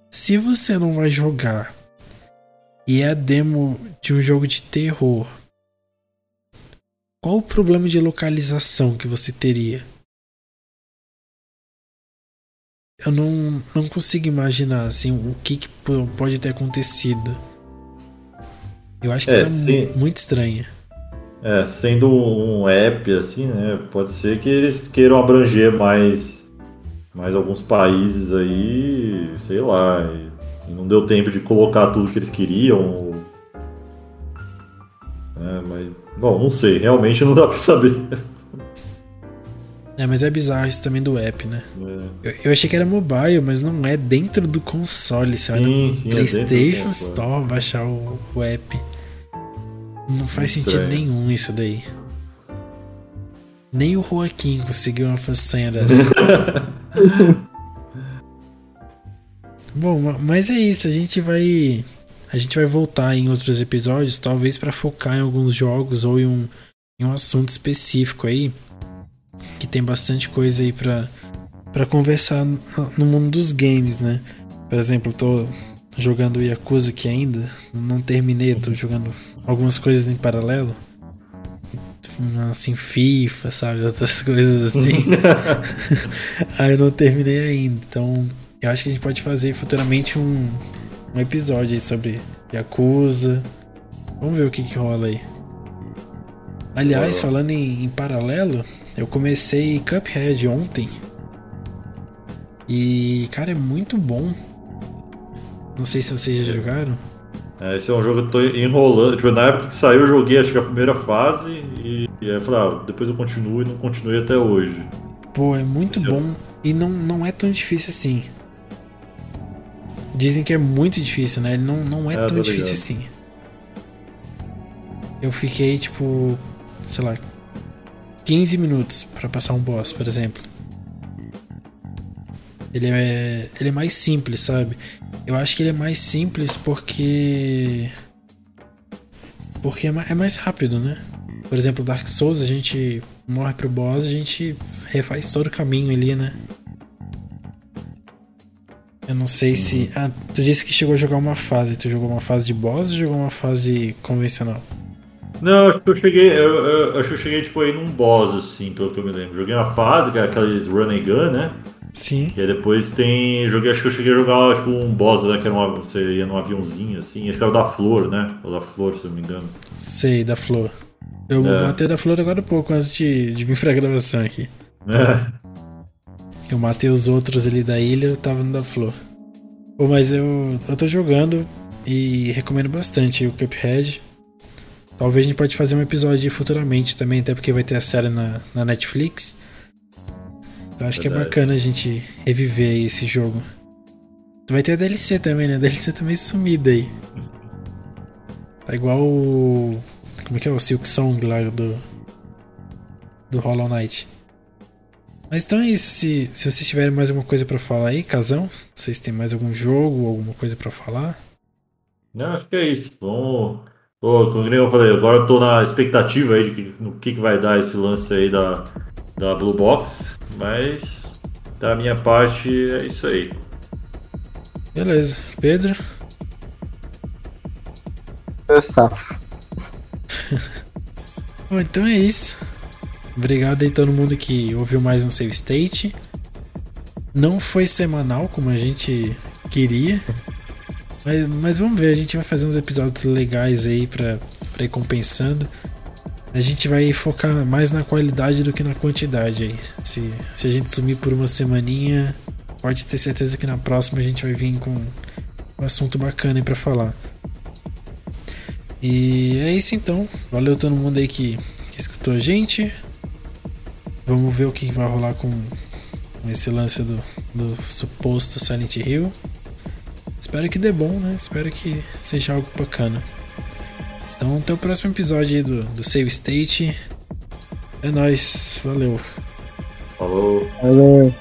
[SPEAKER 1] Se você não vai jogar e é a demo de um jogo de terror, qual o problema de localização que você teria? Eu não, não consigo imaginar assim o que, que po- pode ter acontecido. Eu acho que
[SPEAKER 2] É,
[SPEAKER 1] tá muito estranha.
[SPEAKER 2] É, sendo um app assim, né? Pode ser que eles queiram abranger mais, mais alguns países aí, sei lá. E, não deu tempo de colocar tudo que eles queriam. ou- É, mas, bom, não sei. Realmente não dá pra saber.
[SPEAKER 1] É, mas é bizarro isso também do app, né?
[SPEAKER 2] É.
[SPEAKER 1] Eu, eu achei que era mobile, mas não é dentro do console, você vai no
[SPEAKER 2] Sim, é
[SPEAKER 1] PlayStation
[SPEAKER 2] console.
[SPEAKER 1] Store baixar o, o app. Não faz
[SPEAKER 2] Muito
[SPEAKER 1] sentido
[SPEAKER 2] estranho.
[SPEAKER 1] nenhum isso daí. Nem o Joaquim conseguiu uma façanha dessa. Bom, ma- mas é isso, a gente vai a gente vai voltar em outros episódios, talvez pra focar em alguns jogos ou em um, em um assunto específico aí, que tem bastante coisa aí pra para conversar no, no mundo dos games, né? Por exemplo, eu tô jogando Yakuza aqui ainda, não terminei, tô jogando algumas coisas em paralelo. Assim, FIFA, sabe? Outras coisas assim. Aí eu não terminei ainda. Então, eu acho que a gente pode fazer futuramente um, um episódio aí sobre Yakuza. Vamos ver o que, que rola aí. Aliás, falando em, em paralelo, eu comecei Cuphead ontem. E, cara, é muito bom. Não sei se vocês já jogaram.
[SPEAKER 2] É, esse é um jogo que eu tô enrolando. Tipo, na época que saiu, eu joguei acho que a primeira fase e, e aí eu falei, ah, depois eu continuo e não continuei até hoje.
[SPEAKER 1] Pô, é muito
[SPEAKER 2] Esse é-
[SPEAKER 1] bom e não, não é tão difícil assim. Dizem que é muito difícil, né? Ele não, não é,
[SPEAKER 2] É,
[SPEAKER 1] tão difícil
[SPEAKER 2] ligado.
[SPEAKER 1] assim. Eu fiquei, tipo, sei lá, 15 minutos pra passar um boss, por exemplo. Ele é, ele é mais simples, sabe? Eu acho que ele é mais simples porque. Porque é é mais rápido, né? Por exemplo, Dark Souls, a gente morre pro boss, a gente refaz todo o caminho ali, né? Eu não sei se. Ah, tu disse que chegou a jogar uma fase. Tu jogou uma fase de boss ou jogou uma fase convencional?
[SPEAKER 2] Não, acho que eu cheguei. Eu, eu- acho que eu cheguei tipo aí num boss, assim, pelo que eu me lembro. Joguei uma fase, que é aqueles run and gun, né?
[SPEAKER 1] Sim.
[SPEAKER 2] E aí depois tem. Joguei, acho que eu cheguei a jogar tipo um boss, né? Que era uma, você ia num aviãozinho assim, acho que era o da flor, né? O da flor, se eu não me engano.
[SPEAKER 1] Sei, da flor. Eu
[SPEAKER 2] É.
[SPEAKER 1] matei da flor agora há pouco, antes de, de vir pra gravação aqui.
[SPEAKER 2] É.
[SPEAKER 1] Eu matei os outros ali da ilha, eu tava no da flor. Pô, mas eu, eu tô jogando e recomendo bastante o Cuphead. Talvez a gente pode fazer um episódio futuramente também, até porque vai ter a série na, na Netflix. Eu acho que é
[SPEAKER 2] Verdade.
[SPEAKER 1] bacana a gente reviver aí esse jogo. Vai ter a DLC também, né? A DLC também sumida aí. Tá igual o. Como é que é? O Silk Song lá do. Do Hollow Knight. Mas então é isso. Se, se vocês tiverem mais alguma coisa pra falar aí, casão, vocês têm mais algum jogo, alguma coisa pra falar?
[SPEAKER 2] Não, acho que é isso. Vamos. Pô, como eu falei, agora eu tô na expectativa aí de que, no que, que vai dar esse lance aí da, da Blue Box. Mas da minha parte é isso aí.
[SPEAKER 1] Beleza. Pedro?
[SPEAKER 4] É safo.
[SPEAKER 1] Bom, então é isso. Obrigado aí todo mundo que ouviu mais um Save State. Não foi semanal como a gente queria. Mas, mas vamos ver, a gente vai fazer uns episódios legais aí pra, pra ir compensando. A gente vai focar mais na qualidade do que na quantidade aí. Se, se a gente sumir por uma semaninha, pode ter certeza que na próxima a gente vai vir com um assunto bacana aí pra falar. E é isso então. Valeu todo mundo aí que, que escutou a gente. Vamos ver o que vai rolar com, com esse lance do, do suposto Silent Hill. Espero que dê bom, né? Espero que seja algo bacana. Então até o próximo episódio aí do, do Save State. É nóis, valeu.
[SPEAKER 2] Falou.
[SPEAKER 4] Valeu.